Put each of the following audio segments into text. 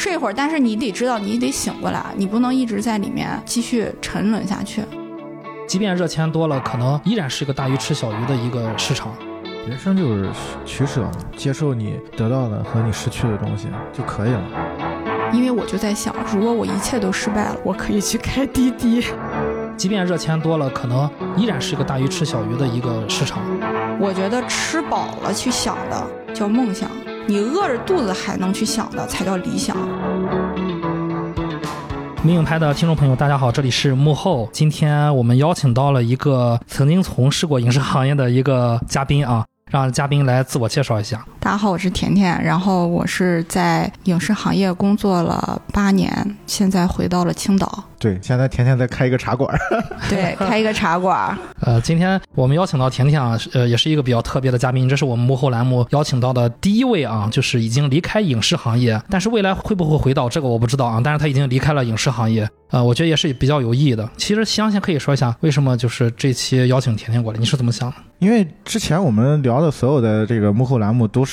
睡一会儿，但是你得知道，你得醒过来，你不能一直在里面继续沉沦下去。即便热钱多了，可能依然是个大鱼吃小鱼的一个市场。人生就是取舍嘛，接受你得到的和你失去的东西就可以了。因为我就在想，如果我一切都失败了，我可以去开滴滴。即便热钱多了，可能依然是个大鱼吃小鱼的一个市场。我觉得吃饱了去想的叫梦想，你饿着肚子还能去想的才叫理想。明影拍的听众朋友，大家好，这里是幕后。今天我们邀请到了一个曾经从事过影视行业的一个嘉宾啊，让嘉宾来自我介绍一下。大家好，我是甜甜，然后我是在影视行业工作了八年，现在回到了青岛。对，现在甜甜在开一个茶馆，对，开一个茶馆。呃，今天我们邀请到甜甜啊，呃，也是一个比较特别的嘉宾，这是我们幕后栏目邀请到的第一位啊，就是已经离开影视行业，但是未来会不会回到这个我不知道啊，但是他已经离开了影视行业，呃，我觉得也是比较有意义的。其实相信可以说一下，为什么就是这期邀请甜甜过来，你是怎么想的？因为之前我们聊的所有的这个幕后栏目都是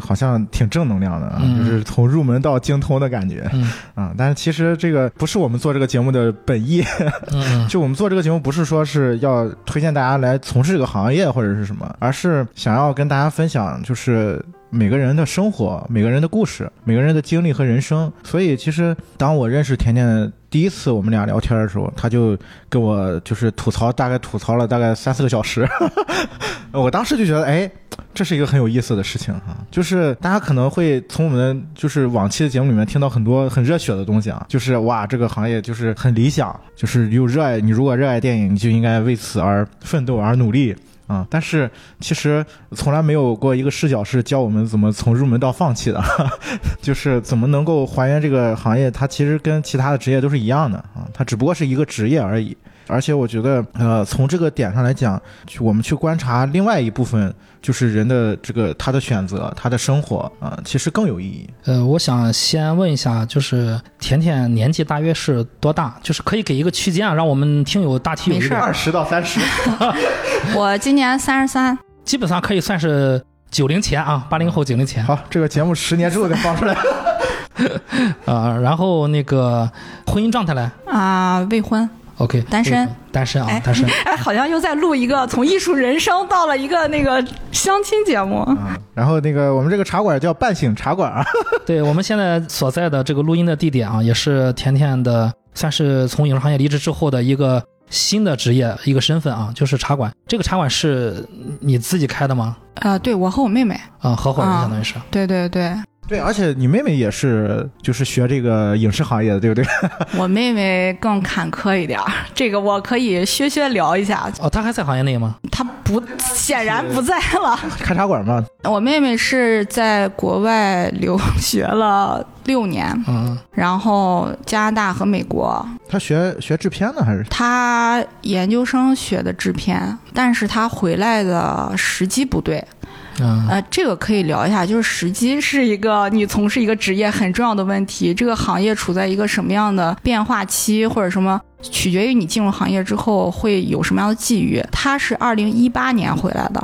好像挺正能量的啊，就是从入门到精通的感觉，嗯啊，但是其实这个不是我们做这个节目的本意，嗯 就我们做这个节目不是说是要推荐大家来从事这个行业或者是什么，而是想要跟大家分享就是。每个人的生活，每个人的故事，每个人的经历和人生。所以，其实当我认识甜甜第一次我们俩聊天的时候，他就跟我就是吐槽，大概吐槽了大概三四个小时。我当时就觉得，哎，这是一个很有意思的事情哈。就是大家可能会从我们就是往期的节目里面听到很多很热血的东西啊，就是哇，这个行业就是很理想，就是又热爱。你如果热爱电影，你就应该为此而奋斗而努力。啊、但是其实从来没有过一个视角是教我们怎么从入门到放弃的，就是怎么能够还原这个行业，它其实跟其他的职业都是一样的啊，它只不过是一个职业而已。而且我觉得，呃，从这个点上来讲，去我们去观察另外一部分，就是人的这个他的选择、他的生活啊、其实更有意义。呃，我想先问一下，就是甜甜年纪大约是多大？就是可以给一个区间啊，让我们听友大体有一个没事儿二十到三十，我今年三十三，基本上可以算是九零前啊，八零后九零前好，这个节目十年之后再放出来。啊、然后那个婚姻状态嘞啊、未婚。，OK，单身，单身啊哎，单身。哎，好像又在录一个从艺术人生到了一个那个相亲节目。啊，然后那个我们这个茶馆叫半醒茶馆啊，对我们现在所在的这个录音的地点啊，也是甜甜的，算是从影视行业离职之后的一个新的职业一个身份啊，就是茶馆。这个茶馆是你自己开的吗？呃，对我和我妹妹，啊，合伙人啊相当于是。对对对，对，而且你妹妹也是就是学这个影视行业的，对不对？我妹妹更坎坷一点儿，这个我可以薛薛聊一下。哦，她还在行业内吗？她不，显然不在了。开茶馆吗，我妹妹是在国外留学了六年，嗯，然后加拿大和美国。她学学制片的还是？她研究生学的制片，但是她回来的时机不对。嗯呃，这个可以聊一下，就是时机是一个你从事一个职业很重要的问题。这个行业处在一个什么样的变化期，或者什么，取决于你进入行业之后会有什么样的际遇。他是二零一八年回来的。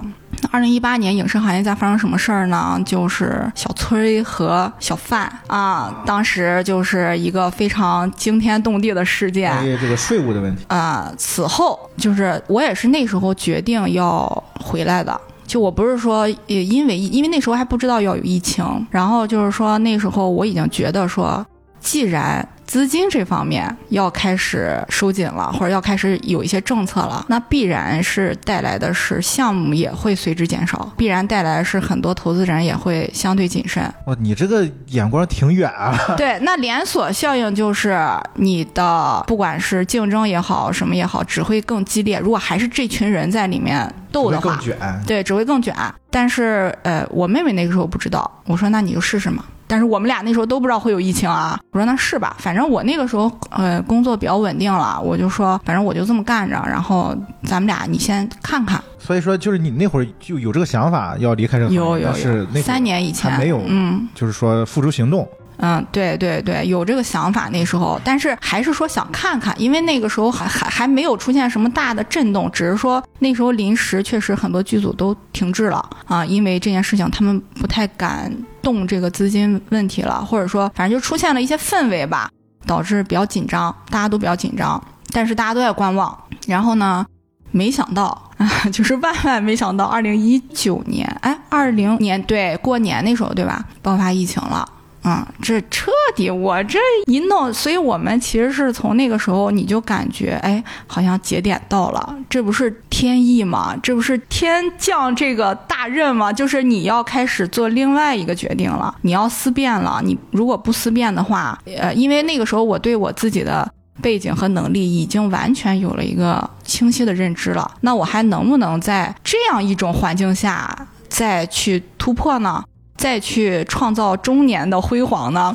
二零一八年影视行业在发生什么事儿呢？就是小崔和小范啊，当时就是一个非常惊天动地的事件。因为这个税务的问题。啊、此后就是我也是那时候决定要回来的。就我不是说，也，因为因为那时候还不知道要有疫情，然后就是说那时候我已经觉得说，既然资金这方面要开始收紧了，或者要开始有一些政策了，那必然是带来的是项目也会随之减少，必然带来的是很多投资人也会相对谨慎。哇，你这个眼光挺远啊！对，那连锁效应就是你的不管是竞争也好，什么也好，只会更激烈。如果还是这群人在里面斗的话更，卷。对，只会更卷。但是呃，我妹妹那个时候不知道，我说那你就试试嘛。但是我们俩那时候都不知道会有疫情啊，我说那是吧，反正我那个时候呃工作比较稳定了，我就说反正我就这么干着，然后咱们俩你先看看。所以说，就是你那会儿就有这个想法要离开这个行业，有有但是那三年以前没有嗯，就是说付诸行动。嗯，对对对，有这个想法那时候，但是还是说想看看，因为那个时候还还还没有出现什么大的震动，只是说那时候临时确实很多剧组都停滞了啊，因为这件事情他们不太敢动这个资金问题了，或者说反正就出现了一些氛围吧，导致比较紧张，大家都比较紧张，但是大家都在观望。然后呢，没想到啊，就是万万没想到，二零一九年，哎，二零年对过年那时候对吧，爆发疫情了。嗯，这彻底我这一弄，所以我们其实是从那个时候你就感觉，哎，好像节点到了，这不是天意吗？这不是天降这个大任吗？就是你要开始做另外一个决定了，你要思辨了。你如果不思辨的话，呃，因为那个时候我对我自己的背景和能力已经完全有了一个清晰的认知了，那我还能不能在这样一种环境下再去突破呢？再去创造中年的辉煌呢，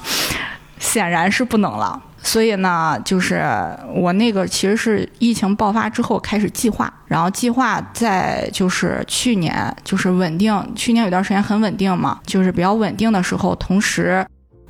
显然是不能了。所以呢，就是我那个其实是疫情爆发之后开始计划，然后计划在就是去年就是稳定，去年有段时间很稳定嘛，就是比较稳定的时候，同时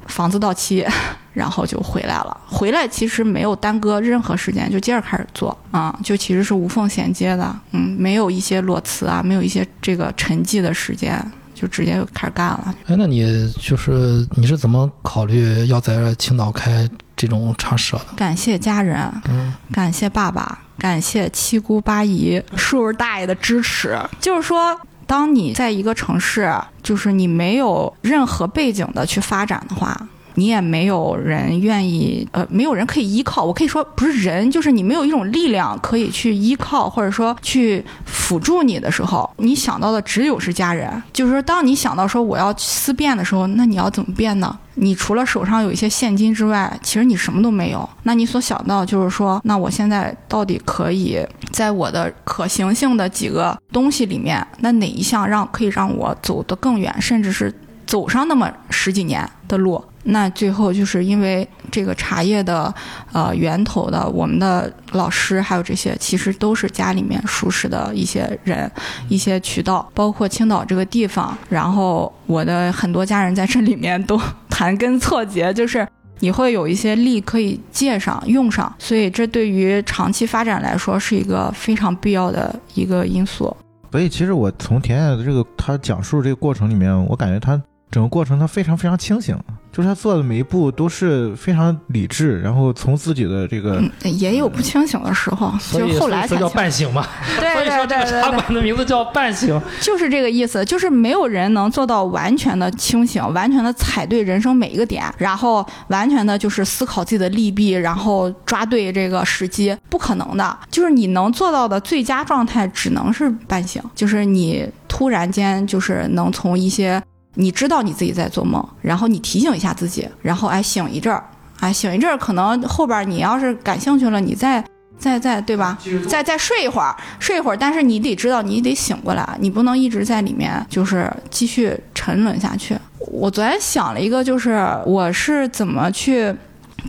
房子到期，然后就回来了。回来其实没有耽搁任何时间，就接着开始做啊，就其实是无缝衔接的，嗯，没有一些裸辞啊，没有一些这个沉寂的时间。就直接就开始干了。哎，那你就是你是怎么考虑要在青岛开这种茶社的？感谢家人，嗯，感谢爸爸，感谢七姑八姨、叔叔大爷的支持。就是说，当你在一个城市，就是你没有任何背景的去发展的话。你也没有人愿意，呃，没有人可以依靠。我可以说不是人，就是你没有一种力量可以去依靠，或者说去辅助你的时候，你想到的只有是家人。就是说，当你想到说我要思变的时候，那你要怎么变呢？你除了手上有一些现金之外，其实你什么都没有。那你所想到就是说，那我现在到底可以在我的可行性的几个东西里面，那哪一项让可以让我走得更远，甚至是走上那么十几年的路？那最后就是因为这个茶叶的，呃，源头的我们的老师还有这些，其实都是家里面熟识的一些人，一些渠道，包括青岛这个地方。然后我的很多家人在这里面都 盘根错节，就是你会有一些力可以借上用上，所以这对于长期发展来说是一个非常必要的一个因素。所以其实我从田野的这个他讲述这个过程里面，我感觉他整个过程他非常非常清醒。就是他做的每一步都是非常理智，然后从自己的这个也有不清醒的时候，就后来才叫半醒嘛。对 对对对对，茶馆的名字叫半醒，就是这个意思。就是没有人能做到完全的清醒，完全的踩对人生每一个点，然后完全的就是思考自己的利弊，然后抓对这个时机，不可能的。就是你能做到的最佳状态，只能是半醒，就是你突然间就是能从一些。你知道你自己在做梦，然后你提醒一下自己，然后哎醒一阵儿，哎醒一阵儿，可能后边你要是感兴趣了，你再再再对吧？再再睡一会儿，睡一会儿，但是你得知道你得醒过来，你不能一直在里面就是继续沉沦下去。我昨天想了一个，就是我是怎么去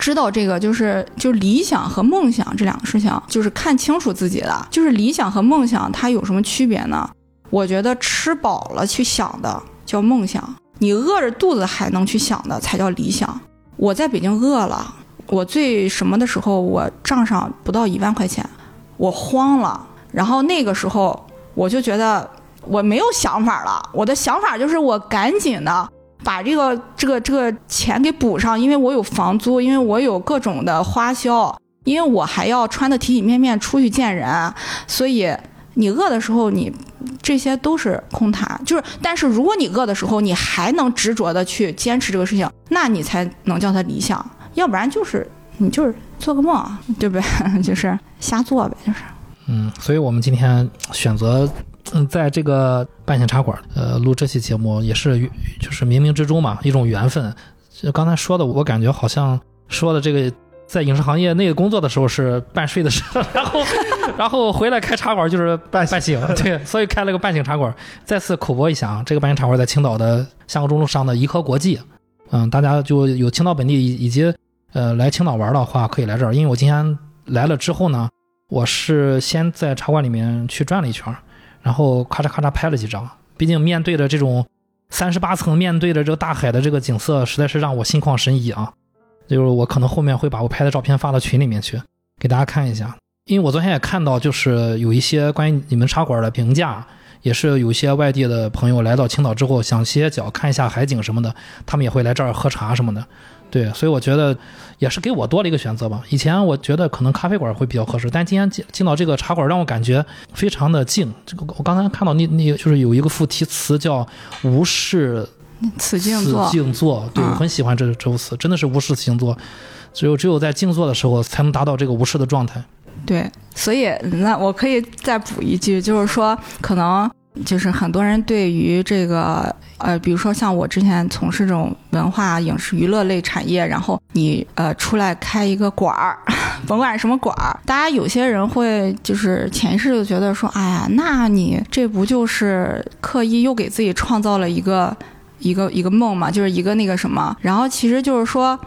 知道这个，就是就理想和梦想这两个事情，就是看清楚自己的，就是理想和梦想它有什么区别呢？我觉得吃饱了去想的。叫梦想，你饿着肚子还能去想的才叫理想。我在北京饿了，我最什么的时候，我账上不到一万块钱，我慌了。然后那个时候，我就觉得我没有想法了。我的想法就是我赶紧的把这个这个这个钱给补上，因为我有房租，因为我有各种的花销，因为我还要穿的体体面面出去见人，所以。你饿的时候，你这些都是空谈。就是，但是如果你饿的时候，你还能执着的去坚持这个事情，那你才能叫它理想。要不然就是你就是做个梦，对不对？就是瞎做呗，就是。嗯，所以我们今天选择嗯，在这个半醒茶馆呃录这期节目，也是就是冥冥之中嘛，一种缘分。就刚才说的，我感觉好像说的这个。在影视行业内工作的时候是半睡的时候，然后，然后回来开茶馆就是半半醒，对，所以开了个半醒茶馆。再次口播一下啊，这个半醒茶馆在青岛的香格中路上的颐和国际，嗯，大家就有青岛本地以及呃来青岛玩的话，可以来这儿。因为我今天来了之后呢，我是先在茶馆里面去转了一圈，然后咔嚓咔嚓拍了几张。毕竟面对着这种三十八层面对着这个大海的这个景色，实在是让我心旷神怡啊！就是我可能后面会把我拍的照片发到群里面去，给大家看一下。因为我昨天也看到，就是有一些关于你们茶馆的评价，也是有一些外地的朋友来到青岛之后想歇脚看一下海景什么的，他们也会来这儿喝茶什么的。对，所以我觉得也是给我多了一个选择吧。以前我觉得可能咖啡馆会比较合适，但今天进进到这个茶馆，让我感觉非常的静。这个我刚才看到那那就是有一个副题词叫“无事此静此坐，静坐”，对我嗯很喜欢这这副词，真的是无事此静坐。只有只有在静坐的时候，才能达到这个无事的状态。对，所以那我可以再补一句，就是说，可能就是很多人对于这个呃，比如说像我之前从事这种文化、影视、娱乐类产业，然后你呃出来开一个馆儿，甭管什么馆儿，大家有些人会就是潜意识就觉得说，哎呀，那你这不就是刻意又给自己创造了一个一个一个梦嘛，就是一个那个什么，然后其实就是说。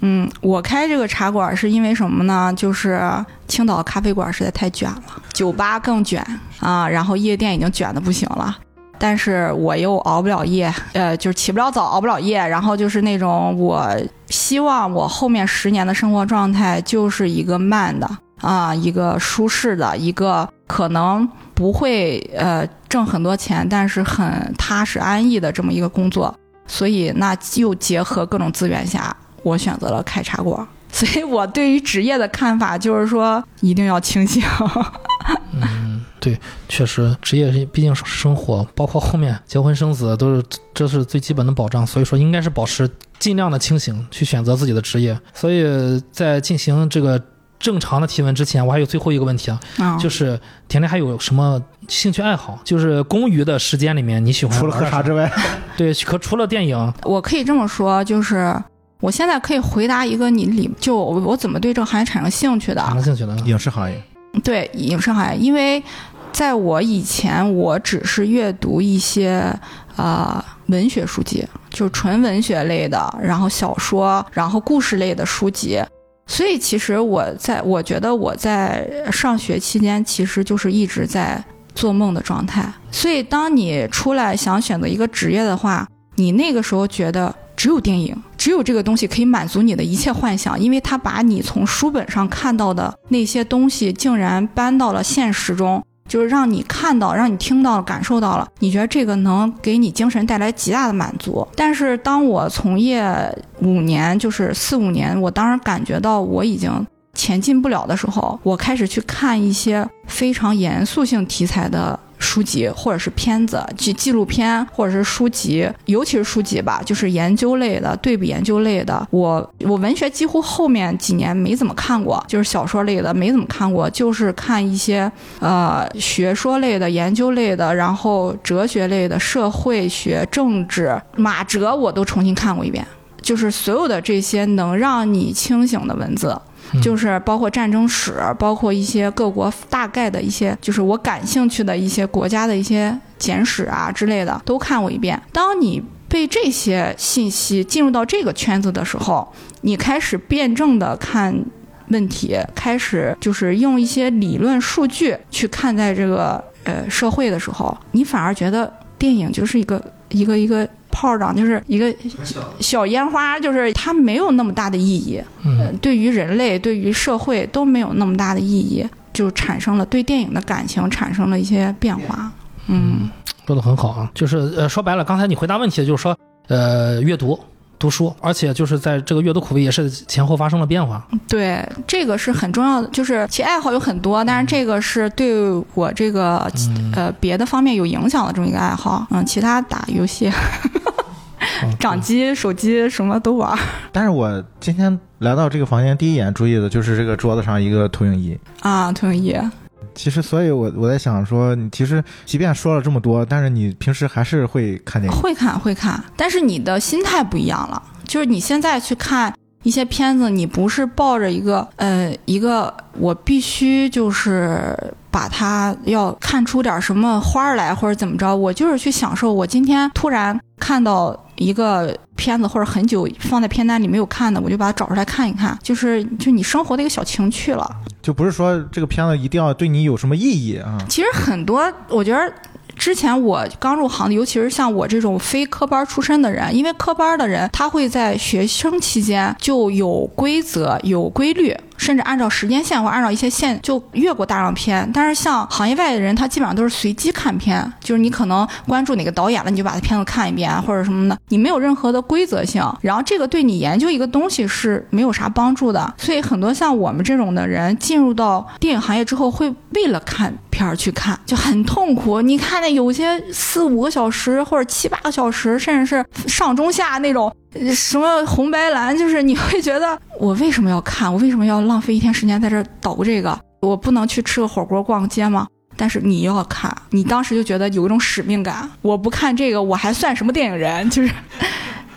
嗯，我开这个茶馆是因为什么呢？就是青岛的咖啡馆实在太卷了，酒吧更卷啊，然后夜店已经卷的不行了。但是我又熬不了夜，呃，就是起不了早，熬不了夜，然后就是那种我希望我后面十年的生活状态就是一个慢的啊，一个舒适的，一个可能不会呃挣很多钱，但是很踏实安逸的这么一个工作。所以那又结合各种资源下，我选择了开茶馆。所以我对于职业的看法就是说，一定要清醒。嗯，对，确实，职业毕竟是生活，包括后面结婚生子都是这是最基本的保障，所以说应该是保持尽量的清醒去选择自己的职业。所以在进行这个正常的提问之前，我还有最后一个问题啊，啊，就是甜甜还有什么兴趣爱好？就是公余的时间里面你喜欢除了喝茶之外，对，可除了电影，我可以这么说，就是我现在可以回答一个你里就我我怎么对这个行业产生兴趣的啊？产生兴趣的，影视行业。对影视行业，因为在我以前，我只是阅读一些呃文学书籍，就是纯文学类的，然后小说，然后故事类的书籍。所以其实我在我觉得我在上学期间，其实就是一直在做梦的状态。所以当你出来想选择一个职业的话，你那个时候觉得只有电影，只有这个东西可以满足你的一切幻想，因为它把你从书本上看到的那些东西，竟然搬到了现实中，就是让你看到、让你听到、感受到了，你觉得这个能给你精神带来极大的满足。但是当我从业五年，就是四五年，我当然感觉到我已经前进不了的时候，我开始去看一些非常严肃性题材的书籍或者是片子，纪纪录片或者是书籍，尤其是书籍吧，就是研究类的、对比研究类的。我我文学几乎后面几年没怎么看过，就是小说类的没怎么看过，就是看一些呃学说类的、研究类的，然后哲学类的、社会学、政治、马哲我都重新看过一遍。就是所有的这些能让你清醒的文字，就是包括战争史，包括一些各国大概的一些，就是我感兴趣的一些国家的一些简史啊之类的，都看过一遍。当你被这些信息进入到这个圈子的时候，你开始辩证的看问题，开始就是用一些理论数据去看待这个呃社会的时候，你反而觉得电影就是一个一个一个炮仗，就是一个小烟花，就是它没有那么大的意义。呃嗯，对于人类、对于社会都没有那么大的意义，就产生了对电影的感情产生了一些变化。嗯，说的很好啊，就是呃说白了，刚才你回答问题就是说，呃，阅读。读书，而且就是在这个阅读口味也是前后发生了变化。对，这个是很重要的，就是其爱好有很多，但是这个是对我这个嗯，呃别的方面有影响的这么一个爱好。嗯，其他打游戏、好掌机、手机什么都玩。但是我今天来到这个房间，第一眼注意的就是这个桌子上一个投影仪。啊，投影仪。其实，所以我我在想说，你其实即便说了这么多，但是你平时还是会看电影。会看会看，但是你的心态不一样了。就是你现在去看一些片子，你不是抱着一个呃一个我必须就是把它要看出点什么花儿来或者怎么着，我就是去享受。我今天突然看到一个片子或者很久放在片单里没有看的，我就把它找出来看一看，就是就你生活的一个小情趣了。就不是说这个片子一定要对你有什么意义啊。其实很多，我觉得之前我刚入行的，尤其是像我这种非科班出身的人，因为科班的人他会在学生期间就有规则、有规律。甚至按照时间线或按照一些线就越过大量片，但是像行业外的人，他基本上都是随机看片，就是你可能关注哪个导演了，你就把他片子看一遍或者什么的，你没有任何的规则性，然后这个对你研究一个东西是没有啥帮助的。所以很多像我们这种的人进入到电影行业之后，会为了看片儿去看，就很痛苦。你看那有些四五个小时或者七八个小时，甚至是上中下那种。什么红白蓝，就是你会觉得我为什么要看？我为什么要浪费一天时间在这儿捣这个？我不能去吃个火锅、逛个街吗？但是你要看，你当时就觉得有一种使命感。我不看这个，我还算什么电影人？就是。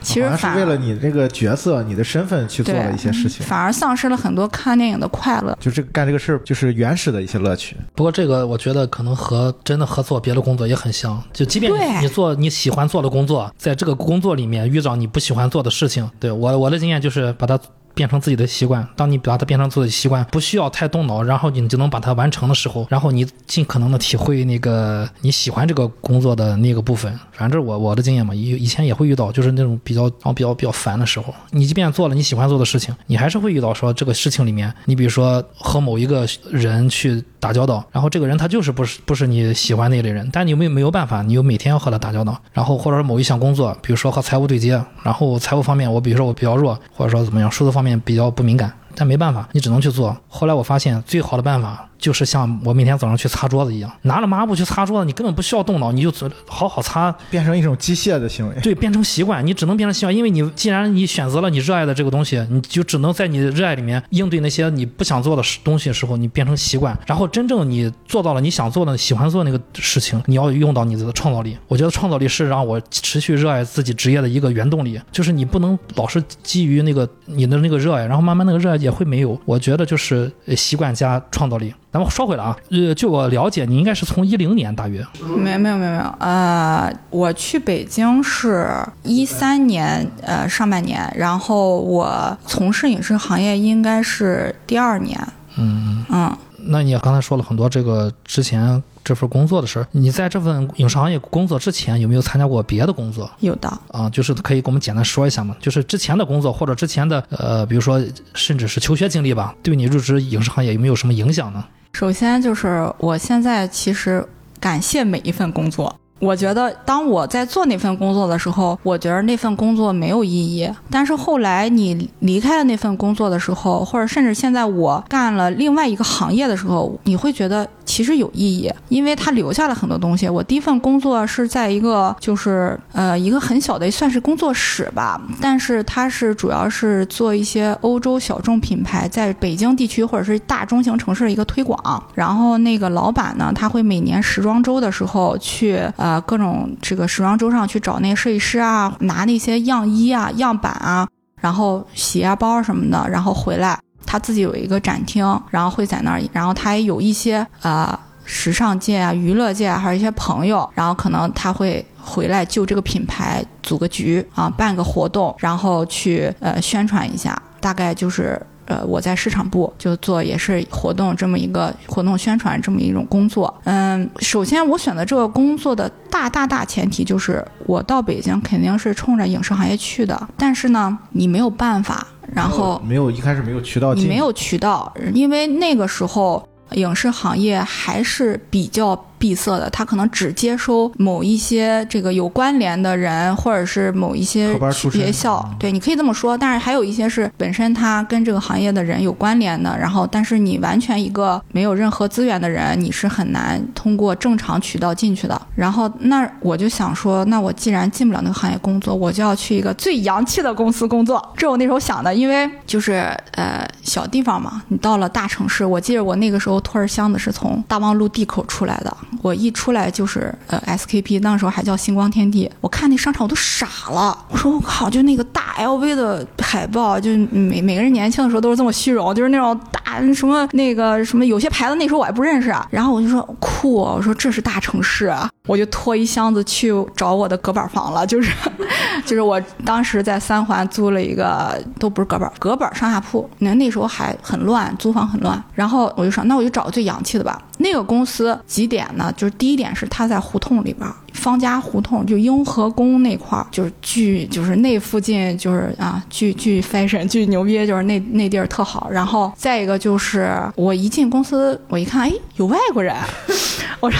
其实是为了你这个角色、你的身份去做了一些事情，反而丧失了很多看电影的快乐。就这干这个事儿，就是原始的一些乐趣。不过这个我觉得可能和真的合作别的工作也很像。就即便你做你喜欢做的工作，在这个工作里面遇到你不喜欢做的事情，对我我的经验就是把它。变成自己的习惯。当你把它变成自己的习惯，不需要太动脑，然后你就能把它完成的时候，然后你尽可能的体会那个你喜欢这个工作的那个部分。反正我我的经验嘛，以以前也会遇到，就是那种比较然后比较比较烦的时候。你即便做了你喜欢做的事情，你还是会遇到说这个事情里面，你比如说和某一个人去打交道，然后这个人他就是不是不是你喜欢那类人，但你没没有办法，你又每天要和他打交道，然后或者说某一项工作，比如说和财务对接，然后财务方面我比如说我比较弱，或者说怎么样，数字方面。比较不敏感，但没办法，你只能去做。后来我发现，最好的办法。就是像我每天早上去擦桌子一样，拿着抹布去擦桌子，你根本不需要动脑，你就好好擦，变成一种机械的行为。对，变成习惯，你只能变成习惯，因为你既然你选择了你热爱的这个东西，你就只能在你热爱里面应对那些你不想做的东西的时候，你变成习惯。然后真正你做到了你想做的、喜欢做那个事情，你要用到你的创造力。我觉得创造力是让我持续热爱自己职业的一个原动力。就是你不能老是基于那个你的那个热爱，然后慢慢那个热爱也会没有。我觉得就是习惯加创造力。咱们说回来啊，呃，据我了解，你应该是从一零年大约，没有没有没有没有，呃，我去北京是一三年，呃，上半年，然后我从事影视行业应该是第二年，嗯嗯，那你刚才说了很多这个之前。这份工作的事儿，你在这份影视行业工作之前有没有参加过别的工作？有的啊，就是可以给我们简单说一下吗？就是之前的工作或者之前的呃，比如说甚至是求学经历吧，对你入职影视行业有没有什么影响呢？首先就是我现在其实感谢每一份工作。我觉得，当我在做那份工作的时候，我觉得那份工作没有意义。但是后来你离开了那份工作的时候，或者甚至现在我干了另外一个行业的时候，你会觉得其实有意义，因为他留下了很多东西。我第一份工作是在一个就是呃一个很小的算是工作室吧，但是它是主要是做一些欧洲小众品牌在北京地区或者是大中型城市的一个推广。然后那个老板呢，他会每年时装周的时候去呃。各种这个时装周上去找那些设计师啊，拿那些样衣啊、样板啊，然后鞋啊、包什么的，然后回来他自己有一个展厅，然后会在那儿，然后他也有一些啊时尚界啊、娱乐界啊，还有一些朋友，然后可能他会回来就这个品牌组个局啊，办个活动，然后去呃宣传一下，大概就是。呃，我在市场部就做也是活动这么一个活动宣传这么一种工作。嗯，首先我选择这个工作的大大大前提就是我到北京肯定是冲着影视行业去的，但是呢，你没有办法，然后没有一开始没有渠道，你没有渠道，因为那个时候影视行业还是比较。闭塞的，他可能只接收某一些这个有关联的人，或者是某一些学校。对，你可以这么说。但是还有一些是本身他跟这个行业的人有关联的，然后但是你完全一个没有任何资源的人，你是很难通过正常渠道进去的。然后那我就想说，那我既然进不了那个行业工作，我就要去一个最洋气的公司工作。这我那时候想的，因为就是呃小地方嘛，你到了大城市，我记得我那个时候托儿箱子是从大望路地口出来的。我一出来就是呃 SKP，那时候还叫星光天地。我看那商场我都傻了，我说我靠，就那个大 LV 的海报，就每每个人年轻的时候都是这么虚荣，就是那种大什么那个什么，有些牌子那时候我还不认识。然后我就说酷，我说这是大城市啊。我就拖一箱子去找我的隔板房了，就是 就是我当时在三环租了一个，都不是隔板，隔板上下铺。那那时候还很乱，租房很乱。然后我就说，那我就找最洋气的吧。那个公司几点呢？就是第一点是它在胡同里边，方家胡同，就雍和宫那块儿，就是巨，就是那附近就是啊，巨巨 fashion，巨牛逼，就是那那地儿特好。然后再一个就是我一进公司，我一看，哎，有外国人，我说。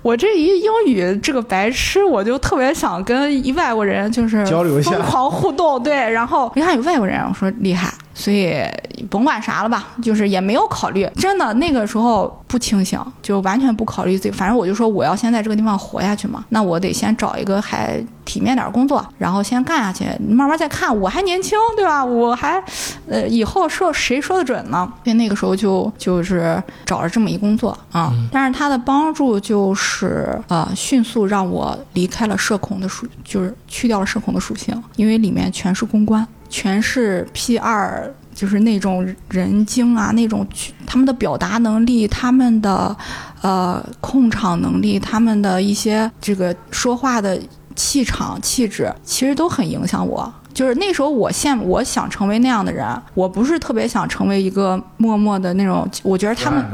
我这一英语这个白痴，我就特别想跟一外国人就是交流一下疯狂互动，对。然后一看有外国人，我说厉害，所以甭管啥了吧，就是也没有考虑。真的那个时候不清醒，就完全不考虑自己。反正我就说我要先在这个地方活下去嘛，那我得先找一个还体面点儿工作，然后先干下去，慢慢再看。我还年轻，对吧？我还呃以后说谁说的准呢？所以那个时候就就是找了这么一工作啊，但是他的帮助就是呃迅速让我离开了社恐的属，就是去掉了社恐的属性，因为里面全是公关，全是 P 二。就是那种人精啊，那种他们的表达能力，他们的呃控场能力，他们的一些这个说话的气场气质，其实都很影响我。就是那时候我羡慕，我想成为那样的人，我不是特别想成为一个默默的那种。我觉得他们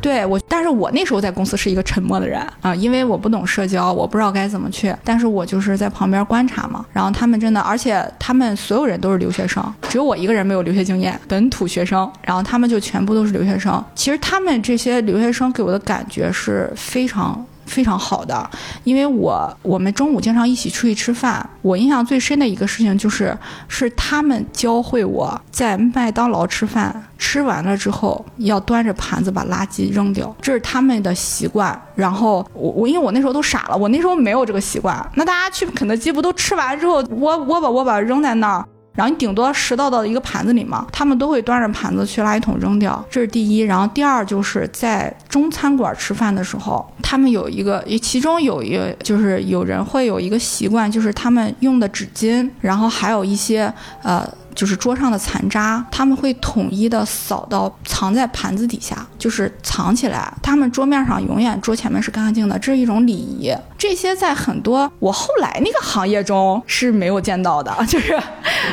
对我，但是我那时候在公司是一个沉默的人啊，因为我不懂社交，我不知道该怎么去，但是我就是在旁边观察嘛。然后他们真的，而且他们所有人都是留学生，只有我一个人没有留学经验，本土学生。然后他们就全部都是留学生。其实他们这些留学生给我的感觉是非常。非常好的，因为我我们中午经常一起出去吃饭。我印象最深的一个事情就是，是他们教会我在麦当劳吃饭，吃完了之后要端着盘子把垃圾扔掉，这是他们的习惯。然后我我因为我那时候都傻了，我那时候没有这个习惯。那大家去肯德基不都吃完之后窝窝吧窝吧扔在那儿？然后你顶多拾到到一个盘子里嘛，他们都会端着盘子去垃圾桶扔掉，这是第一。然后第二就是在中餐馆吃饭的时候，他们有一个，其中有一个就是有人会有一个习惯，就是他们用的纸巾，然后还有一些呃。就是桌上的残渣，他们会统一的扫到藏在盘子底下，就是藏起来。他们桌面上永远桌前面是干干净的，这是一种礼仪。这些在很多我后来那个行业中是没有见到的，就是，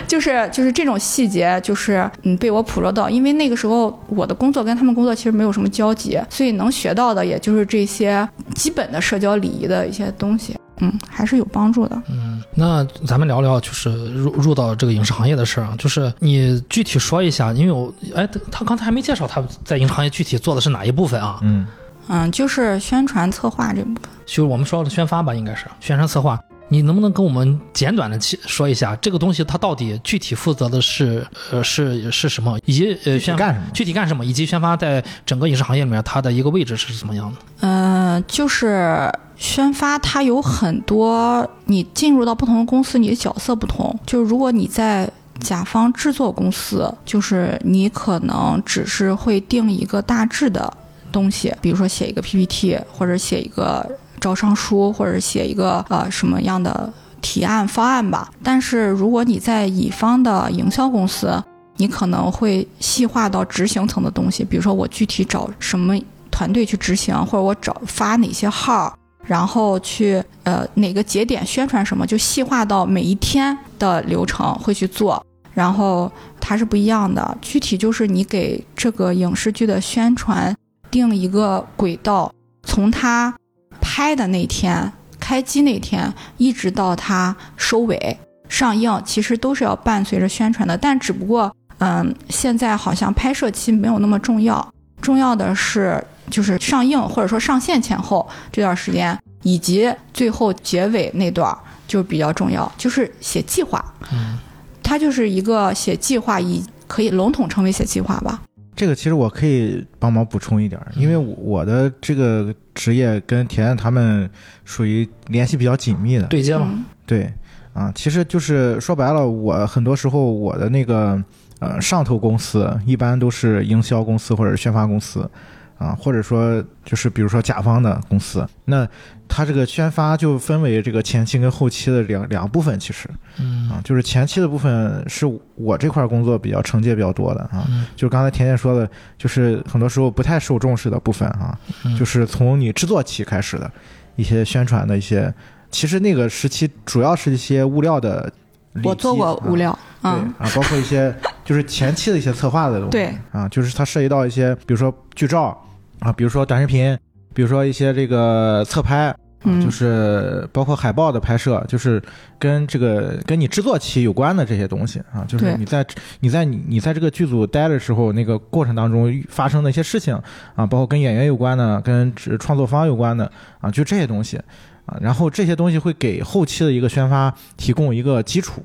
就是就是这种细节，就是嗯被我捕捉到。因为那个时候我的工作跟他们工作其实没有什么交集，所以能学到的也就是这些基本的社交礼仪的一些东西。嗯，还是有帮助的。嗯，那咱们聊聊就是入入到这个影视行业的事儿啊，就是你具体说一下，因为我哎，他刚才还没介绍他在影视行业具体做的是哪一部分啊？嗯，嗯，就是宣传策划这部分。就是我们说的宣发吧，应该是宣传策划。你能不能跟我们简短的说一下这个东西它到底具体负责的是呃是是什么，以及呃宣干什么？具体干什么，以及宣发在整个影视行业里面它的一个位置是怎么样的？嗯，就是宣发它有很多，你进入到不同的公司，你的角色不同。就如果你在甲方制作公司，就是你可能只是会定一个大致的东西，比如说写一个 PPT 或者写一个。招商书或者写一个呃什么样的提案方案吧，但是如果你在乙方的营销公司，你可能会细化到执行层的东西，比如说我具体找什么团队去执行，或者我找发哪些号，然后去呃哪个节点宣传什么，就细化到每一天的流程会去做，然后它是不一样的，具体就是你给这个影视剧的宣传定一个轨道，从它。拍的那天，开机那天，一直到它收尾上映，其实都是要伴随着宣传的。但只不过，嗯，现在好像拍摄期没有那么重要，重要的是就是上映或者说上线前后这段时间，以及最后结尾那段就比较重要，就是写计划。嗯，它就是一个写计划，以可以笼统称为写计划吧。这个其实我可以帮忙补充一点，因为我的这个职业跟田田他们属于联系比较紧密的对接嘛。对，啊，其实就是说白了，我很多时候我的那个呃上头公司一般都是营销公司或者宣发公司。啊，或者说就是比如说甲方的公司，那它这个宣发就分为这个前期跟后期的两两部分，其实，嗯啊，就是前期的部分是我这块工作比较承接比较多的啊，就是刚才甜甜说的，就是很多时候不太受重视的部分啊，就是从你制作期开始的，一些宣传的一些。其实那个时期主要是一些物料的我做过物料，啊嗯，啊，包括一些就是前期的一些策划的东西，对啊，就是它涉及到一些，比如说剧照啊，比如说短视频，比如说一些这个侧拍。啊，嗯就是包括海报的拍摄，就是跟这个跟你制作期有关的这些东西啊，就是你在你在你你在这个剧组待的时候，那个过程当中发生的一些事情啊，包括跟演员有关的，跟制创作方有关的啊，就这些东西啊，然后这些东西会给后期的一个宣发提供一个基础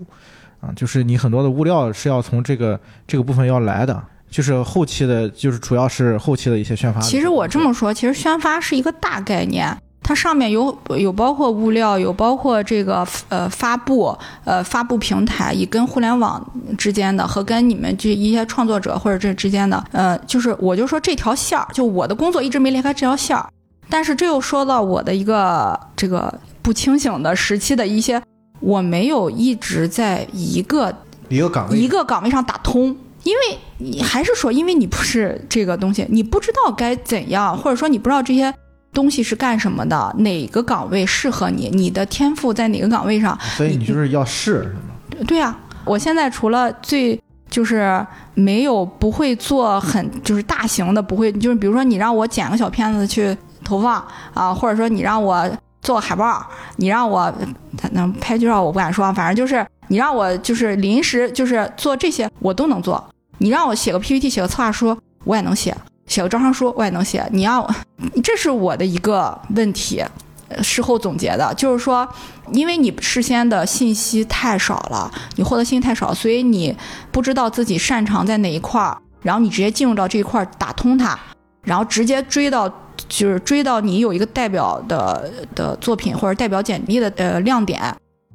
啊，就是你很多的物料是要从这个这个部分要来的。就是后期的，就是主要是后期的一些宣发。其实我这么说，其实宣发是一个大概念，它上面有有包括物料，有包括这个呃发布呃发布平台，以跟互联网之间的和跟你们这一些创作者或者这之间的呃，就是我就说这条线儿，就我的工作一直没离开这条线儿，但是这又说到我的一个这个不清醒的时期的一些，我没有一直在一个一个岗位一个岗位上打通，因为你还是说，因为你不是这个东西，你不知道该怎样，或者说你不知道这些东西是干什么的，哪个岗位适合你，你的天赋在哪个岗位上？所以你就是要试，是吗？对呀、我现在除了最就是没有不会做很就是大型的，不会就是比如说你让我剪个小片子去投放啊，或者说你让我做海报，你让我他能拍剧照我不敢说，反正就是你让我就是临时就是做这些我都能做。你让我写个 PPT 写个策划书我也能写，写个招商书我也能写。你让我，这是我的一个问题。事后总结的，就是说，因为你事先的信息太少了，你获得信息太少，所以你不知道自己擅长在哪一块儿，然后你直接进入到这一块儿打通它，然后直接追到，就是追到你有一个代表的的作品或者代表简历的呃亮点，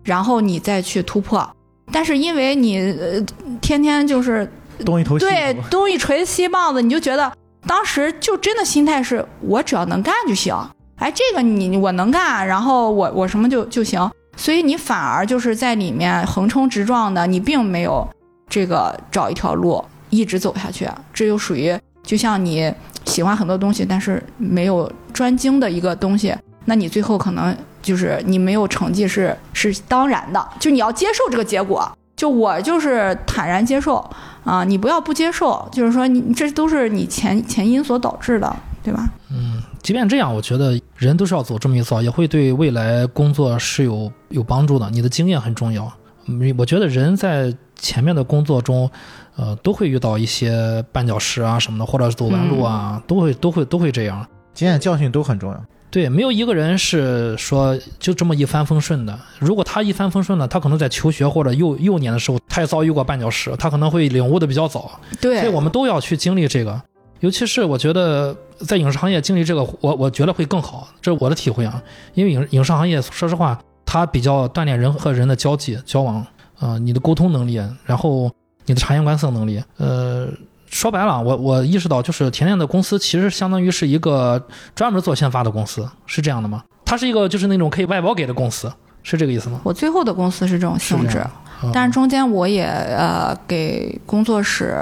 然后你再去突破。但是因为你呃天天就是东一头西对，东一锤西棒子，你就觉得当时就真的心态是我只要能干就行。哎，这个你我能干，然后我我什么就就行。所以你反而就是在里面横冲直撞的，你并没有这个找一条路一直走下去。这就属于就像你喜欢很多东西，但是没有专精的一个东西，那你最后可能就是你没有成绩是是当然的，就你要接受这个结果。就我就是坦然接受啊，你不要不接受，就是说你这都是你前前因所导致的，对吧？嗯，即便这样，我觉得人都是要走这么一遭，也会对未来工作是有有帮助的。你的经验很重要。嗯我觉得人在前面的工作中，呃，都会遇到一些绊脚石啊什么的，或者是走弯路啊，都会都会都会这样。经验教训都很重要。对，没有一个人是说就这么一帆风顺的。如果他一帆风顺了，他可能在求学或者幼幼年的时候，他也遭遇过绊脚石，他可能会领悟的比较早。对所以对我们都要去经历这个，尤其是我觉得在影视行业经历这个，我我觉得会更好，这是我的体会啊。因为影影视行业，说实话，它比较锻炼人和人的交际交往，啊、你的沟通能力，然后你的察言观色能力，呃。说白了，我我意识到，就是甜甜的公司其实相当于是一个专门做宣发的公司，是这样的吗？它是一个就是那种可以外包给的公司，是这个意思吗？我最后的公司是这种性质但是中间我也呃给工作室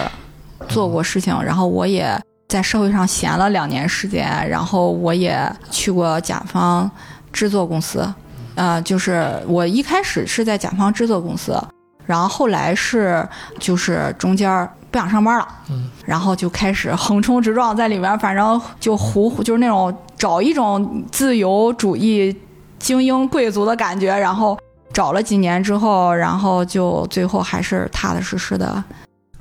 做过事情，然后我也在社会上闲了两年时间，然后我也去过甲方制作公司，呃，就是我一开始是在甲方制作公司，然后后来是就是中间儿不想上班了，嗯，然后就开始横冲直撞在里面，反正就胡就是那种找一种自由主义精英贵族的感觉，然后找了几年之后，然后就最后还是踏踏实实的，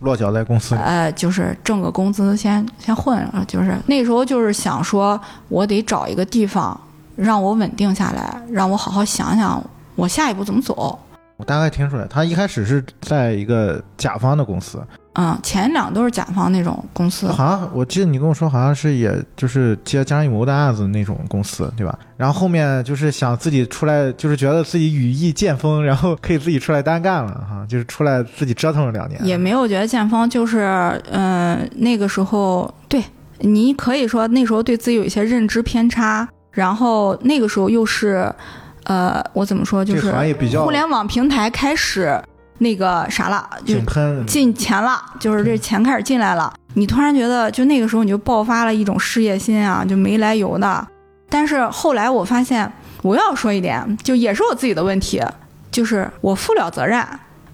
落脚在公司里，呃，就是挣个工资先先混，呃就是那时候就是想说，我得找一个地方让我稳定下来，让我好好想想我下一步怎么走。我大概听出来，他一开始是在一个甲方的公司，嗯，前两都是甲方那种公司，好像我记得你跟我说，好像是也就是接张艺谋的案子那种公司，对吧？然后后面就是想自己出来，就是觉得自己羽翼渐丰，然后可以自己出来单干了哈，就是出来自己折腾了两年。也没有觉得渐丰就是，嗯、那个时候对你可以说那时候对自己有一些认知偏差，然后那个时候又是，呃，我怎么说就是互联网平台开始那个啥了，就井喷，进钱了，就是这钱开始进来了。你突然觉得，就那个时候你就爆发了一种事业心啊，就没来由的。但是后来我发现，我要说一点，就也是我自己的问题，就是我负了责任，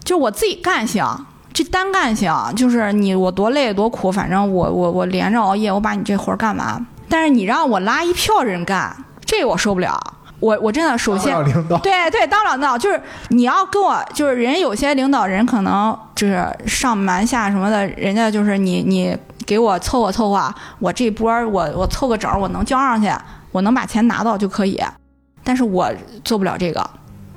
就我自己干行，这单干行，就是你我多累多苦，反正我我我连着熬夜，我把你这活儿干完。但是你让我拉一票人干，这我受不了。我我真的首先当领导，对对，当领导就是你要跟我，就是人有些领导人可能就是上瞒下什么的，人家就是你你给我凑合凑合，我这波儿我我凑个整儿，我能交上去，我能把钱拿到就可以，但是我做不了这个。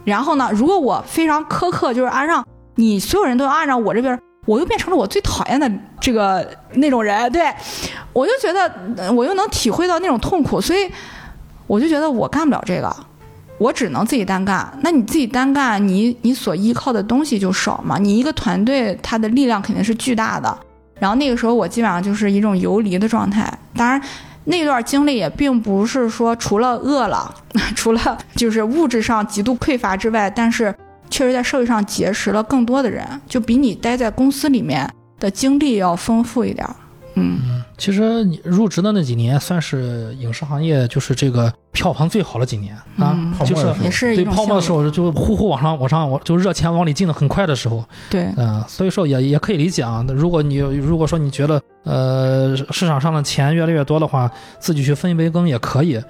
然后呢，如果我非常苛刻，就是按照你所有人都要按照我这边儿，我又变成了我最讨厌的这个那种人，对我就觉得呃我又能体会到那种痛苦，所以我就觉得我干不了这个。我只能自己单干，那你自己单干，你你所依靠的东西就少嘛。你一个团队，它的力量肯定是巨大的。然后那个时候，我基本上就是一种游离的状态。当然，那段经历也并不是说除了饿了，除了就是物质上极度匮乏之外，但是确实在社会上结识了更多的人，就比你待在公司里面的经历要丰富一点儿。嗯，其实你入职的那几年，算是影视行业就是这个票房最好的几年啊，嗯。就是对泡沫的时候就呼呼往上往上，我就热钱往里进的很快的时候，对，嗯、所以说也也可以理解啊。如果你如果说你觉得呃市场上的钱越来越多的话，自己去分一杯羹也可以，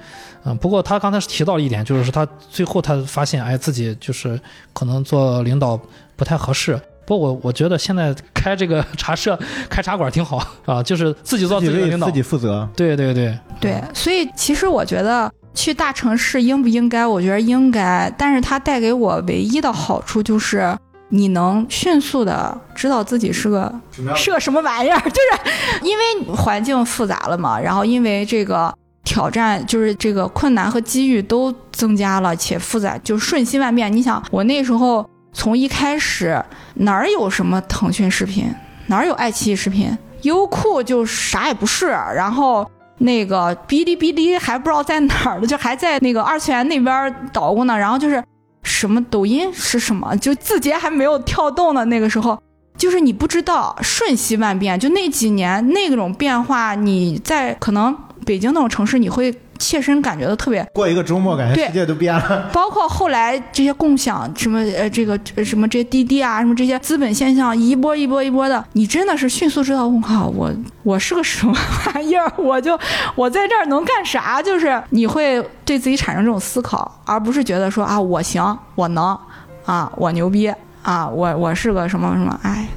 嗯、不过他刚才是提到了一点，就是他最后他发现，哎，自己就是可能做领导不太合适。不过我我觉得现在开这个茶社、开茶馆挺好啊，就是自己做自自己的领导自。己负责。对对对，对，所以其实我觉得去大城市应不应该？我觉得应该，但是它带给我唯一的好处就是你能迅速的知道自己是个是个什么玩意儿，就是因为环境复杂了嘛，然后因为这个。挑战就是这个困难和机遇都增加了，且复杂，就瞬息万变。你想，我那时候从一开始哪儿有什么腾讯视频，哪儿有爱奇艺视频，优酷就啥也不是，然后那个哔哩哔哩还不知道在哪儿呢，就还在那个二次元那边捣鼓呢。然后就是什么抖音是什么，就字节还没有跳动的那个时候，就是你不知道，瞬息万变。就那几年那种变化，你在可能北京那种城市，你会切身感觉到特别过一个周末，感觉世界都变了。包括后来这些共享什么呃这个呃什么这些滴滴啊什么这些资本现象一波一波一波的，你真的是迅速知道我靠我我是个什么玩意儿，我就我在这儿能干啥？就是你会对自己产生这种思考，而不是觉得说啊我行我能啊我牛逼啊我我是个什么什么哎，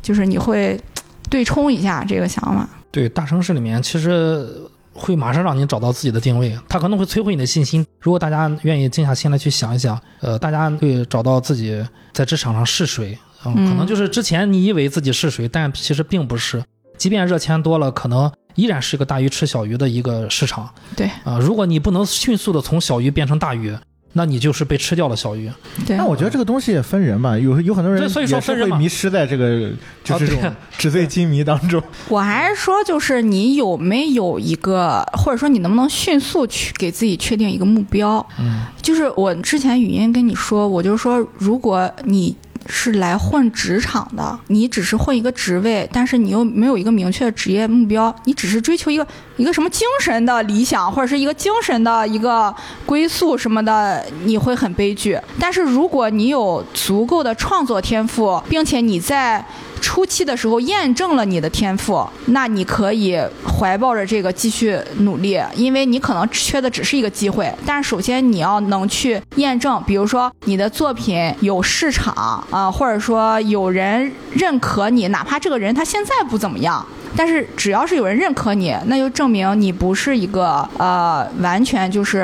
就是你会对冲一下这个想法。对，大城市里面其实会马上让你找到自己的定位，它可能会摧毁你的信心。如果大家愿意静下心来去想一想，呃，大家会找到自己在职场上是谁。嗯，嗯可能就是之前你以为自己是谁，但其实并不是。即便热钱多了，可能依然是个大鱼吃小鱼的一个市场。对啊、如果你不能迅速的从小鱼变成大鱼，那你就是被吃掉了小鱼。对，但我觉得这个东西也分人吧，有有很多人所以说也是分人嘛会迷失在这个就是这啊种纸醉金迷当中。我还是说，就是你有没有一个，或者说你能不能迅速去给自己确定一个目标？嗯，就是我之前语音跟你说，我就说，如果你是来混职场的，你只是混一个职位，但是你又没有一个明确的职业目标，你只是追求一个一个什么精神的理想，或者是一个精神的一个归宿什么的，你会很悲剧。但是如果你有足够的创作天赋，并且你在初期的时候验证了你的天赋，那你可以怀抱着这个继续努力，因为你可能缺的只是一个机会。但是首先你要能去验证，比如说你的作品有市场啊、或者说有人认可你，哪怕这个人他现在不怎么样。但是只要是有人认可你，那就证明你不是一个呃完全就是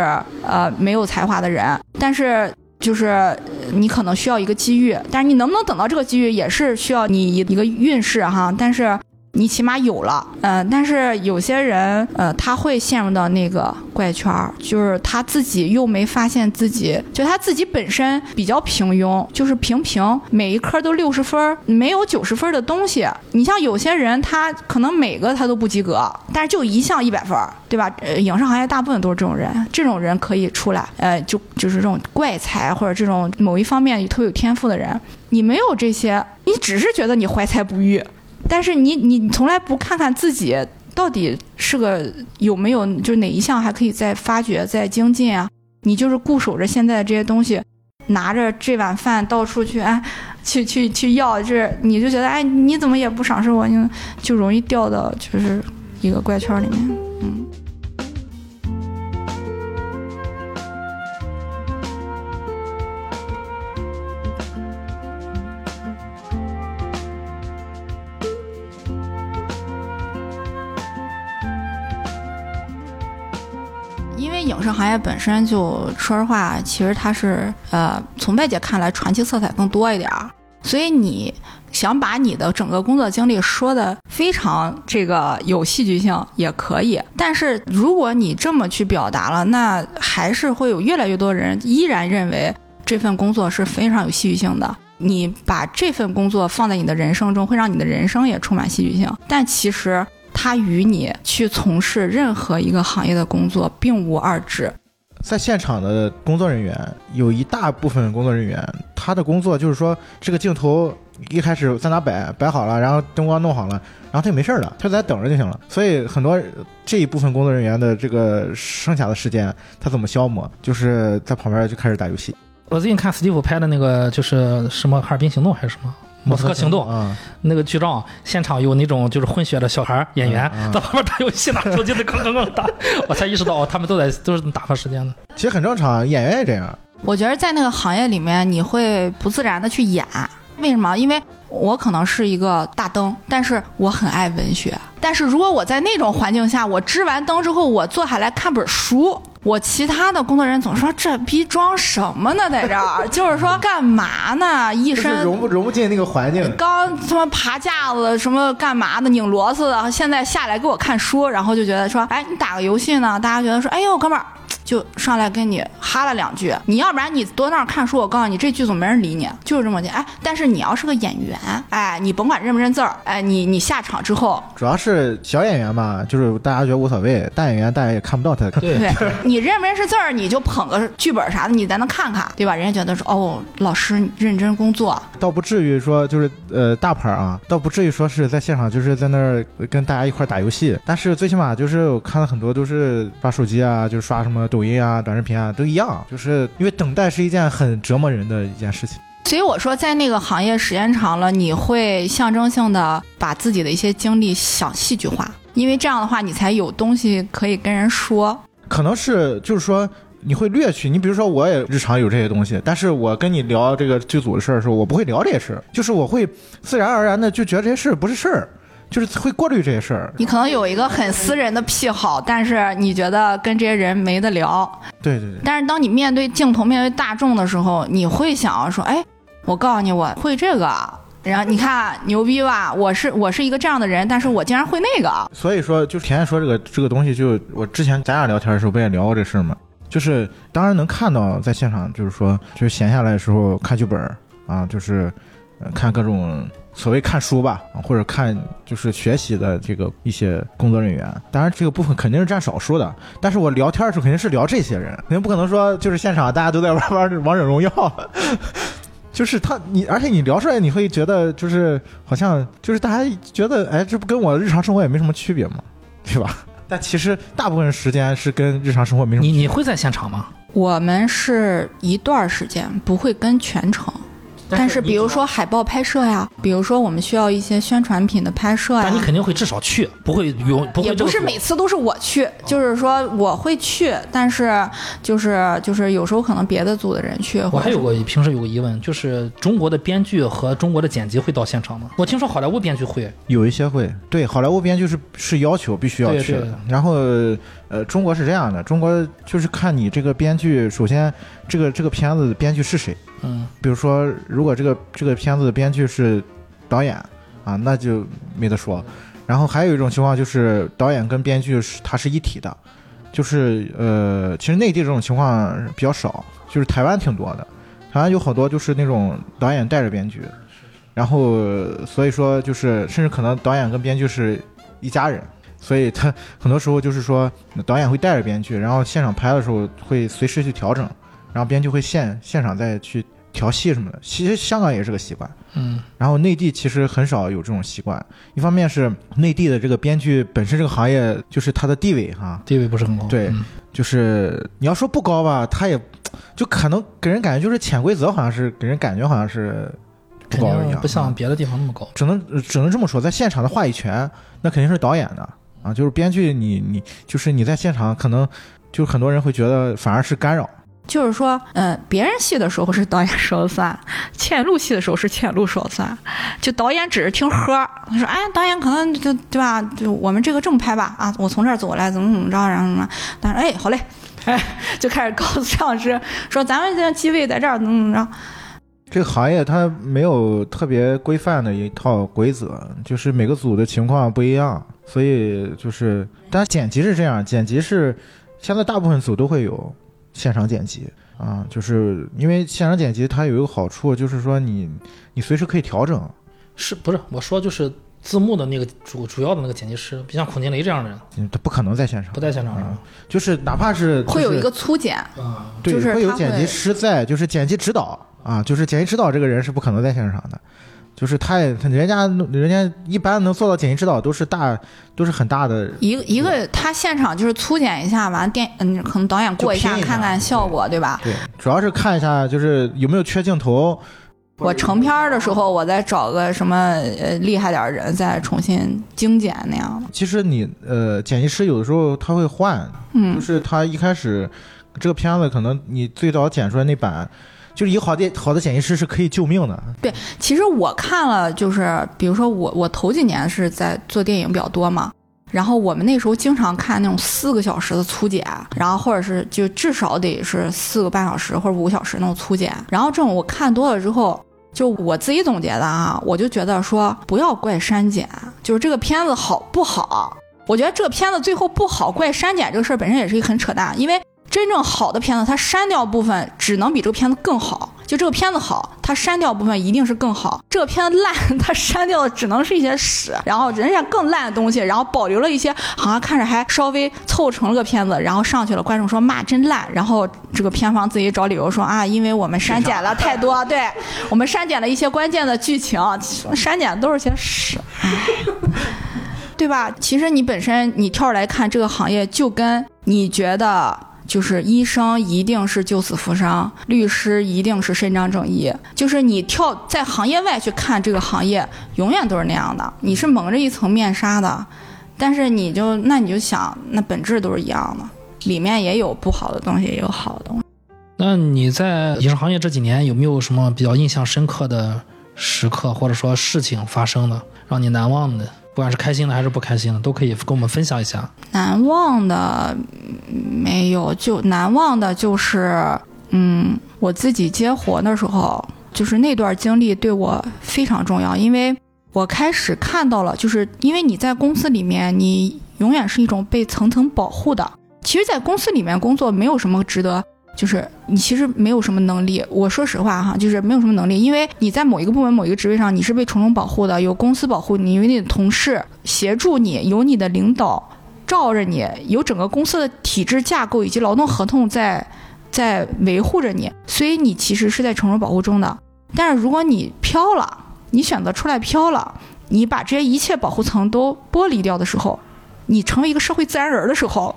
呃没有才华的人。但是就是你可能需要一个机遇，但是你能不能等到这个机遇，也是需要你一一个运势哈。但是你起码有了，嗯、但是有些人，呃，他会陷入到那个怪圈儿，就是他自己又没发现自己，就他自己本身比较平庸，就是平平，每一科都六十分，没有九十分的东西。你像有些人，他可能每个他都不及格，但是就一项一百分，对吧？呃，影视行业大部分都是这种人，这种人可以出来，呃，就就是这种怪才或者这种某一方面特别有天赋的人，你没有这些，你只是觉得你怀才不遇。但是你你从来不看看自己到底是个有没有，就是哪一项还可以再发掘、再精进啊？你就是固守着现在的这些东西，拿着这碗饭到处去哎，去去去要，就是你就觉得哎，你怎么也不赏识我，你就容易掉到就是一个怪圈里面，嗯。因为影视行业本身就说实话，其实它是呃，从外界看来传奇色彩更多一点儿，所以你想把你的整个工作经历说的非常这个有戏剧性也可以，但是如果你这么去表达了，那还是会有越来越多人依然认为这份工作是非常有戏剧性的。你把这份工作放在你的人生中，会让你的人生也充满戏剧性，但其实。它与你去从事任何一个行业的工作并无二致。在现场的工作人员有一大部分工作人员，他的工作就是说，这个镜头一开始在哪摆，摆好了，然后灯光弄好了，然后他就没事儿了，他就在等着就行了。所以很多这一部分工作人员的这个剩下的时间，他怎么消磨？就是在旁边就开始打游戏。我最近看史蒂夫拍的那个，就是什么《哈尔滨行动》还是什么？莫斯科行动啊，那个剧照，现场有那种就是混血的小孩演员在旁边打游戏，拿手机在哐哐哐打，我才意识到哦，他们都在都是打发时间的。其实很正常，演员也这样。我觉得在那个行业里面，你会不自然的去演，为什么？因为我可能是一个大灯，但是我很爱文学。但是如果我在那种环境下，我支完灯之后，我坐下来看本书。我其他的工作人员总说这逼装什么呢，在这儿就是说干嘛呢？一身融不融不进那个环境。刚他妈爬架子什么干嘛的拧螺丝的，现在下来给我看书，然后就觉得说，哎，你打个游戏呢？大家觉得说，哎呦，哥们儿。就上来跟你哈了两句，你要不然你多那儿看书，我告诉你这剧组没人理你，就是这么的。哎，但是你要是个演员，哎，你甭管认不认字儿，哎，你你下场之后，主要是小演员嘛，就是大家觉得无所谓，大演员大家也看不到他。对，你认不认识字儿，你就捧个剧本啥的，你在那看看，对吧？人家觉得说，哦，老师认真工作，倒不至于说就是呃大牌啊，倒不至于说是在现场就是在那儿跟大家一块打游戏，但是最起码就是我看了很多都是刷手机啊，就是刷什么。抖音啊，短视频啊，都一样，就是因为等待是一件很折磨人的一件事情。所以我说，在那个行业时间长了，你会象征性的把自己的一些经历想戏剧化，因为这样的话，你才有东西可以跟人说。可能是就是说你会略去，你比如说我也日常有这些东西，但是我跟你聊这个剧组的事儿的时候，我不会聊这些事儿，就是我会自然而然的就觉得这些事儿不是事儿。就是会过滤这些事儿。你可能有一个很私人的癖好，但是你觉得跟这些人没得聊。对对对。但是当你面对镜头、面对大众的时候，你会想要说：“哎，我告诉你，我会这个。”然后你看牛逼吧？我是我是一个这样的人，但是我竟然会那个。所以说，就甜甜说这个这个东西，就我之前咱俩聊天的时候不也聊过这事儿吗？就是当然能看到在现场，就是说，就是闲下来的时候看剧本啊，就是看各种。所谓看书吧，或者看就是学习的这个一些工作人员，当然这个部分肯定是占少数的。但是我聊天的时候肯定是聊这些人，肯定不可能说就是现场大家都在玩玩王者荣耀，就是他你，而且你聊出来你会觉得就是好像就是大家觉得哎，这不跟我日常生活也没什么区别吗？对吧？但其实大部分时间是跟日常生活没什么。你你会在现场吗？我们是一段时间，不会跟全程。但是，比如说海报拍摄呀，比如说我们需要一些宣传品的拍摄呀，但你肯定会至少去，不会永不会。也不是每次都是我去，就是说我会去，但是就是就是有时候可能别的组的人去。我还有个平时有个疑问，就是中国的编剧和中国的剪辑会到现场吗？我听说好莱坞编剧会有一些会，对，好莱坞编剧是是要求必须要去，然后。呃，中国是这样的，中国就是看你这个编剧，首先这个这个片子的编剧是谁，嗯，比如说如果这个这个片子的编剧是导演啊，那就没得说。然后还有一种情况就是导演跟编剧是它是一体的，就是呃，其实内地这种情况比较少，就是台湾挺多的，台湾有好多就是那种导演带着编剧，然后所以说就是甚至可能导演跟编剧是一家人。所以他很多时候就是说，导演会带着编剧，然后现场拍的时候会随时去调整，然后编剧会现现场再去调戏什么的。其实香港也是个习惯，嗯。然后内地其实很少有这种习惯，一方面是内地的这个编剧本身这个行业就是他的地位哈，地位不是很高。对，就是你要说不高吧，他也就可能给人感觉就是潜规则，好像是给人感觉好像是不高一样，不像啊别的地方那么高。只能只能这么说，在现场的话语权那肯定是导演的啊，就是编剧你你就是你在现场可能就是很多人会觉得反而是干扰。就是说，嗯、别人戏的时候是导演说了算，倩露戏的时候是倩露说了算，就导演只是听喝。他说，哎，导演可能就对吧？就我们这个这么拍吧，啊，我从这儿走过来，怎么怎么着，然后什么，但是哎，好嘞，哎，就开始告诉 摄像师说，咱们这个机位在这儿，怎么怎么着。这个行业它没有特别规范的一套规则，就是每个组的情况不一样，所以就是，但是剪辑是这样，剪辑是现在大部分组都会有现场剪辑啊，就是因为现场剪辑它有一个好处，就是说你你随时可以调整，是不是？我说就是字幕的那个主主要的那个剪辑师，不像孔金雷这样的人，嗯它不可能在现场不，在现场是吧？就是哪怕是、就是、会有一个粗剪，啊，对，就是他会有剪辑师在，就是剪辑指导啊，就是剪辑指导这个人是不可能在现场的，就是他也他人家人家一般能做到剪辑指导都是大都是很大的，一个一个他现场就是粗剪一下，完电嗯，可能导演过一下看看效果，对吧？对，主要是看一下就是有没有缺镜头，我成片儿的时候，我再找个什么呃厉害点人再重新精简那样的。其实你呃剪辑师有的时候他会换，就嗯，是他一开始这个片子可能你最早剪出来那版。就是一个好的好的剪辑师是可以救命的，对其实我看了，就是比如说我我头几年是在做电影比较多嘛，然后我们那时候经常看那种四个小时的粗剪，然后或者是就至少得是四个半小时或者五个小时那种粗剪，然后这种我看多了之后。就我自己总结的啊，我就觉得说不要怪删减，就是这个片子好不好，我觉得这个片子最后不好怪删减这个事儿本身也是一个很扯淡，因为真正好的片子，它删掉部分只能比这个片子更好。就这个片子好，它删掉部分一定是更好。这个片子烂，它删掉的只能是一些屎，然后人家更烂的东西，然后保留了一些好像看着还稍微凑成了个片子，然后上去了，观众说骂真烂，然后这个片方自己找理由说啊，因为我们删减了太多，对我们删减了一些关键的剧情，删减都是些屎，对吧？其实你本身你跳出来看这个行业，就跟你觉得就是医生一定是救死扶伤，律师一定是伸张正义，就是你跳在行业外去看这个行业，永远都是那样的，你是蒙着一层面纱的。但是你就那你就想，那本质都是一样的，里面也有不好的东西，也有好的东西。那你在影视行业这几年有没有什么比较印象深刻的时刻，或者说事情发生的，让你难忘的？不管是开心的还是不开心的，都可以跟我们分享一下。难忘的没有，就难忘的就是，嗯，我自己接活的时候，就是那段经历对我非常重要，因为我开始看到了，就是因为你在公司里面，你永远是一种被层层保护的。其实，在公司里面工作没有什么值得。就是你其实没有什么能力，我说实话哈，就是没有什么能力，因为你在某一个部门、某一个职位上，你是被重重保护的，有公司保护你，有你的同事协助你，有你的领导罩着你，有整个公司的体制架构以及劳动合同在在维护着你，所以你其实是在重重保护中的。但是如果你飘了，你选择出来飘了，你把这些一切保护层都剥离掉的时候，你成为一个社会自然人的时候，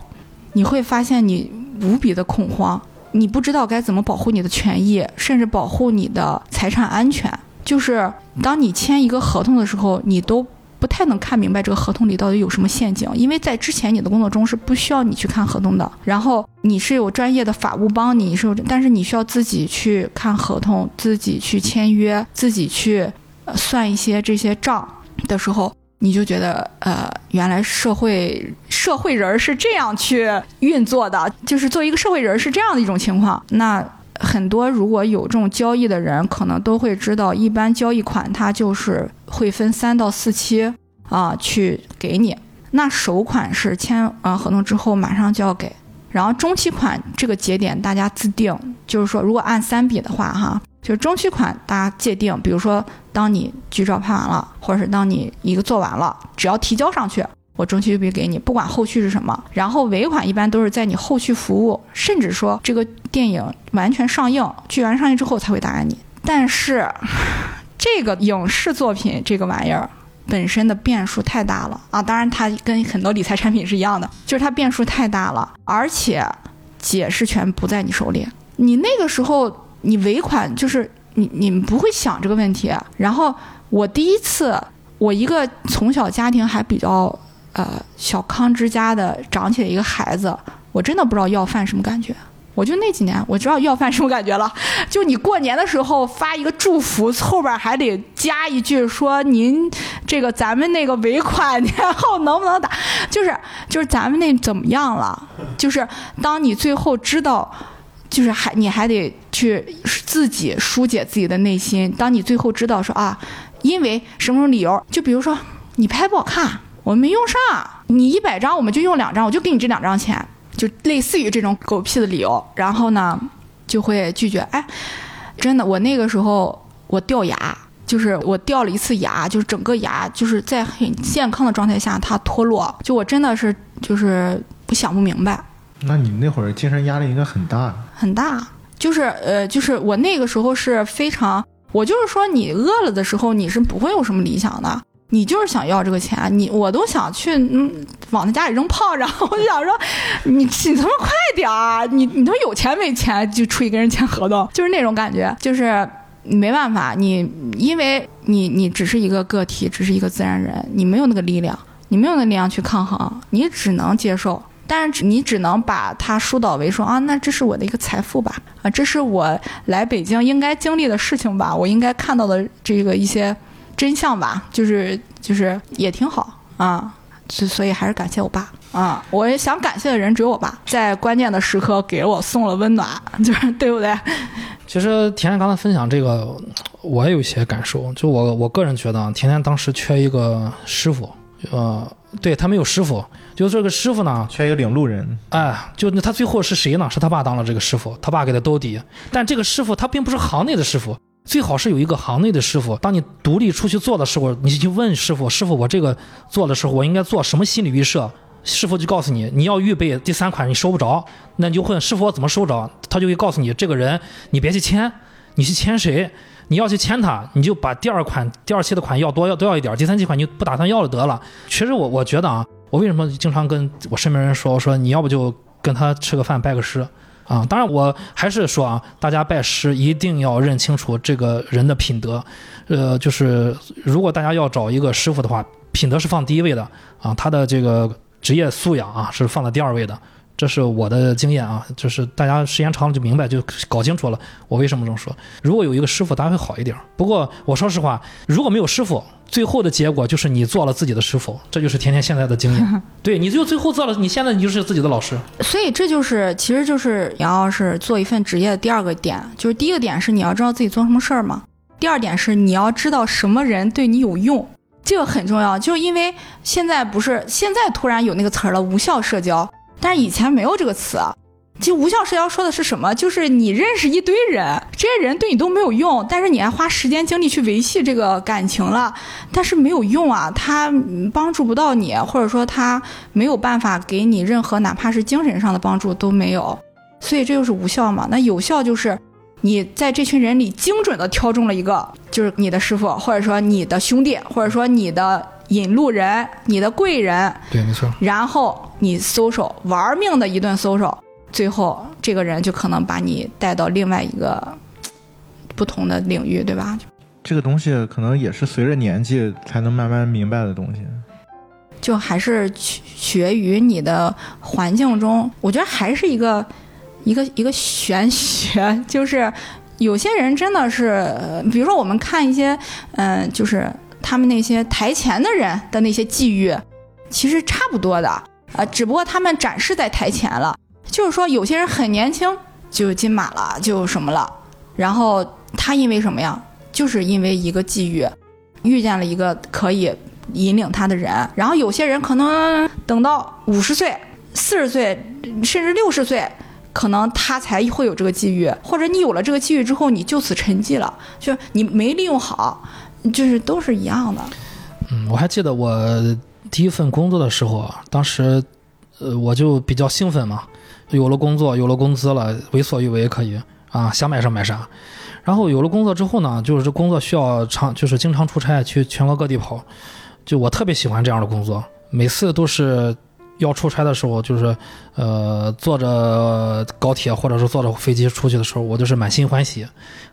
你会发现你无比的恐慌，你不知道该怎么保护你的权益，甚至保护你的财产安全。就是当你签一个合同的时候，你都不太能看明白这个合同里到底有什么陷阱，因为在之前你的工作中是不需要你去看合同的，然后你是有专业的法务帮你，你是有，但是你需要自己去看合同，自己去签约，自己去、算一些这些账的时候。你就觉得，呃，原来社会社会人是这样去运作的，就是作为一个社会人是这样的一种情况。那很多如果有这种交易的人，可能都会知道，一般交易款它就是会分三到四期啊去给你。那首款是签完合同之后马上就要给，然后中期款这个节点大家自定，就是说如果按三笔的话，哈。就是中期款，大家界定，比如说，当你剧照拍完了，或者是当你一个做完了，只要提交上去，我中期就笔给你，不管后续是什么。然后尾款一般都是在你后续服务，甚至说这个电影完全上映，剧完上映之后才会打给你。但是，这个影视作品这个玩意儿本身的变数太大了啊！当然，它跟很多理财产品是一样的，就是它变数太大了，而且解释权不在你手里。你那个时候，你尾款就是你，你们不会想这个问题。然后我第一次，我一个从小家庭还比较呃小康之家的长起来一个孩子，我真的不知道要饭什么感觉。我就那几年，我知道要饭什么感觉了。就你过年的时候发一个祝福，后边还得加一句说您这个咱们那个尾款年后能不能打？就是就是咱们那怎么样了？就是当你最后知道，就是还你还得去自己疏解自己的内心。当你最后知道说啊，因为什么什么理由，就比如说你拍不好看，我没用上，你一百张我们就用两张，我就给你这两张钱。就类似于这种狗屁的理由，然后呢，就会拒绝。哎，真的，我那个时候我掉牙，就是我掉了一次牙，就是整个牙就是在很健康的状态下它脱落，就我真的是就是不想不明白。那你那会儿精神压力应该很大，很大。就是呃，就是我那个时候是非常，我就是说你饿了的时候你是不会有什么理想的。你就是想要这个钱，你我都想去嗯往他家里扔炮仗，我就想说，你你他妈快点儿，你你他妈有钱没钱就出去跟人签合同，就是那种感觉，就是没办法，你因为你你只是一个个体，只是一个自然人，你没有那个力量，你没有那力量去抗衡，你只能接受，但是你只能把它疏导为说啊，那这是我的一个财富吧，啊，这是我来北京应该经历的事情吧，我应该看到的这个一些。真相吧，就是就是也挺好啊，所所以还是感谢我爸啊！我也想感谢的人只有我爸，在关键的时刻给我送了温暖，就是对不对？其实甜甜刚才分享这个，我也有一些感受。就我我个人觉得，甜甜当时缺一个师傅，呃，对他没有师傅，就这个师傅呢，缺一个领路人。哎，就那他最后是谁呢？是他爸当了这个师傅，他爸给他兜底，但这个师傅他并不是行内的师傅。最好是有一个行内的师傅，当你独立出去做的时候，你就去问师傅：“师傅，我这个做的时候，我应该做什么心理预设？”师傅就告诉你：“你要预备第三款，你收不着，那你就问师傅我怎么收着？”他就会告诉你：“这个人你别去签，你去签谁？你要去签他，你就把第二款、第二期的款要多要多要一点，第三期款你不打算要了得了。”其实我我觉得啊，我为什么经常跟我身边人说，我说你要不就跟他吃个饭拜个师。啊，当然我还是说啊，大家拜师一定要认清楚这个人的品德，呃，就是如果大家要找一个师傅的话，品德是放第一位的啊，他的这个职业素养啊是放在第二位的。这是我的经验啊，就是大家时间长了就明白，就搞清楚了我为什么这么说。如果有一个师傅，大家会好一点。不过我说实话，如果没有师傅，最后的结果就是你做了自己的师傅，这就是甜甜现在的经验。对，你就最后做了，你现在你就是自己的老师。所以这就是，其实就是你要是做一份职业的第二个点，就是第一个点是你要知道自己做什么事儿嘛。第二点是你要知道什么人对你有用，这个很重要。就因为现在不是现在突然有那个词儿了，无效社交。但是以前没有这个词，其实无效社交说的是什么？就是你认识一堆人，这些人对你都没有用，但是你还花时间精力去维系这个感情了，但是没有用啊，他帮助不到你，或者说他没有办法给你任何哪怕是精神上的帮助都没有，所以这就是无效嘛。那有效就是你在这群人里精准的挑中了一个，就是你的师傅，或者说你的兄弟，或者说你的。引路人，你的贵人，对，没错。然后你搜手玩命的一顿搜手，最后这个人就可能把你带到另外一个不同的领域，对吧？这个东西可能也是随着年纪才能慢慢明白的东西。就还是取决于你的环境中，我觉得还是一个一个一个玄学，就是有些人真的是，比如说我们看一些，嗯，就是。他们那些台前的人的那些际遇，其实差不多的啊，只不过他们展示在台前了。就是说，有些人很年轻就金马了，就什么了。然后他因为什么呀？就是因为一个际遇，遇见了一个可以引领他的人。然后有些人可能等到五十岁、四十岁，甚至六十岁，可能他才会有这个际遇。或者你有了这个际遇之后，你就此沉寂了，就你没利用好。就是都是一样的。嗯，我还记得我第一份工作的时候，当时，呃，我就比较兴奋嘛，有了工作，有了工资了，为所欲为可以啊，想买啥买啥。然后有了工作之后呢，就是工作需要长，就是经常出差去全国各地跑，就我特别喜欢这样的工作，每次都是要出差的时候，就是呃坐着高铁或者是坐着飞机出去的时候，我就是满心欢喜。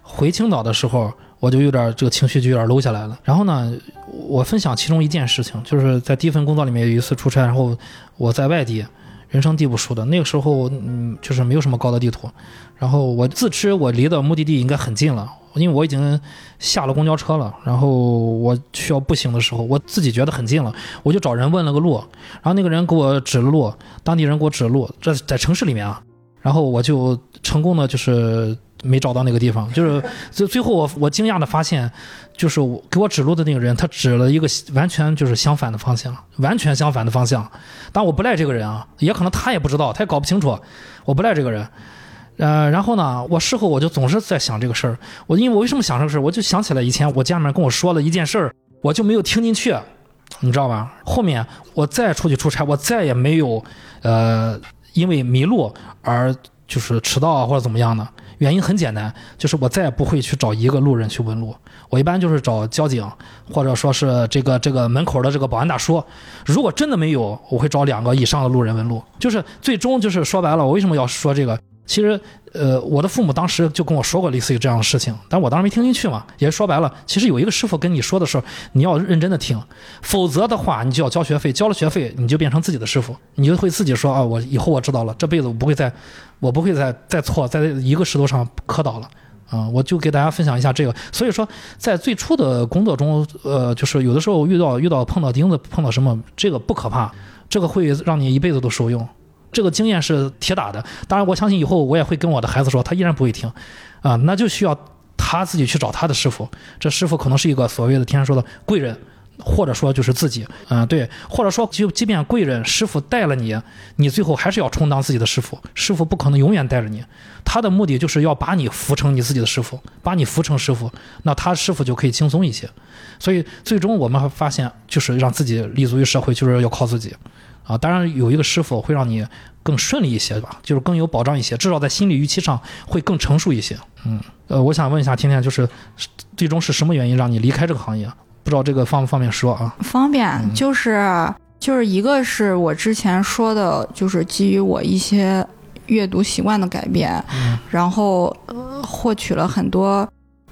回青岛的时候，我就有点这个情绪就有点搂下来了。然后呢，我分享其中一件事情，就是在第一份工作里面有一次出差，然后我在外地，人生地不熟的，那个时候嗯就是没有什么高德地图，然后我自知我离的目的地应该很近了。因为我已经下了公交车了，然后我需要步行的时候，我自己觉得很近了，我就找人问了个路，然后那个人给我指了路，当地人给我指了路，这在城市里面啊，然后我就成功的就是没找到那个地方，就是最最后我我惊讶的发现，就是我给我指路的那个人，他指了一个完全就是相反的方向，完全相反的方向，但我不赖这个人啊，也可能他也不知道，他也搞不清楚，我不赖这个人。呃，然后呢，我事后我就总是在想这个事儿。我因为我为什么想这个事儿，我就想起来以前我家里面跟我说了一件事儿，我就没有听进去，你知道吧？后面我再出去出差，我再也没有，呃，因为迷路而就是迟到啊或者怎么样的。原因很简单，就是我再也不会去找一个路人去问路，我一般就是找交警，或者说是这个这个门口的这个保安大叔。如果真的没有，我会找两个以上的路人问路。就是最终就是说白了，我为什么要说这个？其实，呃，我的父母当时就跟我说过类似于这样的事情，但我当时没听进去嘛。也说白了，其实有一个师傅跟你说的时候，你要认真的听，否则的话，你就要交学费，交了学费，你就变成自己的师傅，你就会自己说啊，我以后我知道了，这辈子我不会再，我不会再再错，在一个石头上磕倒了，啊，我就给大家分享一下这个。所以说，在最初的工作中，呃，就是有的时候遇到遇到碰到钉子，碰到什么，这个不可怕，这个会让你一辈子都受用。这个经验是铁打的，当然我相信以后我也会跟我的孩子说，他依然不会听，啊，那就需要他自己去找他的师傅，这师傅可能是一个所谓的天上说的贵人，或者说就是自己，嗯，对，或者说就即便贵人师傅带了你，你最后还是要充当自己的师傅，师傅不可能永远带着你，他的目的就是要把你扶成你自己的师傅，把你扶成师傅，那他师傅就可以轻松一些，所以最终我们会发现就是让自己立足于社会，就是要靠自己。啊，当然有一个师傅会让你更顺利一些吧，就是更有保障一些，至少在心理预期上会更成熟一些。嗯，呃，我想问一下天天，就是最终是什么原因让你离开这个行业？不知道这个方不方便说啊？方便，就是就是一个是我之前说的，就是基于我一些阅读习惯的改变，然后呃获取了很多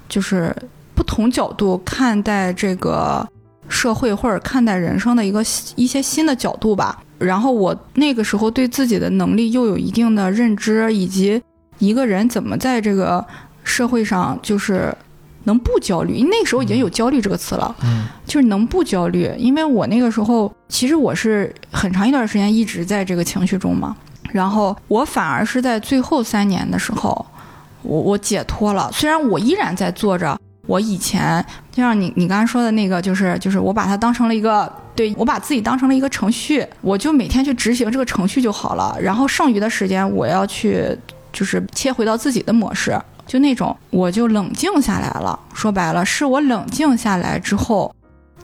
就是不同角度看待这个社会或者看待人生的一个一些新的角度吧。然后我那个时候对自己的能力又有一定的认知，以及一个人怎么在这个社会上就是能不焦虑？那时候已经有焦虑这个词了，嗯，就是能不焦虑。因为我那个时候其实我是很长一段时间一直在这个情绪中嘛，然后我反而是在最后三年的时候，我我解脱了。虽然我依然在做着。我以前就像你你刚才说的那个，就是就是我把它当成了一个，对我把自己当成了一个程序，我就每天去执行这个程序就好了。然后剩余的时间我要去就是切回到自己的模式，就那种我就冷静下来了。说白了，是我冷静下来之后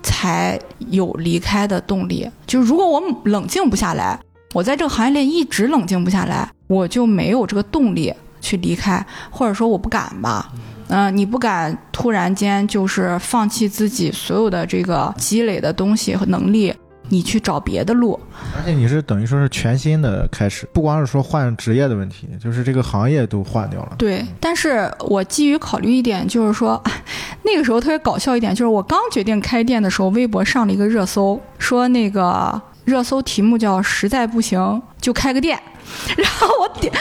才有离开的动力。就如果我冷静不下来，我在这个行业里一直冷静不下来，我就没有这个动力去离开，或者说我不敢吧。嗯，你不敢突然间就是放弃自己所有的这个积累的东西和能力，你去找别的路。而且你是等于说是全新的开始，不光是说换职业的问题，就是这个行业都换掉了。对，但是我基于考虑一点，就是说，那个时候特别搞笑一点，就是我刚决定开店的时候，微博上了一个热搜，说那个热搜题目叫“实在不行就开个店”。然后我点，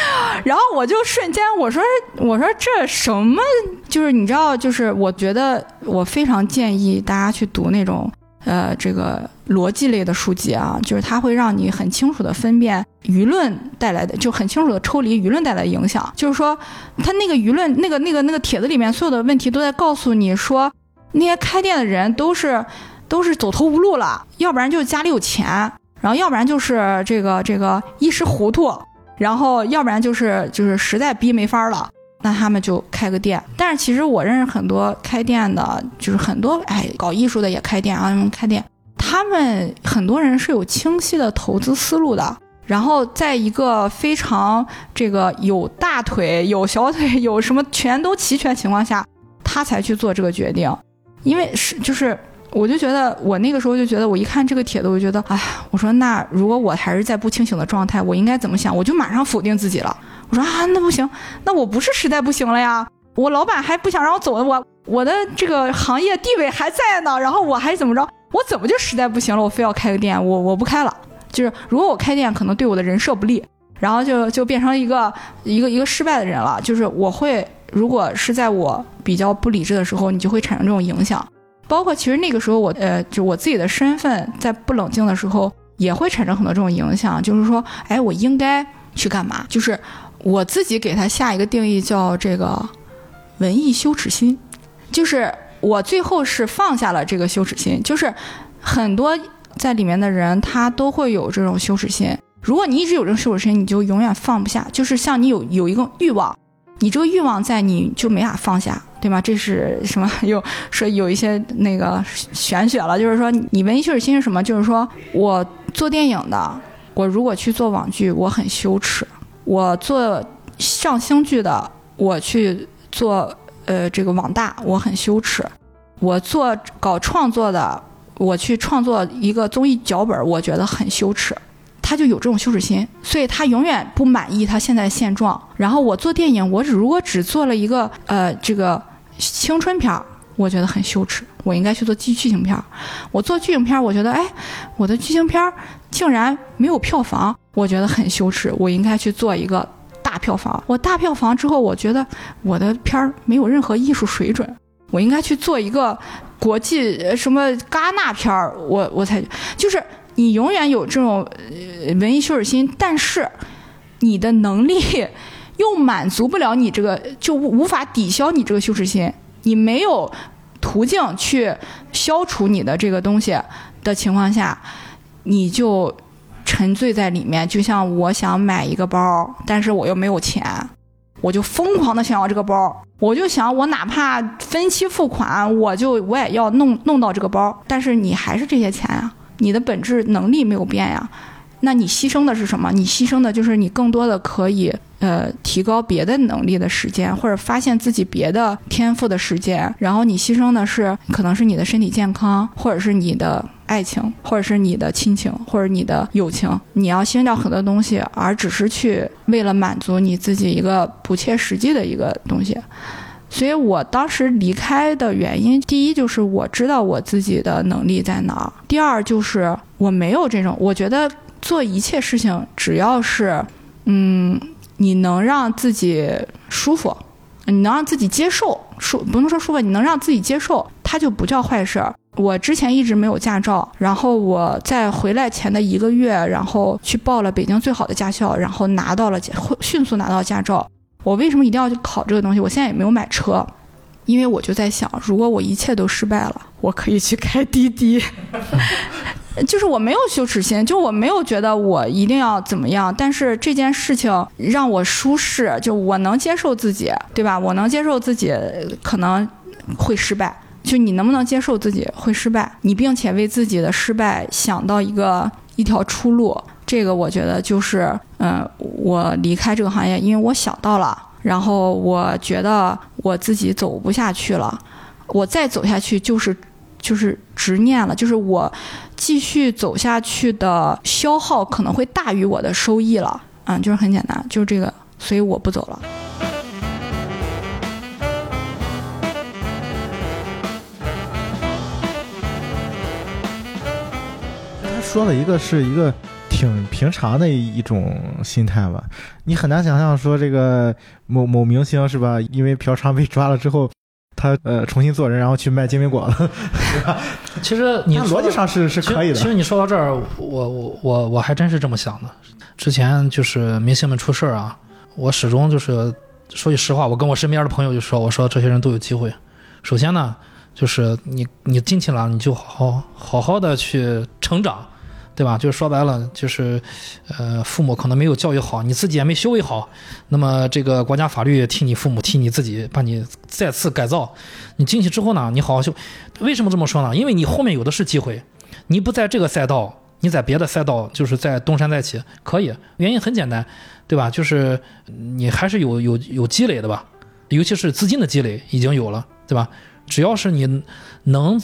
然后我就瞬间我说我说这什么？就是你知道，就是我觉得我非常建议大家去读那种呃这个逻辑类的书籍啊，就是它会让你很清楚的分辨舆论带来的，就很清楚的抽离舆论带来的影响。就是说，他那个舆论那个那个那个帖子里面所有的问题都在告诉你说，那些开店的人都是都是走投无路了，要不然就是家里有钱。然后要不然就是这个这个一时糊涂，然后要不然就是就是实在逼没法了，那他们就开个店。但是其实我认识很多开店的，就是很多哎搞艺术的也开店啊，开店，他们很多人是有清晰的投资思路的，然后在一个非常这个有大腿有小腿 有什么全都齐全情况下，他才去做这个决定，因为是就是我就觉得我那个时候就觉得，我一看这个帖子，我就觉得，哎，我说那如果我还是在不清醒的状态，我应该怎么想？我就马上否定自己了。我说啊，那不行，那我不是实在不行了呀，我老板还不想让我走，我我的这个行业地位还在呢，然后我还怎么着？我怎么就实在不行了？我非要开个店，我我不开了。就是如果我开店，可能对我的人设不利，然后就就变成一个一个一个失败的人了。就是我会，如果是在我比较不理智的时候，你就会产生这种影响。包括其实那个时候我呃，就我自己的身份在不冷静的时候，也会产生很多这种影响。就是说，哎，我应该去干嘛？就是我自己给他下一个定义，叫这个文艺羞耻心。就是我最后是放下了这个羞耻心。就是很多在里面的人，他都会有这种羞耻心。如果你一直有这种羞耻心，你就永远放不下。就是像你有有一个欲望，你这个欲望在，你就没法放下。对吗？这是什么？有说有一些那个玄学了，就是说你文艺羞耻心是什么？就是说我做电影的，我如果去做网剧，我很羞耻；我做上星剧的，我去做呃这个网大，我很羞耻；我做搞创作的，我去创作一个综艺脚本，我觉得很羞耻。他就有这种羞耻心，所以他永远不满意他现在现状。然后我做电影，我只如果只做了一个呃这个。青春片儿，我觉得很羞耻，我应该去做剧剧情片儿。我做剧情片儿，我觉得，哎，我的剧情片儿竟然没有票房，我觉得很羞耻，我应该去做一个大票房。我大票房之后，我觉得我的片儿没有任何艺术水准，我应该去做一个国际什么戛纳片儿。我我才就是你永远有这种呃文艺羞耻心，但是你的能力。又满足不了你这个，就无法抵消你这个羞耻心。你没有途径去消除你的这个东西的情况下，你就沉醉在里面。就像我想买一个包，但是我又没有钱，我就疯狂的想要这个包。我就想，我哪怕分期付款，我就我也要弄弄到这个包。但是你还是这些钱呀，你的本质能力没有变呀。那你牺牲的是什么？你牺牲的就是你更多的可以。呃，提高别的能力的时间，或者发现自己别的天赋的时间，然后你牺牲的是可能是你的身体健康，或者是你的爱情，或者是你的亲情，或者你的友情，你要牺牲掉很多东西，而只是去为了满足你自己一个不切实际的一个东西。所以我当时离开的原因，第一就是我知道我自己的能力在哪儿，第二就是我没有这种，我觉得做一切事情只要是，嗯。你能让自己舒服，你能让自己接受舒，不能说舒服，你能让自己接受，它就不叫坏事儿。我之前一直没有驾照，然后我在回来前的一个月，然后去报了北京最好的驾校，然后拿到了迅速拿到驾照。我为什么一定要去考这个东西？我现在也没有买车，因为我就在想，如果我一切都失败了，我可以去开滴滴。就是我没有羞耻心，就我没有觉得我一定要怎么样，但是这件事情让我舒适，就我能接受自己，对吧？我能接受自己可能会失败，就你能不能接受自己会失败？你并且为自己的失败想到一个一条出路，这个我觉得就是，嗯，我离开这个行业，因为我想到了，然后我觉得我自己走不下去了，我再走下去就是就是执念了，就是我。继续走下去的消耗可能会大于我的收益了，嗯，就是很简单，就是这个，所以我不走了。说了一个是一个挺平常的一种心态吧，你很难想象说这个某某明星是吧，因为嫖娼被抓了之后。他呃重新做人，然后去卖煎饼果子，其实你逻辑上是是可以的。其实你说到这儿，我我我我还真是这么想的。之前就是明星们出事儿啊，我始终就是说句实话，我跟我身边的朋友就说，我说这些人都有机会。首先呢，就是你你进去了，你就好好好好的去成长。对吧？就是说白了，就是，呃，父母可能没有教育好，你自己也没修为好，那么这个国家法律替你父母替你自己把你再次改造。你进去之后呢，你好好修。为什么这么说呢？因为你后面有的是机会，你不在这个赛道，你在别的赛道，就是在东山再起，可以。原因很简单，对吧？就是你还是有有有积累的吧，尤其是资金的积累已经有了，对吧？只要是你能。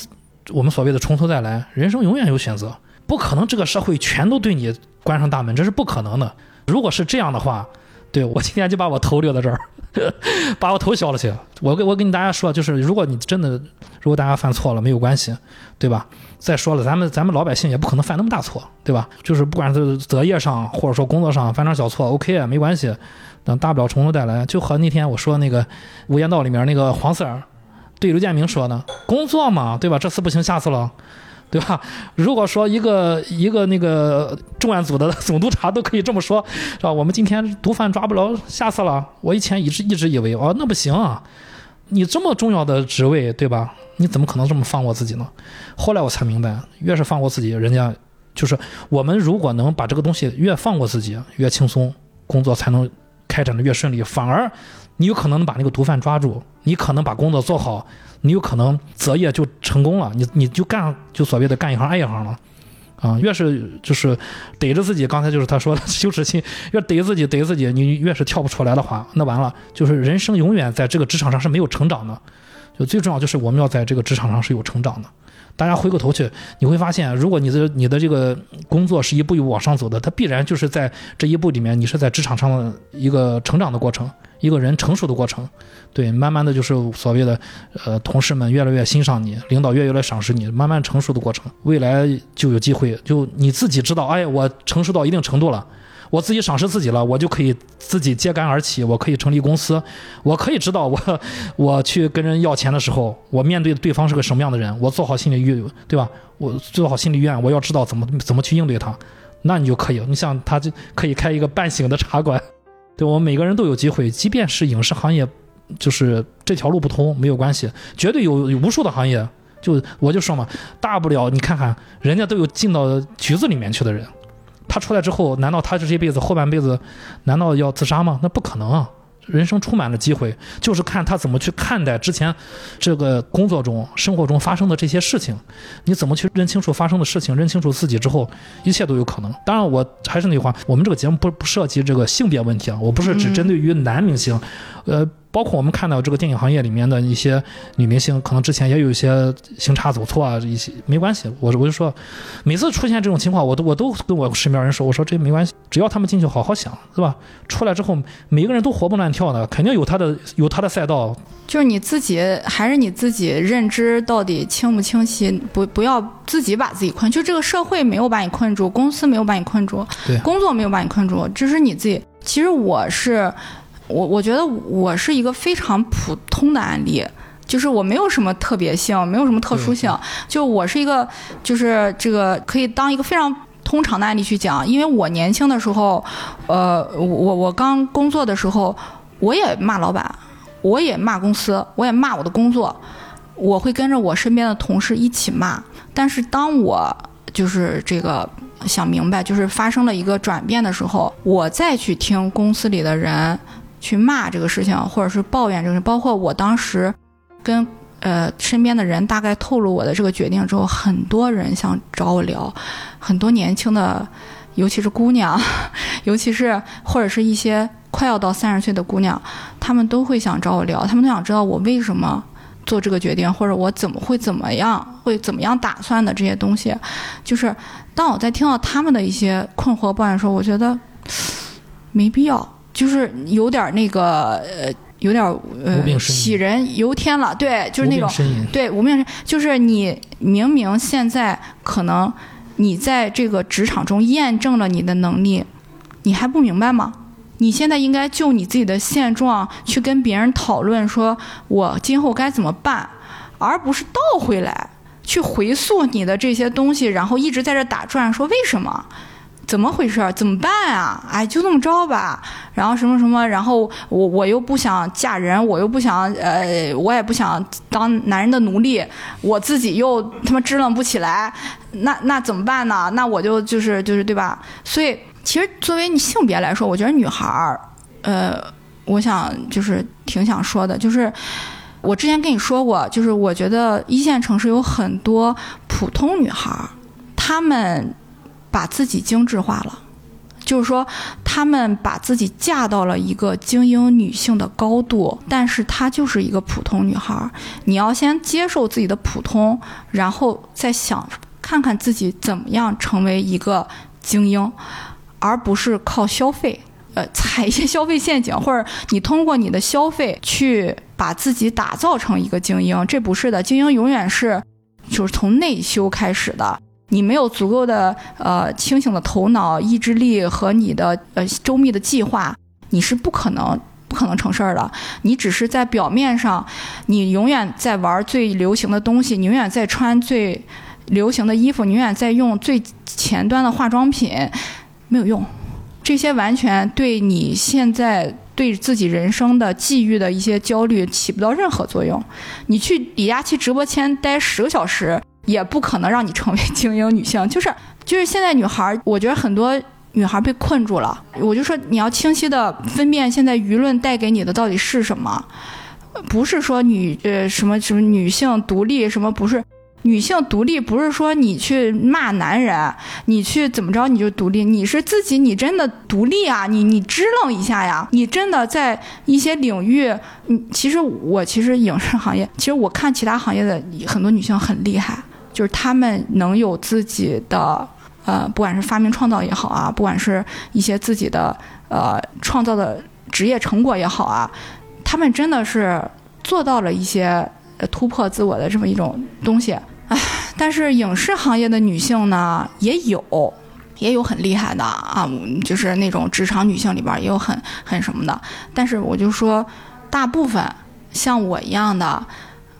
我们所谓的从头再来，人生永远有选择，不可能这个社会全都对你关上大门，这是不可能的。如果是这样的话，对我今天就把我头留在这儿，把我头削了去。我跟我跟大家说，就是如果你真的，如果大家犯错了没有关系，对吧？再说了，咱们咱们老百姓也不可能犯那么大错，对吧？就是不管是择业上或者说工作上犯点小错，OK，没关系，等大不了从头再来。就和那天我说那个《无间道》里面那个黄四儿对刘建明说的，工作嘛，对吧？这次不行，下次了。对吧？如果说一个一个那个重案组的 总督察都可以这么说，是吧？我们今天毒贩抓不着，下次了。我以前一直一直以为，哦，那不行啊！你这么重要的职位，对吧？你怎么可能这么放过自己呢？后来我才明白，越是放过自己，人家就是我们如果能把这个东西越放过自己，越轻松，工作才能开展的越顺利。反而你有可能把那个毒贩抓住，你可能把工作做好。你有可能择业就成功了，你你就干就所谓的干一行爱一行了，啊，越是就是逮着自己，刚才就是他说的羞耻心，越逮自己逮自己，你越是跳不出来的话，那完了，就是人生永远在这个职场上是没有成长的，就最重要就是我们要在这个职场上是有成长的。大家回过头去，你会发现，如果你的你的这个工作是一步一步往上走的，它必然就是在这一步里面，你是在职场上的一个成长的过程。一个人成熟的过程，对，慢慢的就是所谓的，呃，同事们越来越欣赏你，领导越来越赏识你，慢慢成熟的过程，未来就有机会，就你自己知道，哎，我成熟到一定程度了，我自己赏识自己了，我就可以自己揭竿而起，我可以成立公司，我可以知道我我去跟人要钱的时候，我面对对方是个什么样的人，我做好心理预，对吧？我做好心理预案，我要知道怎么怎么去应对他，那你就可以，你像他就可以开一个半醒的茶馆。对我们每个人都有机会，即便是影视行业，就是这条路不通没有关系，绝对有有无数的行业。就我就说嘛，大不了你看看，人家都有进到局子里面去的人，他出来之后，难道他这一辈子后半辈子，难道要自杀吗？那不可能啊！人生充满了机会，就是看他怎么去看待之前这个工作中、生活中发生的这些事情。你怎么去认清楚发生的事情，认清楚自己之后，一切都有可能。当然，我还是那句话，我们这个节目不不涉及这个性别问题啊，我不是只针对于男明星，呃。包括我们看到这个电影行业里面的一些女明星，可能之前也有一些行差走错啊，一些没关系。我我就说，每次出现这种情况，我都我都跟我身边人说，我说这没关系，只要他们进去好好想，是吧？出来之后，每个人都活蹦乱跳的，肯定有他的有他的赛道。就是你自己还是你自己认知到底清不清晰？不不要自己把自己困，就这个社会没有把你困住，公司没有把你困住，对，工作没有把你困住，只是你自己。其实我是。我我觉得我是一个非常普通的案例，就是我没有什么特别性，没有什么特殊性，就我是一个，就是这个可以当一个非常通常的案例去讲。因为我年轻的时候，呃，我我刚工作的时候，我也骂老板，我也骂公司，我也骂我的工作，我会跟着我身边的同事一起骂。但是当我就是这个想明白，就是发生了一个转变的时候，我再去听公司里的人。去骂这个事情，或者是抱怨这个事情，包括我当时跟呃身边的人大概透露我的这个决定之后，很多人想找我聊，很多年轻的，尤其是姑娘，尤其是或者是一些快要到三十岁的姑娘，他们都会想找我聊，他们都想知道我为什么做这个决定，或者我怎么会怎么样，会怎么样打算的这些东西。就是当我在听到他们的一些困惑抱怨的时候，我觉得没必要。就是有点那个呃，有点呃杞人忧天了，对，就是那种对无病呻就是你明明现在可能你在这个职场中验证了你的能力，你还不明白吗？你现在应该就你自己的现状去跟别人讨论，说我今后该怎么办，而不是倒回来去回溯你的这些东西，然后一直在这打转，说为什么。怎么回事？怎么办啊？哎，就这么着吧。然后什么什么，然后我我又不想嫁人，我又不想呃，我也不想当男人的奴隶，我自己又他妈支棱不起来，那那怎么办呢？那我就就是就是对吧？所以其实作为你性别来说，我觉得女孩儿，呃，我想就是挺想说的，就是我之前跟你说过，就是我觉得一线城市有很多普通女孩儿，她们。把自己精致化了，就是说，他。她们把自己嫁到了一个精英女性的高度，但是她就是一个普通女孩。你要先接受自己的普通，然后再想看看自己怎么样成为一个精英，而不是靠消费。呃，踩一些消费陷阱，或者你通过你的消费去把自己打造成一个精英，这不是的。精英永远是就是从内修开始的。你没有足够的呃清醒的头脑、意志力和你的呃周密的计划，你是不可能不可能成事儿的。你只是在表面上，你永远在玩最流行的东西，你永远在穿最流行的衣服，你永远在用最前端的化妆品，没有用。这些完全对你现在对自己人生的际遇的一些焦虑起不到任何作用。你去李佳琦直播间待十个小时，也不可能让你成为精英女性。就是就是现在女孩，我觉得很多女孩被困住了。我就说你要清晰的分辨现在舆论带给你的到底是什么，不是说女呃什么什么女性独立什么不是。女性独立不是说你去骂男人，你去怎么着你就独立，你是自己，你真的独立啊！你你支棱一下呀！你真的在一些领域，嗯其实我其实影视行业，其实我看其他行业的很多女性很厉害，就是他们能有自己的呃，不管是发明创造也好啊，不管是一些自己的呃创造的职业成果也好啊，他们真的是做到了一些。突破自我的这么一种东西，唉，但是影视行业的女性呢，也有，也有很厉害的啊，就是那种职场女性里边也有很很什么的。但是我就说，大部分像我一样的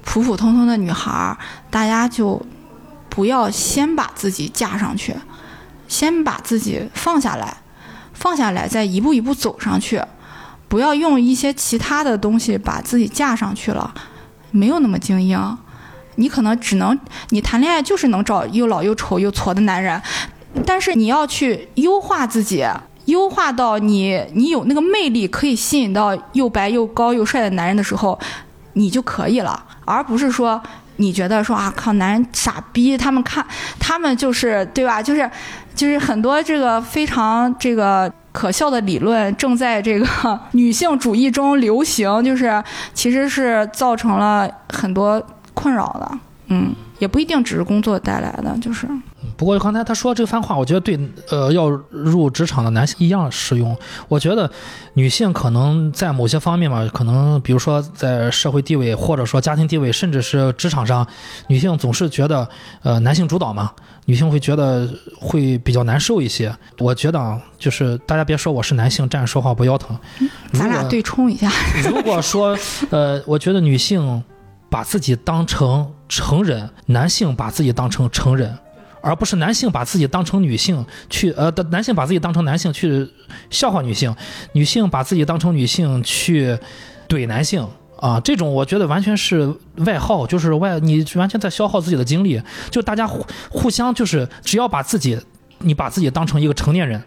普普通通的女孩，大家就不要先把自己架上去，先把自己放下来，放下来，再一步一步走上去，不要用一些其他的东西把自己架上去了。没有那么精英，你可能只能你谈恋爱就是能找又老又丑又矬的男人，但是你要去优化自己，优化到你你有那个魅力可以吸引到又白又高又帅的男人的时候，你就可以了，而不是说你觉得说啊靠男人傻逼，他们看他们就是对吧？就是就是很多这个非常这个。可笑的理论正在这个女性主义中流行，就是其实是造成了很多困扰的，嗯，也不一定只是工作带来的，就是。不过刚才他说这番话，我觉得对呃要入职场的男性一样适用。我觉得女性可能在某些方面吧，可能比如说在社会地位或者说家庭地位，甚至是职场上，女性总是觉得呃男性主导嘛，女性会觉得会比较难受一些。我觉得啊，就是大家别说我是男性站着说话不腰疼，咱俩对冲一下。如果说呃，我觉得女性把自己当成成人，男性把自己当成成人。而不是男性把自己当成女性去，呃，男性把自己当成男性去笑话女性，女性把自己当成女性去怼男性啊，这种我觉得完全是外耗，就是外你完全在消耗自己的精力，就大家互互相就是只要把自己，你把自己当成一个成年人，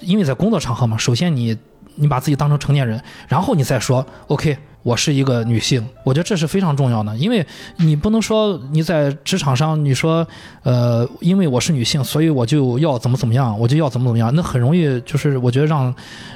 因为在工作场合嘛，首先你你把自己当成成年人，然后你再说 OK。我是一个女性，我觉得这是非常重要的，因为你不能说你在职场上，你说，呃，因为我是女性，所以我就要怎么怎么样，我就要怎么怎么样，那很容易就是我觉得让，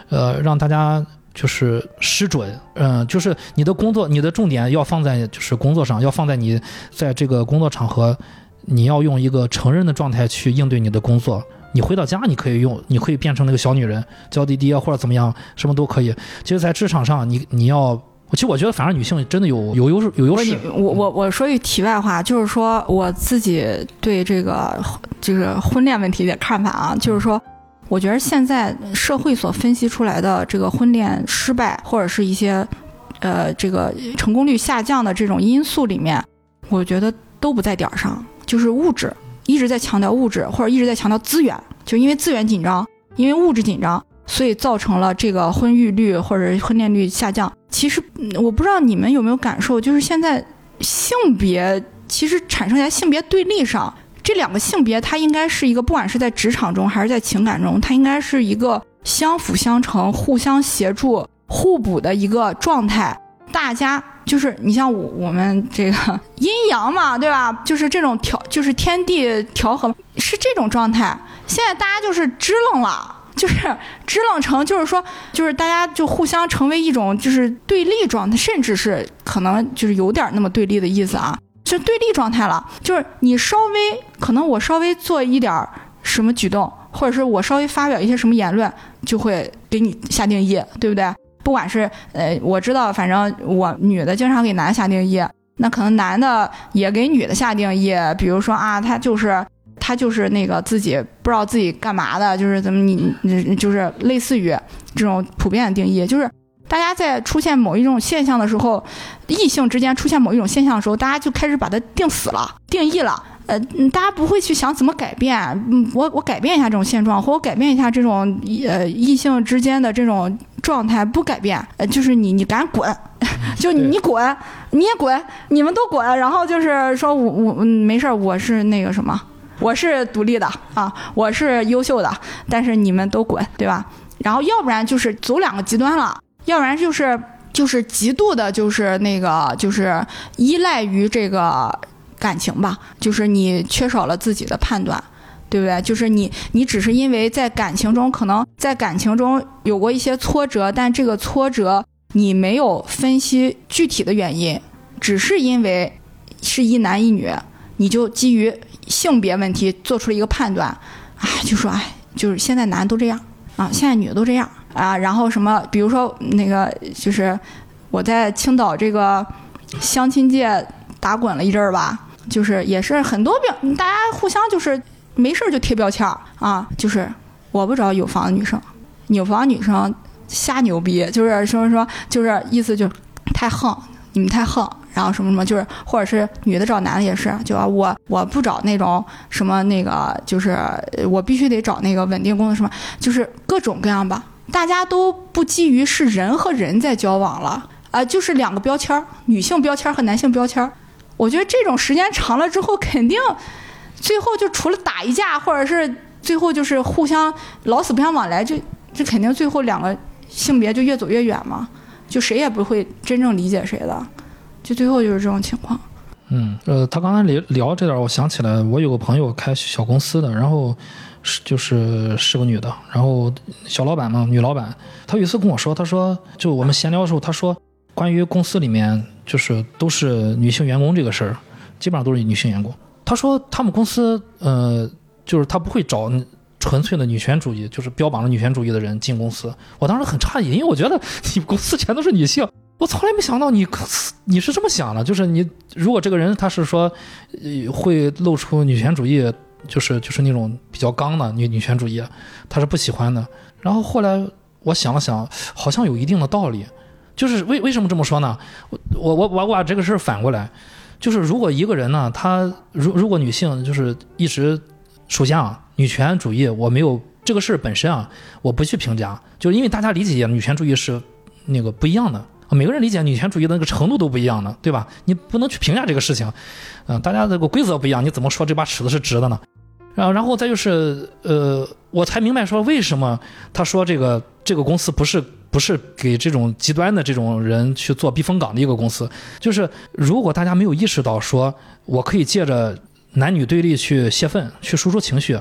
呃，让大家就是失准，嗯，就是你的工作，你的重点要放在就是工作上，要放在你在这个工作场合，你要用一个成人的状态去应对你的工作，你回到家你可以用，你可以变成那个小女人，娇滴滴啊或者怎么样，什么都可以。其实，在职场上，你你要。其实我觉得，反而女性真的有有优势有优势。我我我说句题外话，就是说我自己对这个就是婚恋问题的看法啊，就是说，我觉得现在社会所分析出来的这个婚恋失败或者是一些呃这个成功率下降的这种因素里面，我觉得都不在点儿上，就是物质一直在强调物质，或者一直在强调资源，就因为资源紧张，因为物质紧张。所以造成了这个婚育率或者婚恋率下降。其实我不知道你们有没有感受，就是现在性别其实产生在性别对立上，这两个性别它应该是一个，不管是在职场中还是在情感中，它应该是一个相辅相成、互相协助、互补的一个状态。大家就是你像我我们这个阴阳嘛，对吧？就是这种调，就是天地调和是这种状态。现在大家就是支棱了。就是支棱成，就是说，就是大家就互相成为一种就是对立状态，甚至是可能就是有点那么对立的意思啊，就对立状态了。就是你稍微可能我稍微做一点什么举动，或者是我稍微发表一些什么言论，就会给你下定义，对不对？不管是呃，我知道，反正我女的经常给男下定义，那可能男的也给女的下定义，比如说啊，他就是他就是那个自己不知道自己干嘛的，就是怎么你你就是类似于这种普遍的定义，就是大家在出现某一种现象的时候，异性之间出现某一种现象的时候，大家就开始把它定死了、定义了。呃，大家不会去想怎么改变，嗯，我我改变一下这种现状，或我改变一下这种呃异性之间的这种状态，不改变，呃，就是你你赶紧滚，就你滚，你也滚，你们都滚，然后就是说我我没事我是那个什么，我是独立的啊，我是优秀的，但是你们都滚，对吧？然后要不然就是走两个极端了，要不然就是就是极度的，就是那个就是依赖于这个。感情吧，就是你缺少了自己的判断，对不对？就是你，你只是因为在感情中，可能在感情中有过一些挫折，但这个挫折你没有分析具体的原因，只是因为是一男一女，你就基于性别问题做出了一个判断，哎，就说哎，就是现在男的都这样啊，现在女的都这样啊，然后什么，比如说那个，就是我在青岛这个相亲界打滚了一阵儿吧。就是也是很多标，大家互相就是没事就贴标签儿啊，就是我不找有房的女生，有房女生瞎牛逼，就是说说就是意思就是太横，你们太横，然后什么什么就是或者是女的找男的也是，就我我不找那种什么那个，就是我必须得找那个稳定工作什么，就是各种各样吧，大家都不基于是人和人在交往了。啊，就是两个标签儿，女性标签儿和男性标签儿。我觉得这种时间长了之后，肯定最后就除了打一架，或者是最后就是互相老死不相往来，这这肯定最后两个性别就越走越远嘛，就谁也不会真正理解谁的，就最后就是这种情况。嗯，呃，他刚才聊聊这点，我想起来，我有个朋友开小公司的，然后是就是是个女的，然后小老板嘛，女老板，她有一次跟我说，她说就我们闲聊的时候，她说。关于公司里面就是都是女性员工这个事儿，基本上都是女性员工。他说他们公司呃，就是他不会找纯粹的女权主义，就是标榜了女权主义的人进公司。我当时很诧异，因为我觉得 你们公司全都是女性，我从来没想到你你是这么想的。就是你如果这个人他是说会露出女权主义，就是就是那种比较刚的女女权主义，他是不喜欢的。然后后来我想了想，好像有一定的道理。就是为为什么这么说呢？我我我我把这个事儿反过来，就是如果一个人呢，他如如果女性就是一直，首先啊，女权主义我没有这个事儿本身啊，我不去评价，就是因为大家理解女权主义是那个不一样的，每个人理解女权主义的那个程度都不一样的，对吧？你不能去评价这个事情，嗯，大家这个规则不一样，你怎么说这把尺子是直的呢？然然后再就是呃，我才明白说为什么他说这个这个公司不是。不是给这种极端的这种人去做避风港的一个公司，就是如果大家没有意识到说，我可以借着男女对立去泄愤，去输出情绪，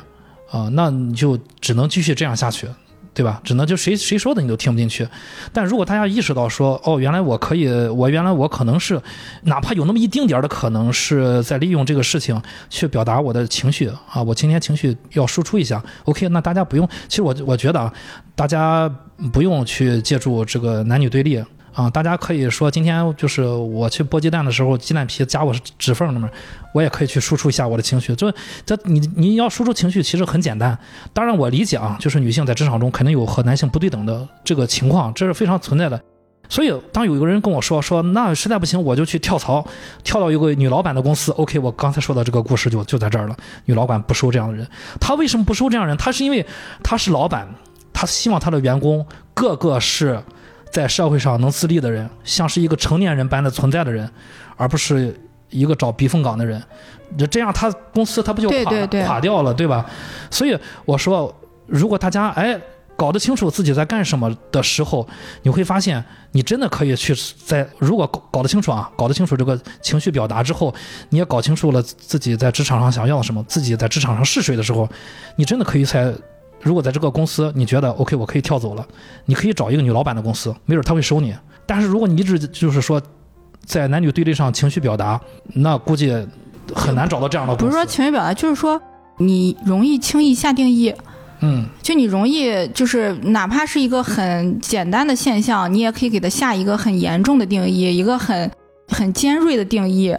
啊，那你就只能继续这样下去。对吧？只能就谁谁说的你都听不进去。但如果大家意识到说，哦，原来我可以，我原来我可能是，哪怕有那么一丁点儿的可能是在利用这个事情去表达我的情绪啊，我今天情绪要输出一下。OK，那大家不用，其实我我觉得啊，大家不用去借助这个男女对立。啊，大家可以说今天就是我去剥鸡蛋的时候，鸡蛋皮夹我指缝里面，我也可以去输出一下我的情绪。就这，你你要输出情绪其实很简单。当然我理解啊，就是女性在职场中肯定有和男性不对等的这个情况，这是非常存在的。所以当有一个人跟我说说那实在不行我就去跳槽，跳到一个女老板的公司。OK，我刚才说的这个故事就就在这儿了。女老板不收这样的人，她为什么不收这样人？她是因为她是老板，她希望她的员工个个是。在社会上能自立的人，像是一个成年人般的存在的人，而不是一个找避风港的人。这样，他公司他不就垮垮掉了，对吧？所以我说，如果大家哎搞得清楚自己在干什么的时候，你会发现，你真的可以去在如果搞搞得清楚啊，搞得清楚这个情绪表达之后，你也搞清楚了自己在职场上想要什么，自己在职场上是谁的时候，你真的可以在如果在这个公司你觉得 OK，我可以跳走了，你可以找一个女老板的公司，没准他会收你。但是如果你一直就是说在男女对立上情绪表达，那估计很难找到这样的公司。不是说情绪表达，就是说你容易轻易下定义。嗯，就你容易就是哪怕是一个很简单的现象，你也可以给他下一个很严重的定义，一个很很尖锐的定义。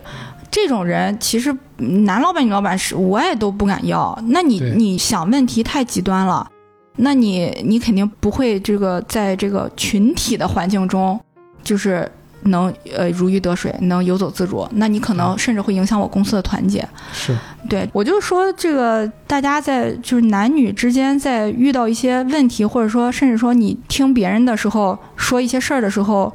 这种人其实男老板、女老板是我也都不敢要。那你你想问题太极端了，那你你肯定不会这个在这个群体的环境中，就是能呃如鱼得水，能游走自如。那你可能甚至会影响我公司的团结。是，对我就是说，这个大家在就是男女之间在遇到一些问题，或者说甚至说你听别人的时候说一些事儿的时候，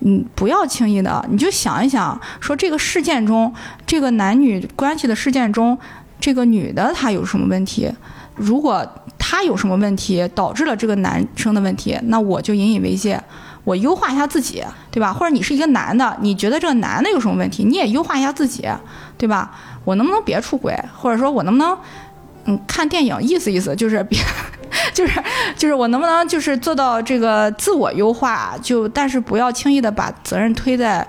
嗯，不要轻易的，你就想一想，说这个事件中，这个男女关系的事件中，这个女的她有什么问题？如果她有什么问题导致了这个男生的问题，那我就引以为戒。我优化一下自己，对吧？或者你是一个男的，你觉得这个男的有什么问题，你也优化一下自己，对吧？我能不能别出轨，或者说我能不能，嗯，看电影意思意思，就是 别，就是就是我能不能就是做到这个自我优化，就但是不要轻易的把责任推在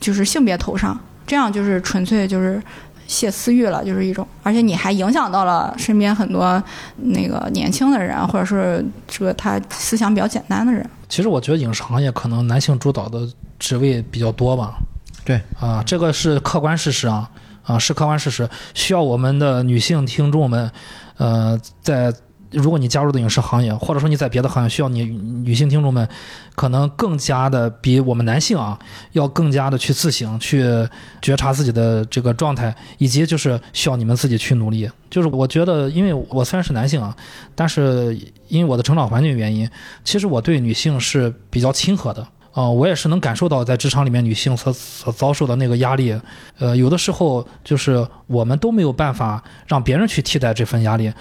就是性别头上，这样就是纯粹就是泄私欲了，就是一种，而且你还影响到了身边很多那个年轻的人，或者是这个他思想比较简单的人。其实我觉得影视行业可能男性主导的职位比较多吧。对啊，这个是客观事实啊啊是客观事实，需要我们的女性听众们，呃，在如果你加入的影视行业，或者说你在别的行业，需要你女性听众们，可能更加的比我们男性啊，要更加的去自省，去觉察自己的这个状态，以及就是需要你们自己去努力。就是我觉得，因为我虽然是男性啊，但是因为我的成长环境原因，其实我对女性是比较亲和的。啊、我也是能感受到在职场里面女性所所遭受的那个压力，呃，有的时候就是我们都没有办法让别人去替代这份压力。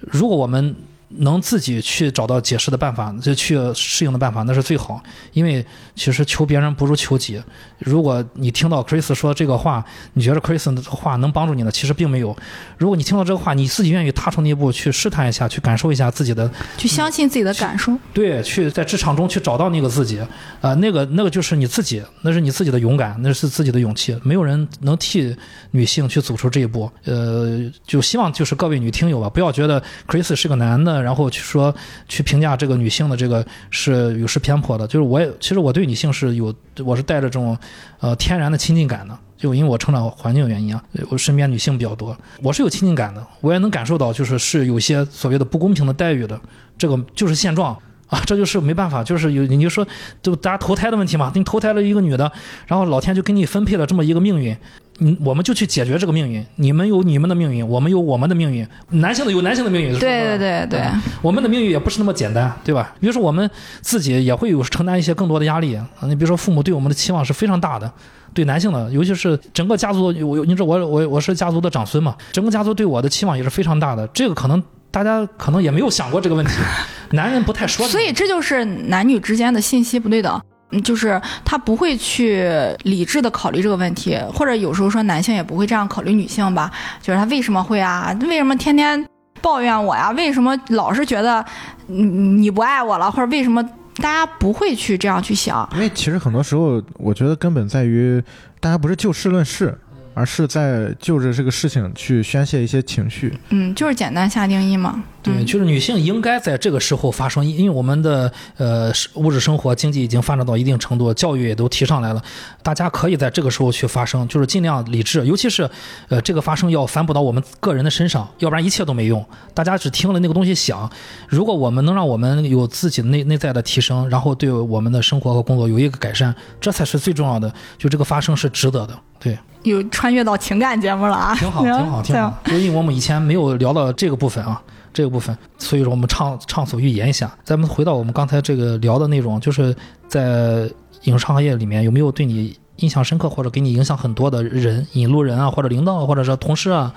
如果我们能自己去找到解释的办法，就去适应的办法，那是最好。因为其实求别人不如求己。如果你听到 Chris 说这个话，你觉得 Chris 的话能帮助你呢？其实并没有。如果你听到这个话，你自己愿意踏出那一步去试探一下，去感受一下自己的去相信自己的感受，对，去在职场中去找到那个自己，啊、那个那个就是你自己，那是你自己的勇敢，那是自己的勇气，没有人能替女性去走出这一步。呃，就希望就是各位女听友吧，不要觉得 Chris 是个男的，然后去说去评价这个女性的这个是有失偏颇的。就是我也其实我对女性是有，我是带着这种呃天然的亲近感的。就因为我成长环境原因啊，我身边女性比较多，我是有亲近感的，我也能感受到，就是是有些所谓的不公平的待遇的，这个就是现状啊，这就是没办法，就是有你就说，就大家投胎的问题嘛，你投胎了一个女的，然后老天就给你分配了这么一个命运，嗯，我们就去解决这个命运，你们有你们的命运，我们有我们的命运，男性的有男性的命运，对对对对，我们的命运也不是那么简单，对吧？比如说我们自己也会有承担一些更多的压力啊，你比如说父母对我们的期望是非常大的。对男性的，尤其是整个家族，我你知道我我我是家族的长孙嘛，整个家族对我的期望也是非常大的。这个可能大家可能也没有想过这个问题，男人不太说。所以这就是男女之间的信息不对等。嗯，就是他不会去理智的考虑这个问题，或者有时候说男性也不会这样考虑女性吧，就是他为什么会啊？为什么天天抱怨我呀？为什么老是觉得你你不爱我了？或者为什么大家不会去这样去想？因为其实很多时候，我觉得根本在于大家不是就事论事，而是在就着这个事情去宣泄一些情绪。嗯，就是简单下定义嘛。对，嗯就是女性应该在这个时候发生，因为我们的呃物质生活、经济已经发展到一定程度，教育也都提上来了，大家可以在这个时候去发声，就是尽量理智，尤其是呃这个发声要反哺到我们个人的身上，要不然一切都没用。大家只听了那个东西想，如果我们能让我们有自己内内在的提升，然后对我们的生活和工作有一个改善，这才是最重要的。就这个发声是值得的，对。有穿越到情感节目了啊，挺好，挺好，挺好。就因为我们以前没有聊到这个部分啊，这个部分，所以说我们畅畅所欲言一下。咱们回到我们刚才这个聊的内容，就是在影视行业里面有没有对你印象深刻或者给你影响很多的人、引路人啊，或者领导，或者是同事啊，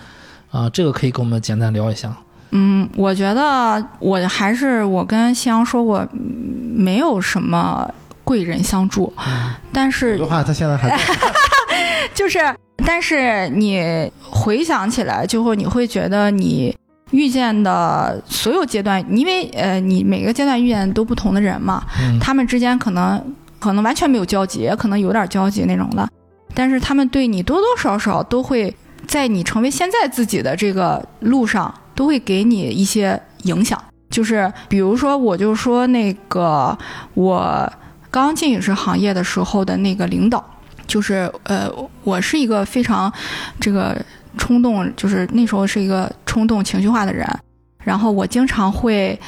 啊，这个可以跟我们简单聊一下。嗯，我觉得我还是我跟夕阳说过，嗯没有什么贵人相助，但是的话，他现在还在 就是，但是你回想起来，就会你会觉得你遇见的所有阶段，因为呃，你每个阶段遇见都不同的人嘛，嗯他们之间可能可能完全没有交集，也可能有点交集那种的，但是他们对你多多少少都会在你成为现在自己的这个路上，都会给你一些影响。就是比如说，我就说那个我刚进影视行业的时候的那个领导，就是呃，我是一个非常这个冲动，就是那时候是一个冲动情绪化的人，然后我经常会。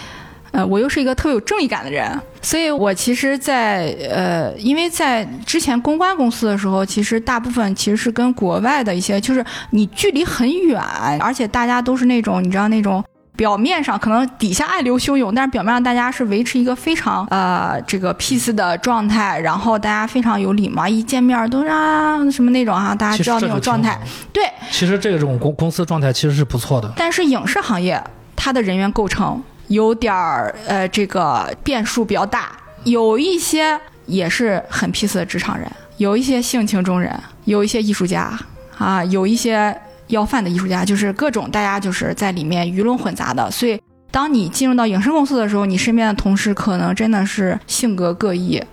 呃，我又是一个特别有正义感的人，所以我其实在，呃，因为在之前公关公司的时候，其实大部分其实是跟国外的一些，就是你距离很远，而且大家都是那种你知道那种表面上可能底下暗流汹涌，但是表面上大家是维持一个非常呃这个 peace 的状态，然后大家非常有礼貌，一见面都是啊什么那种哈、大家知道那种状态。。对，其实这种公公司状态其实是不错的。但是影视行业它的人员构成有点儿呃，这个变数比较大，有一些也是很 peace 的职场人，有一些性情中人，有一些艺术家啊，有一些要饭的艺术家，就是各种大家就是在里面鱼龙混杂的，所以。当你进入到影视公司的时候，你身边的同事可能真的是性格各异，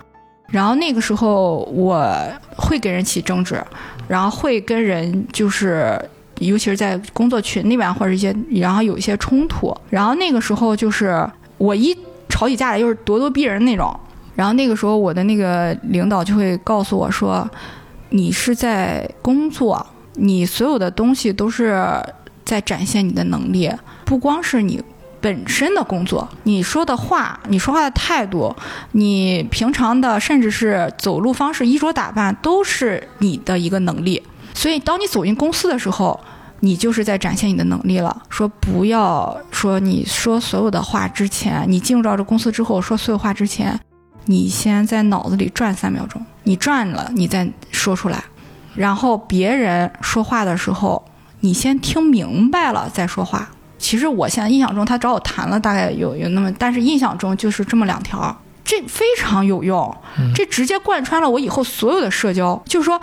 然后那个时候我会跟人起争执，然后会跟人就是尤其是在工作群里面或者一些，然后有一些冲突，然后那个时候就是我一吵起架来就是咄咄逼人那种，然后那个时候我的那个领导就会告诉我说，你是在工作，你所有的东西都是在展现你的能力，不光是你。本身的工作，你说的话，你说话的态度，你平常的甚至是走路方式、衣着打扮，都是你的一个能力。所以，当你走进公司的时候，你就是在展现你的能力了。说不要说你说所有的话之前，你进入到这公司之后说所有话之前，你先在脑子里转三秒钟，你转了，你再说出来。然后别人说话的时候，你先听明白了再说话。其实我现在印象中，他找我谈了大概有有那么，但是印象中就是这么两条。这非常有用，这直接贯穿了我以后所有的社交。就是说，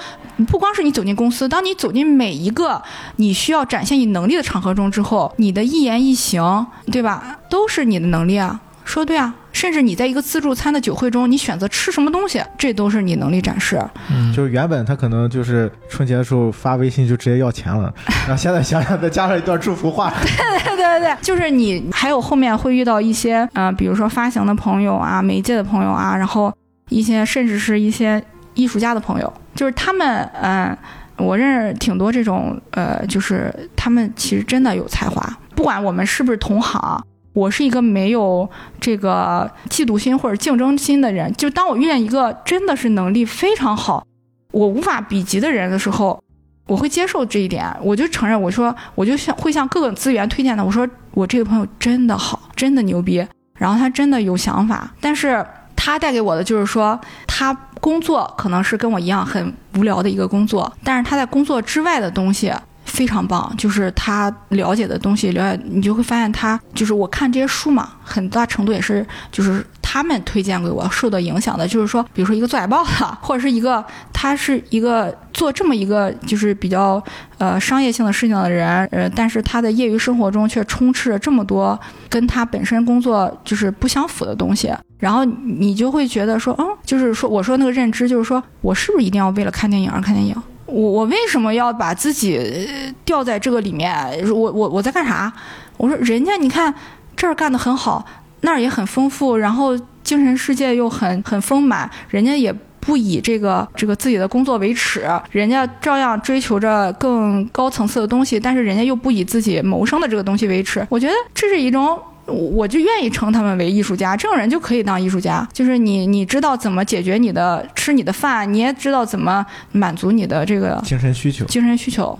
不光是你走进公司，当你走进每一个你需要展现你能力的场合中之后，你的一言一行，对吧，都是你的能力啊。说对啊，甚至你在一个自助餐的酒会中，你选择吃什么东西，这都是你能力展示。嗯，就是原本他可能就是春节的时候发微信就直接要钱了，然后现在想想再加上一段祝福话，对对对对，就是你还有后面会遇到一些，呃，比如说发行的朋友啊、媒介的朋友啊，然后一些甚至是一些艺术家的朋友，就是他们，嗯、我认识挺多这种，呃，就是他们其实真的有才华，不管我们是不是同行。我是一个没有这个嫉妒心或者竞争心的人，就当我遇见一个真的是能力非常好，我无法比及的人的时候，我会接受这一点，我就承认，我说我就向会向各个资源推荐他，我说我这个朋友真的好，真的牛逼，然后他真的有想法，但是他带给我的就是说，他工作可能是跟我一样很无聊的一个工作，但是他在工作之外的东西。非常棒，就是他了解的东西，了解你就会发现他就是我看这些书嘛，很大程度也是就是他们推荐给我受到影响的，就是说，比如说一个做海报的，或者是一个他是一个做这么一个就是比较呃商业性的事情的人，呃，但是他的业余生活中却充斥着这么多跟他本身工作就是不相符的东西，然后你就会觉得说，嗯，就是说我说那个认知，就是说我是不是一定要为了看电影而看电影？我我为什么要把自己呃掉在这个里面？我我我在干啥？我说人家你看这儿干得很好，那儿也很丰富，然后精神世界又很很丰满，人家也不以这个这个自己的工作为耻，人家照样追求着更高层次的东西，但是人家又不以自己谋生的这个东西为耻。我觉得这是一种。我就愿意称他们为艺术家，这种人就可以当艺术家。就是你，你知道怎么解决你的吃你的饭，你也知道怎么满足你的这个精神需求。精神需求，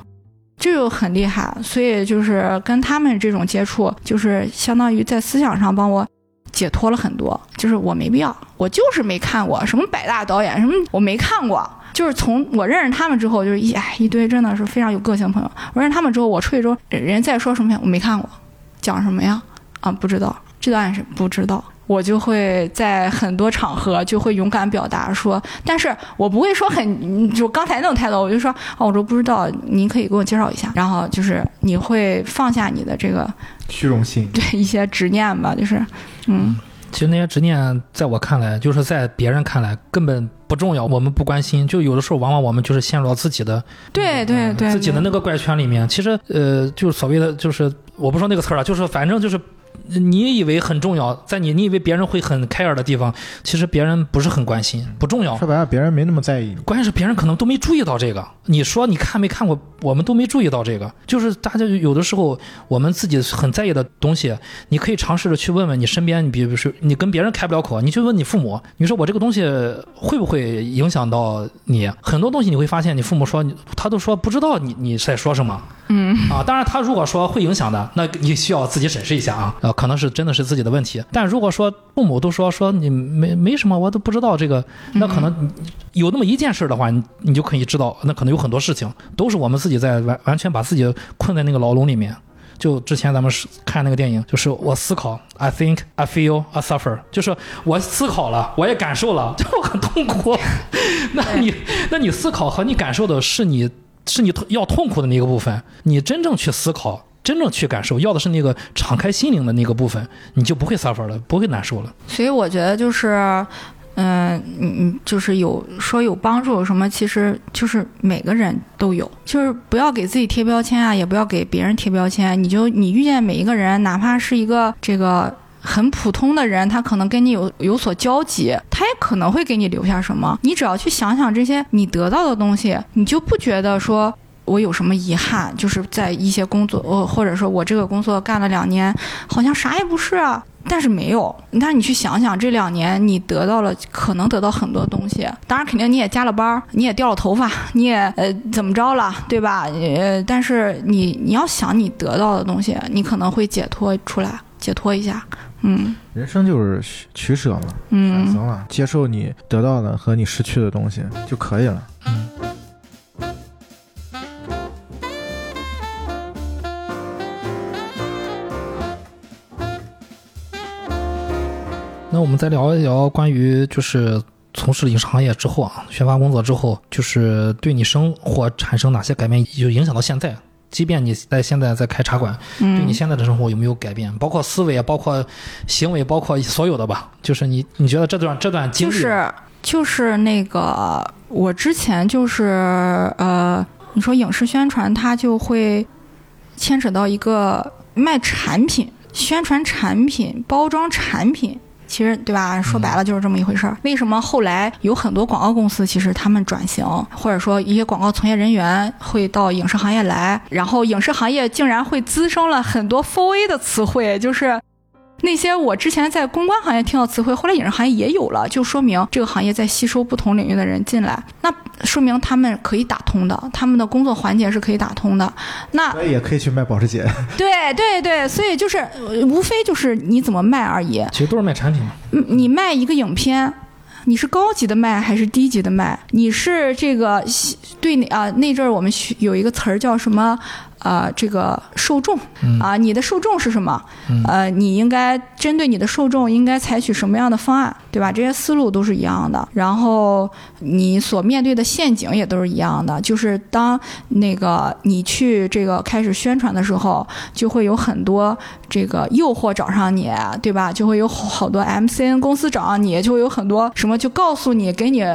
这就很厉害。所以就是跟他们这种接触，就是相当于在思想上帮我解脱了很多。就是我没必要，我就是没看过什么百大导演，什么我没看过。就是从我认识他们之后，就是一哎一堆真的是非常有个性的朋友。我认识他们之后，我出去之后，人家再说什么呀，我没看过，讲什么呀？啊，不知道，这段是不知道。我就会在很多场合就会勇敢表达说，但是我不会说很就刚才那种态度，我就说哦，我说不知道，您可以给我介绍一下。然后就是你会放下你的这个虚荣心，对一些执念吧，就是嗯。其实那些执念，在我看来，就是在别人看来根本不重要，我们不关心。就有的时候，往往我们就是陷入到自己的对对对自己的那个怪圈里面。其实，呃，就是所谓的，就是我不说那个词儿了，就是反正就是。你以为很重要，在你你以为别人会很 care 的地方，其实别人不是很关心，不重要。说白了，别人没那么在意。关键是别人可能都没注意到这个。你说你看没看过？我们都没注意到这个。就是大家有的时候，我们自己很在意的东西，你可以尝试着去问问你身边，你比如说你跟别人开不了口，你去问你父母，你说我这个东西会不会影响到你？很多东西你会发现，你父母说他都说不知道你你在说什么。嗯啊，当然他如果说会影响的，那你需要自己审视一下啊。呃，可能是真的是自己的问题。但如果说父母都说说你没没什么，我都不知道这个，那可能有那么一件事的话，你你就可以知道，那可能有很多事情都是我们自己在完完全把自己困在那个牢笼里面。就之前咱们是看那个电影，就是我思考，I think, I feel, I suffer，就是我思考了，我也感受了，就很痛苦。那你那你思考和你感受的是你。是你要痛苦的那个部分，你真正去思考，真正去感受，要的是那个敞开心灵的那个部分，你就不会 suffer 了，不会难受了。所以我觉得就是，嗯，嗯嗯，就是有说有帮助什么，其实就是每个人都有，就是不要给自己贴标签啊，也不要给别人贴标签。你就你遇见每一个人，哪怕是一个这个。很普通的人，他可能跟你有有所交集，他也可能会给你留下什么。你只要去想想这些你得到的东西，你就不觉得说我有什么遗憾，就是在一些工作，呃，或者说我这个工作干了两年，好像啥也不是啊。但是没有，但是你去想想，这两年你得到了，可能得到很多东西。当然，肯定你也加了班，你也掉了头发，你也呃怎么着了，对吧？呃，但是你你要想你得到的东西，你可能会解脱出来，解脱一下。嗯，人生就是取舍嘛，选择了，接受你得到的和你失去的东西就可以了。嗯。那我们再聊一聊关于就是从事影视行业之后啊，宣发工作之后，就是对你生活产生哪些改变，就影响到现在。即便你在现在在开茶馆，对你现在的生活有没有改变？包括思维啊，包括行为，包括所有的吧。就是你，你觉得这段这段经历，就是就是那个我之前就是呃，你说影视宣传，它就会牵扯到一个卖产品、宣传产品、包装产品。其实对吧？说白了就是这么一回事儿。为什么后来有很多广告公司，其实他们转型，或者说一些广告从业人员会到影视行业来，然后影视行业竟然会滋生了很多 f A 的词汇，就是。那些我之前在公关行业听到词汇，后来影视行业也有了，就说明这个行业在吸收不同领域的人进来，那说明他们可以打通的，他们的工作环节是可以打通的。那所以也可以去卖保时捷。对对对，所以就是无非就是你怎么卖而已。其实都是卖产品。你卖一个影片，你是高级的卖还是低级的卖？你是这个对啊？那阵儿我们有一个词儿叫什么？啊，这个受众啊，你的受众是什么？呃，你应该针对你的受众，应该采取什么样的方案，对吧？这些思路都是一样的。然后你所面对的陷阱也都是一样的。就是当那个你去这个开始宣传的时候，就会有很多这个诱惑找上你，对吧？就会有好多 MCN 公司找上你，就会有很多什么就告诉你，给你。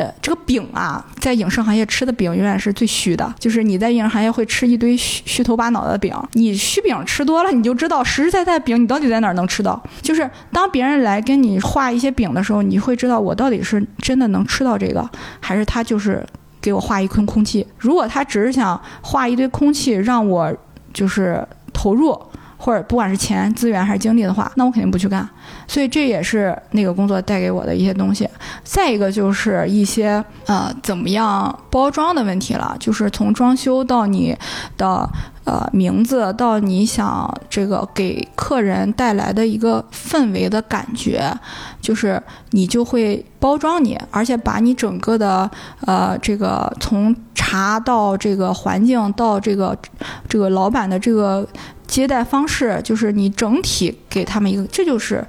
呃，这个饼啊，在影视行业吃的饼永远是最虚的。就是你在影视行业会吃一堆虚虚头巴脑的饼，你虚饼吃多了，你就知道实实在在饼你到底在哪儿能吃到。就是当别人来跟你画一些饼的时候，你会知道我到底是真的能吃到这个，还是他就是给我画一坑空气。如果他只是想画一堆空气让我就是投入。或者不管是钱、资源还是精力的话，那我肯定不去干。所以这也是那个工作带给我的一些东西。再一个就是一些呃怎么样包装的问题了，就是从装修到你的呃名字，到你想这个给客人带来的一个氛围的感觉，就是你就会包装你，而且把你整个的呃这个从茶到这个环境到这个这个老板的这个。接待方式就是你整体给他们一个，这就是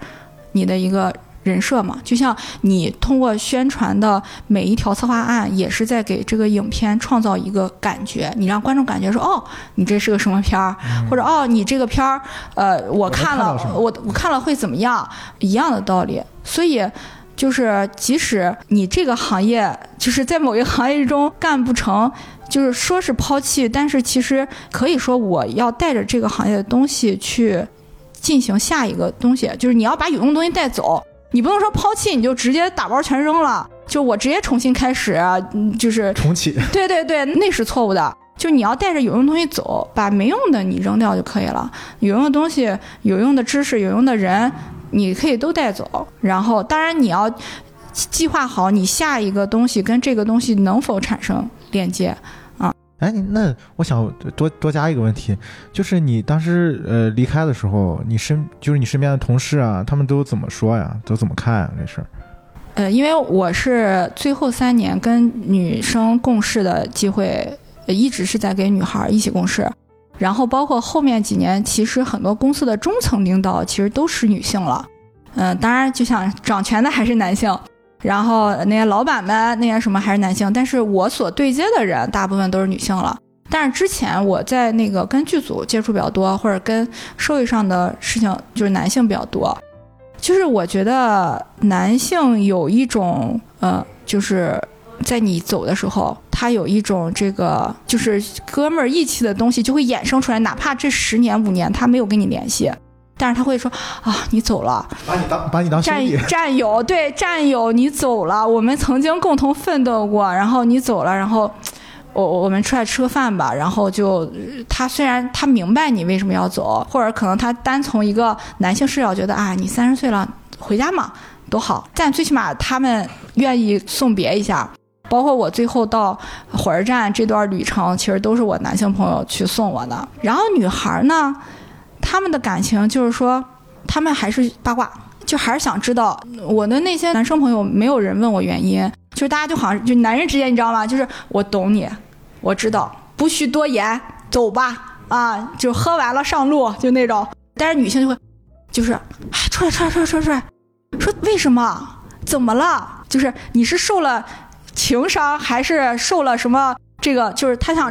你的一个人设嘛。就像你通过宣传的每一条策划案，也是在给这个影片创造一个感觉，你让观众感觉说，哦，你这是个什么片儿，或者哦，你这个片儿，呃，我看了我我看了会怎么样，一样的道理。所以。就是，即使你这个行业就是在某一个行业中干不成，就是说是抛弃，但是其实可以说我要带着这个行业的东西去进行下一个东西，就是你要把有用的东西带走，你不能说抛弃你就直接打包全扔了，就我直接重新开始，嗯就是重启。对对对，那是错误的。就你要带着有用的东西走，把没用的你扔掉就可以了。有用的东西、有用的知识、有用的人，你可以都带走。然后，当然你要计划好你下一个东西跟这个东西能否产生链接。哎，那我想多多加一个问题，就是你当时呃离开的时候，你身就是你身边的同事啊，他们都怎么说呀？都怎么看呀？这事儿？呃，因为我是最后三年跟女生共事的机会，一直是在跟女孩一起共事。然后包括后面几年，其实很多公司的中层领导其实都是女性了。嗯、当然就像掌权的还是男性，然后那些老板们那些什么还是男性，但是我所对接的人大部分都是女性了。但是之前我在那个跟剧组接触比较多，或者跟社会上的事情就是男性比较多。就是我觉得男性有一种呃，就是在你走的时候，他有一种这个就是哥们儿义气的东西就会衍生出来，哪怕这十年五年他没有跟你联系，但是他会说啊，你走了，把你当把你当战弟，战友，对战友，你走了，我们曾经共同奋斗过，然后你走了，然后我我们出来吃个饭吧，然后就他虽然他明白你为什么要走，或者可能他单从一个男性视角觉得啊，你三十岁了，回家嘛多好，但最起码他们愿意送别一下。包括我最后到火车站这段旅程，其实都是我男性朋友去送我的。然后女孩呢，他们的感情就是说，他们还是八卦，就还是想知道我的那些男生朋友，没有人问我原因，就是大家就好像就男人之间，你知道吗？就是我懂你，我知道，不需多言，走吧，啊，就喝完了上路，就那种。但是女性就会，就是，哎，出来，出来，出来，出来，出来，说为什么？怎么了？就是你是受了情伤，还是受了什么？这个就是他想，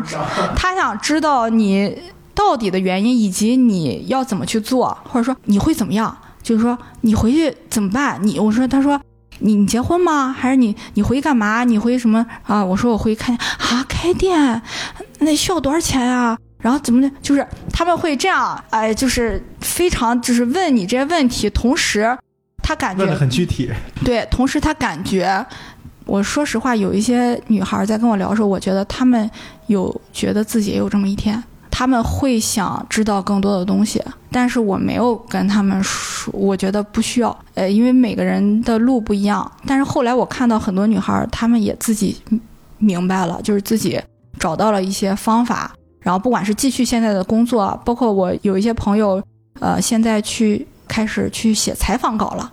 他想知道你到底的原因，以及你要怎么去做，或者说你会怎么样？就是说你回去怎么办？你我说他说你你结婚吗？还是你你回去干嘛？你回去什么啊？我说我回去看啊，开店那需要多少钱呀、然后怎么的？就是他们会这样，哎，就是非常就是问你这些问题，同时他感觉问的很具体。对，同时他感觉，我说实话，有一些女孩在跟我聊的时候，我觉得她们有觉得自己也有这么一天，他们会想知道更多的东西，但是我没有跟他们说，我觉得不需要，呃，因为每个人的路不一样。但是后来我看到很多女孩，她们也自己明白了，就是自己找到了一些方法，然后不管是继续现在的工作，包括我有一些朋友，呃，现在去开始去写采访稿了。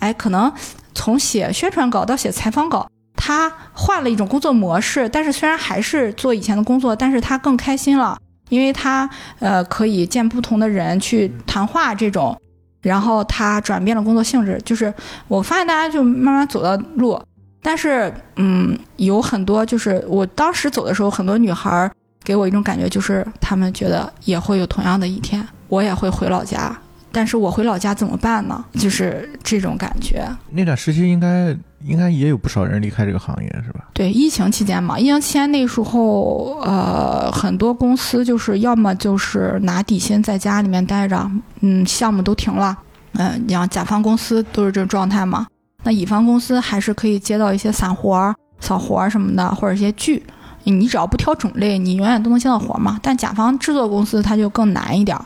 哎，可能从写宣传稿到写采访稿，他换了一种工作模式，但是虽然还是做以前的工作，但是他更开心了，因为他呃可以见不同的人去谈话这种，然后他转变了工作性质，就是我发现大家就慢慢走到路，但是嗯，有很多就是我当时走的时候，很多女孩给我一种感觉，就是她们觉得也会有同样的一天，我也会回老家。但是我回老家怎么办呢？就是这种感觉。那段时期应该应该也有不少人离开这个行业，是吧？对，疫情期间嘛，疫情期间那时候，呃，很多公司就是要么就是拿底薪在家里面待着，嗯，项目都停了，嗯、你像甲方公司都是这状态嘛。那乙方公司还是可以接到一些散活儿、小活儿什么的，或者一些剧，你只要不挑种类，你永远都能接到活嘛。但甲方制作公司它就更难一点，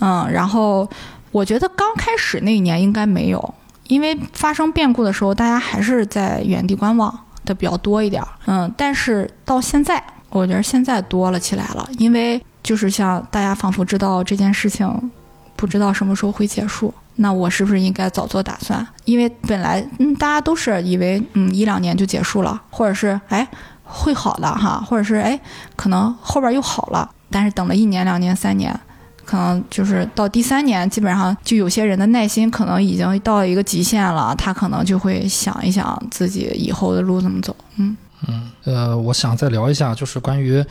嗯，然后我觉得刚开始那一年应该没有，因为发生变故的时候，大家还是在原地观望的比较多一点。嗯，但是到现在，我觉得现在多了起来了，因为就是像大家仿佛知道这件事情，不知道什么时候会结束。那我是不是应该早做打算？因为本来嗯，大家都是以为嗯一两年就结束了，或者是哎会好的哈，或者是哎可能后边又好了，但是等了一年、两年、三年，可能就是到第三年，基本上就有些人的耐心可能已经到了一个极限了，他可能就会想一想自己以后的路怎么走。嗯嗯，呃，我想再聊一下，就是关于，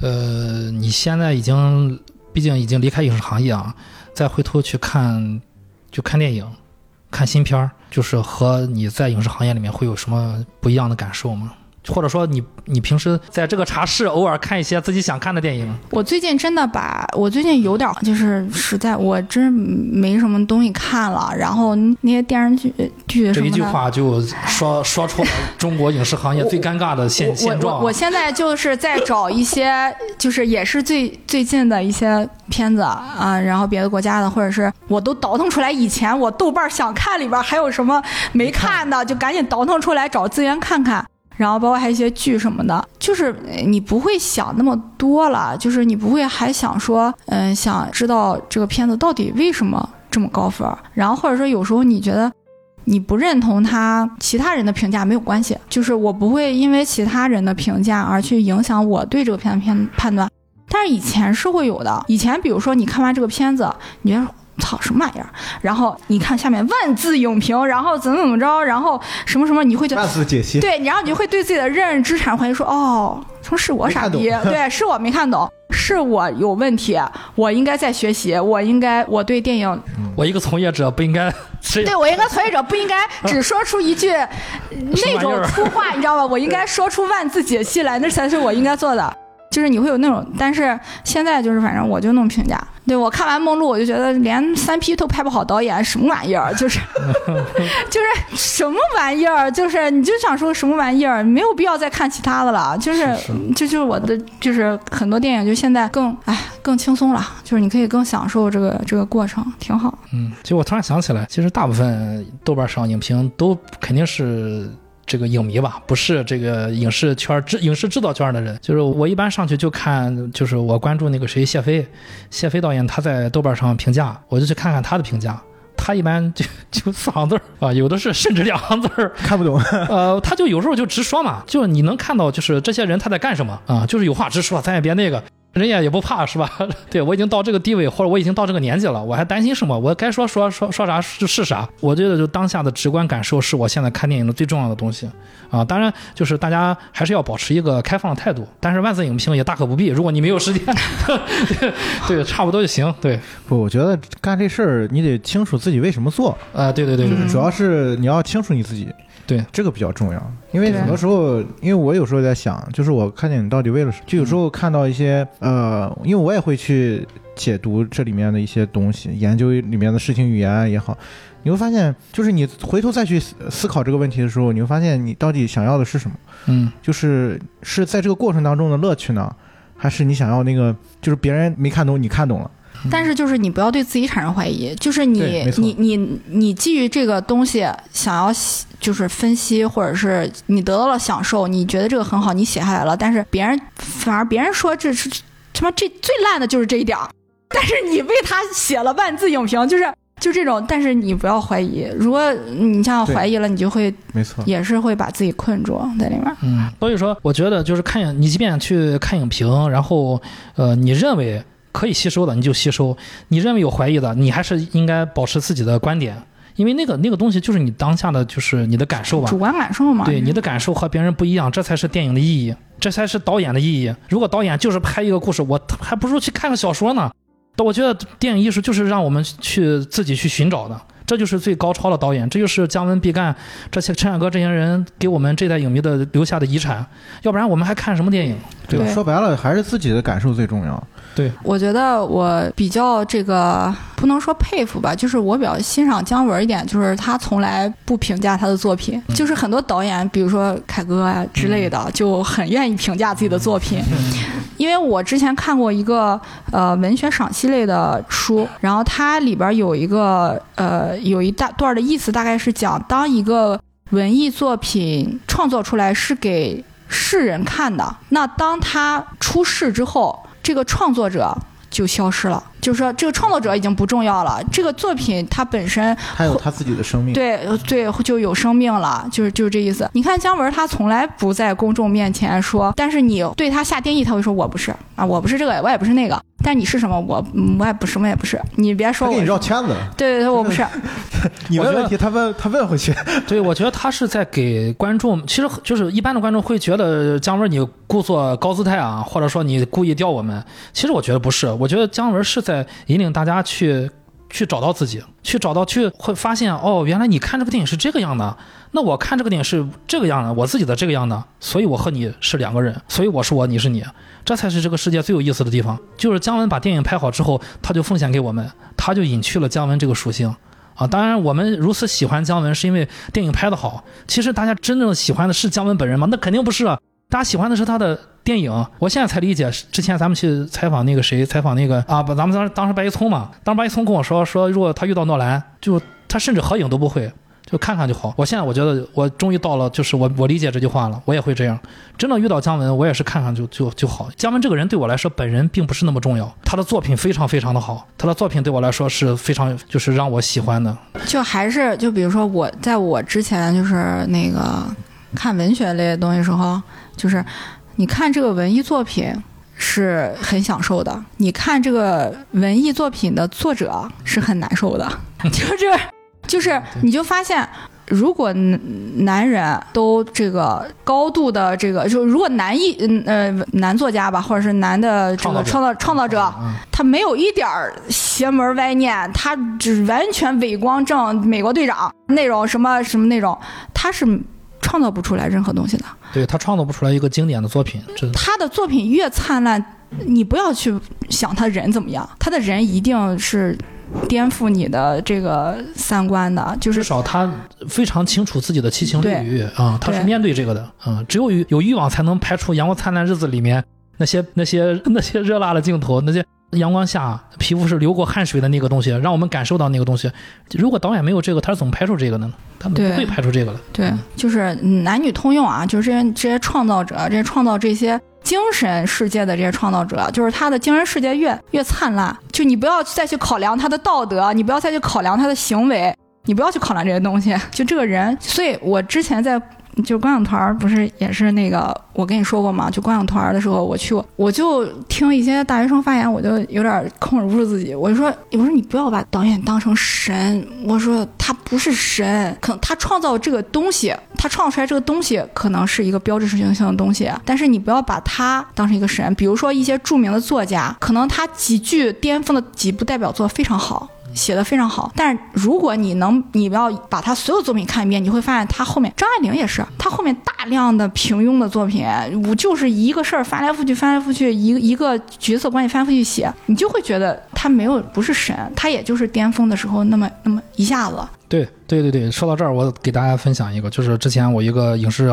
呃，你现在已经，毕竟已经离开影视行业啊，再回头去看，就看电影，看新片儿，就是和你在影视行业里面会有什么不一样的感受吗？或者说你你平时在这个茶室偶尔看一些自己想看的电影，我最近真的把我最近有点儿就是实在我真没什么东西看了，然后那些电视剧剧什么的。这一句话就说说出了中国影视行业最尴尬的现现状啊。我我现在就是在找一些，就是也是最最近的一些片子啊，然后别的国家的，或者是我都倒腾出来以前我豆瓣想看里边还有什么没看的，就赶紧倒腾出来找资源看看。然后包括还有一些剧什么的，就是你不会想那么多了，就是你不会还想说，嗯，想知道这个片子到底为什么这么高分，然后或者说有时候你觉得你不认同他其他人的评价没有关系，就是我不会因为其他人的评价而去影响我对这个片子片判断。但是以前是会有的，以前比如说你看完这个片子，你觉得操什么玩意儿，然后你看下面万字影评，然后怎么怎么着，然后什么什么，你会觉得万字解析，对，然后你就会对自己的认知产生怀疑，说哦，说是我傻逼，对，是我没看懂，是我有问题，我应该在学习，我应该我对电影我一个从业者不应该对我一个从业者不应该只说出一句 那种粗话，你知道吧？我应该说出万字解析来，那才是我应该做的。就是你会有那种，但是现在就是反正我就那么评价。对我看完《梦露》，我就觉得连三 P 都拍不好，导演什么玩意儿？就是 就是什么玩意儿？就是你就想说什么玩意儿？没有必要再看其他的了。就是这就是我的，就是很多电影就现在更哎更轻松了，就是你可以更享受这个这个过程，挺好。嗯，其实我突然想起来，其实大部分豆瓣上影评都肯定是这个影迷吧，不是这个影视圈制影视制造圈的人。就是我一般上去就看，就是我关注那个谁谢飞，谢飞导演他在豆瓣上评价，我就去看看他的评价。他一般就 就四行字儿啊，有的是甚至两行字儿，看不懂。呃，他就有时候就直说嘛，就你能看到就是这些人他在干什么啊，就是有话直说，咱也别那个。人家也不怕是吧？对我已经到这个地位，或者我已经到这个年纪了，我还担心什么？我该说说说说啥就是啥。我觉得就当下的直观感受是我现在看电影的最重要的东西啊。当然，就是大家还是要保持一个开放的态度，但是万字影评也大可不必。如果你没有时间，对，差不多就行。对，不，我觉得干这事儿你得清楚自己为什么做，啊、对对对，嗯主要是你要清楚你自己。对，这个比较重要，因为很多时候，因为我有时候在想，就是我看电影到底为了什么？就有时候看到一些呃，因为我也会去解读这里面的一些东西，研究里面的事情语言也好，你会发现，就是你回头再去思思考这个问题的时候，你会发现你到底想要的是什么？嗯，就是是在这个过程当中的乐趣呢，还是你想要那个，就是别人没看懂你看懂了？但是就是你不要对自己产生怀疑，就是你你你你基于这个东西想要喜就是分析，或者是你得到了享受，你觉得这个很好，你写下来了，但是别人反而别人说这是他妈这最烂的就是这一点儿，但是你为他写了万字影评，就是就这种，但是你不要怀疑，如果你像对。怀疑了，你就会没错，也是会把自己困住在里面。嗯，所以说，我觉得就是看影，你即便去看影评，然后呃，你认为可以吸收的你就吸收，你认为有怀疑的，你还是应该保持自己的观点，因为那个那个东西就是你当下的就是你的感受吧主。观感受嘛，对你的感受和别人不一样，这才是电影的意义，这才是导演的意义。如果导演就是拍一个故事，我还不如去看个小说呢。但我觉得电影艺术就是让我们去自己去寻找的，这就是最高超的导演，这就是姜文、毕赣这些陈凯歌这些人给我们这代影迷的留下的遗产。要不然我们还看什么电影？对吧？对说白了还是自己的感受最重要。对我觉得我比较这个不能说佩服吧，就是我比较欣赏姜文一点，就是他从来不评价他的作品。就是很多导演，比如说凯歌啊之类的，就很愿意评价自己的作品。因为我之前看过一个呃文学赏析类的书，然后它里边有一个呃有一大段的意思，大概是讲当一个文艺作品创作出来是给世人看的，那当他出世之后，这个创作者就消失了。就是说这个创作者已经不重要了，这个作品它本身它有它自己的生命。对对就有生命了，就是就是这意思。你看姜文他从来不在公众面前说，但是你对他下定义，他会说我不是啊，我不是这个，我也不是那个。但你是什么？我嗯我也不什么也不是。你别说我他给你绕圈子，对对对，我不是。你问问题，他问他问回去。对，我觉得他是在给观众，其实就是一般的观众会觉得姜文你故作高姿态啊，或者说你故意吊我们。其实我觉得不是，我觉得姜文是在在引领大家去去找到自己，去找到去会发现哦，原来你看这个电影是这个样的，那我看这个电影是这个样的，我自己的这个样的，所以我和你是两个人，所以我是我，你是你，这才是这个世界最有意思的地方。就是姜文把电影拍好之后，他就奉献给我们，他就隐去了姜文这个属性。啊，当然，我们如此喜欢姜文，是因为电影拍得好。其实大家真正喜欢的是姜文本人吗？那肯定不是啊，大家喜欢的是他的电影。我现在才理解，之前咱们去采访那个谁，采访那个啊，不，咱们当当时白一聪嘛，当时白一聪跟我说说，如果他遇到诺兰，就他甚至合影都不会，就看看就好。我现在我觉得我终于到了，就是我我理解这句话了，我也会这样。真的遇到姜文，我也是看看就就就好。姜文这个人对我来说，本人并不是那么重要，他的作品非常非常的好，他的作品对我来说是非常就是让我喜欢的。就还是就比如说我在我之前就是那个看文学类的东西时候，就是你看这个文艺作品是很享受的，你看这个文艺作品的作者是很难受的，就是就是你就发现。如果男男人都这个高度的这个，就如果男艺嗯呃男作家吧，或者是男的这个创造创造者，嗯他没有一点儿邪门歪念，他只完全伪光正美国队长那种什么什么那种，他是创造不出来任何东西的。对他创造不出来一个经典的作品，这他的作品越灿烂，你不要去想他人怎么样，他的人一定是颠覆你的这个三观的，就是至少他非常清楚自己的七情六欲啊、他是面对这个的啊、只有有有欲望才能拍出《阳光灿烂日子》里面那些那些那些热辣的镜头，那些阳光下皮肤是流过汗水的那个东西，让我们感受到那个东西。如果导演没有这个，他是怎么拍出这个的呢？他们不会拍出这个的。对，就是男女通用啊，就是这些这些创造者，这些创造这些精神世界的这些创造者，就是他的精神世界越越灿烂，就你不要再去考量他的道德，你不要再去考量他的行为，你不要去考量这些东西，就这个人。所以我之前在。就观影团儿不是也是那个我跟你说过吗？就观影团儿的时候，我去过我就听一些大学生发言，我就有点控制不住自己。我就说，我说你不要把导演当成神，我说他不是神，可能他创造这个东西，他创造出来这个东西可能是一个标志性性的东西，但是你不要把他当成一个神。比如说一些著名的作家，可能他几句巅峰的几部代表作非常好。写的非常好，但是如果你能，你要把他所有作品看一遍，你会发现他后面张爱玲也是，他后面大量的平庸的作品，我就是一个事儿翻来覆去，翻来覆去，一个一个角色关系翻来覆去写，你就会觉得他没有不是神，他也就是巅峰的时候那么那么一下子。对对对对，说到这儿，我给大家分享一个，就是之前我一个影视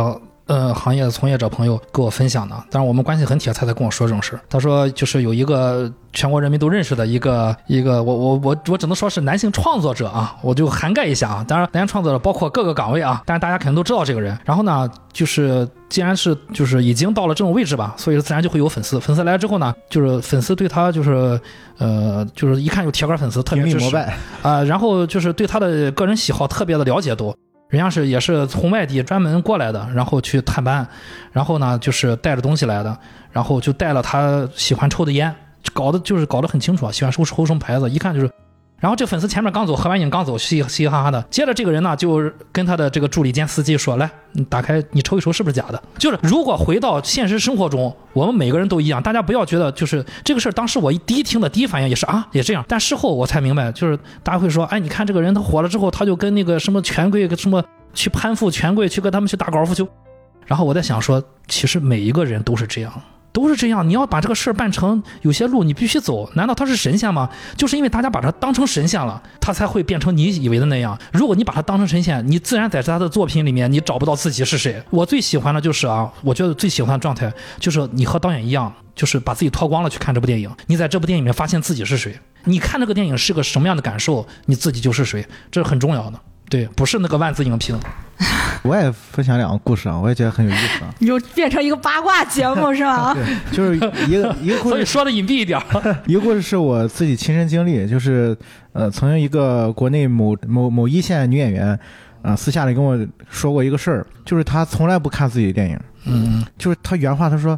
呃行业的从业者朋友给我分享的，当然我们关系很铁，他才跟我说这种事。他说就是有一个全国人民都认识的一个一个，我我我我只能说是男性创作者啊，我就涵盖一下啊。当然，男性创作者包括各个岗位啊，但是大家肯定都知道这个人。然后呢，就是既然是就是已经到了这种位置吧，所以自然就会有粉丝。粉丝来了之后呢，就是粉丝对他就是呃就是一看就铁杆粉丝，特别膜拜，啊、然后就是对他的个人喜好特别的了解都，人家是也是从外地专门过来的，然后去探班，然后呢就是带着东西来的，然后就带了他喜欢抽的烟，搞得就是搞得很清楚啊，喜欢抽抽什么牌子，一看就是。然后这粉丝前面刚走，合完影刚走，嘻嘻哈哈的。接着这个人呢，就跟他的这个助理兼司机说：“来，你打开，你抽一抽，是不是假的？”就是如果回到现实生活中，我们每个人都一样，大家不要觉得就是这个事儿。当时我一第一听的第一反应也是啊，也这样。但事后我才明白，就是大家会说：“哎，你看这个人他火了之后，他就跟那个什么权贵什么去攀附权贵，去跟他们去打高尔夫球。”然后我在想说，其实每一个人都是这样。都是这样，你要把这个事儿办成，有些路你必须走。难道他是神仙吗？就是因为大家把他当成神仙了，他才会变成你以为的那样。如果你把他当成神仙，你自然在他的作品里面你找不到自己是谁。我最喜欢的就是啊，我觉得最喜欢的状态就是你和导演一样，就是把自己脱光了去看这部电影。你在这部电影里面发现自己是谁，你看这个电影是个什么样的感受，你自己就是谁，这是很重要的。对，不是那个万字影评。我也分享两个故事啊，我也觉得很有意思啊。又变成一个八卦节目 是吧？对，就是一个一个故事，所以说的隐蔽一点儿。一个故事是我自己亲身经历，就是呃，曾经一个国内某某某一线女演员，啊、私下里跟我说过一个事儿，就是她从来不看自己的电影，嗯，就是她原话，她说：“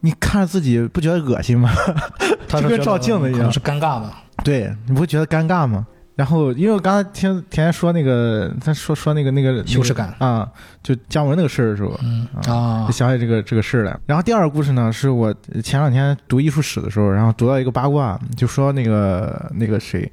你看着自己不觉得恶心吗？就跟照镜子一样是尴尬吧。对，你不觉得尴尬吗？”然后，因为我刚才听甜甜说那个，他说说那个那个羞耻感。啊，就姜文那个事儿的时候，嗯啊就，想起这个这个事儿来。然后第二个故事呢，是我前两天读艺术史的时候，然后读到一个八卦，就说那个那个谁。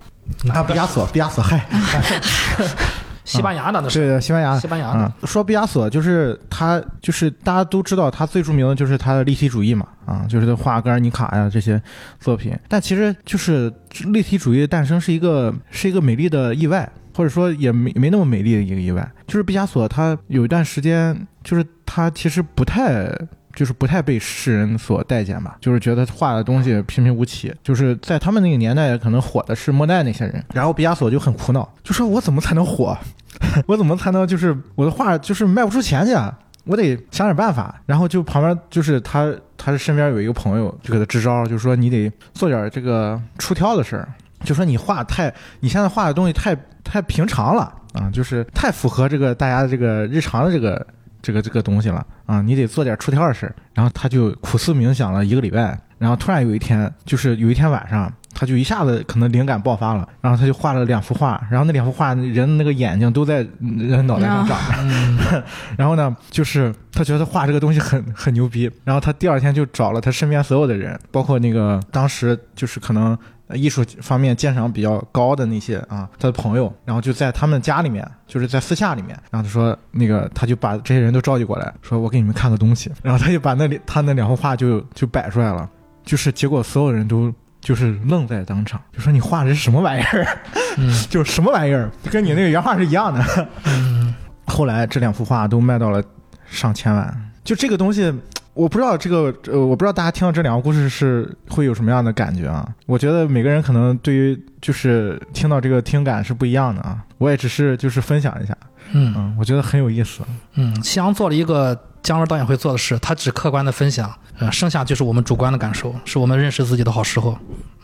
啊，毕加索，毕加索，嗨，西班牙的那是对，西班牙西班牙的啊，说毕加索就是他，就是大家都知道他最著名的就是他的立体主义嘛，啊，就是画格尔尼卡呀这些作品。但其实就是立体主义的诞生是一个是一个美丽的意外，或者说也没没那么美丽的一个意外。就是毕加索他有一段时间，就是他其实不太。就是不太被世人所待见吧，就是觉得画的东西平平无奇。就是在他们那个年代，可能火的是莫奈那些人，然后毕加索就很苦恼，就说我怎么才能火？我怎么才能就是我的画就是卖不出钱去啊？我得想点办法。然后就旁边就是他，他身边有一个朋友就给他支招，就说你得做点这个出挑的事儿，就说你画太你现在画的东西太太平常了啊，就是太符合这个大家这个日常的这个这个这个东西了啊，你得做点出挑的事儿。然后他就苦思冥想了一个礼拜，然后突然有一天，就是有一天晚上。他就一下子可能灵感爆发了，然后他就画了两幅画，然后那两幅画人那个眼睛都在人脑袋上长着，嗯然后呢，就是他觉得画这个东西很很牛逼，然后他第二天就找了他身边所有的人，包括那个当时就是可能呃艺术方面鉴赏比较高的那些啊，他的朋友，然后就在他们家里面，就是在私下里面，然后他说那个他就把这些人都召集过来，说我给你们看个东西，然后他就把那里他那两幅画就就摆出来了，就是结果所有人都。就是愣在当场，就说你画的是什么玩意儿？嗯 就是什么玩意儿，跟你那个原画是一样的。嗯，后来这两幅画都卖到了上千万。就这个东西，我不知道这个，呃，我不知道大家听到这两个故事是会有什么样的感觉啊？我觉得每个人可能对于就是听到这个听感是不一样的啊。我也只是就是分享一下，嗯嗯，我觉得很有意思。嗯，夕阳做了一个姜文导演会做的事，他只客观的分享，呃，剩下就是我们主观的感受，是我们认识自己的好时候。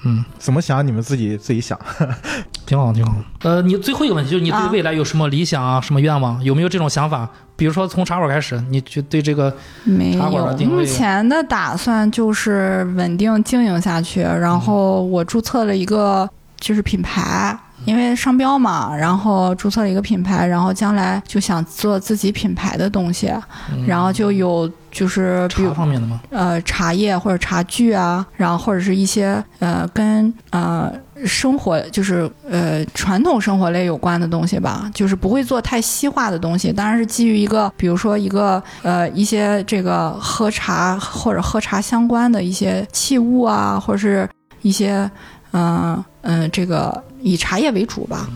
嗯，怎么想你们自己自己想。挺好，挺好。呃，你最后一个问题就是你对啊未来有什么理想啊，什么愿望？有没有这种想法？比如说从茶馆开始，你就对这个，没茶馆有的，定位目前的打算就是稳定经营下去。然后我注册了一个就是品牌，因为商标嘛，然后注册了一个品牌，然后将来就想做自己品牌的东西，嗯然后就有就是比如茶方面的吗？呃茶叶或者茶具啊，然后或者是一些呃跟呃生活就是呃传统生活类有关的东西吧，就是不会做太西化的东西，当然是基于一个比如说一个呃一些这个喝茶或者喝茶相关的一些器物啊，或者是一些嗯嗯、呃这个以茶叶为主吧。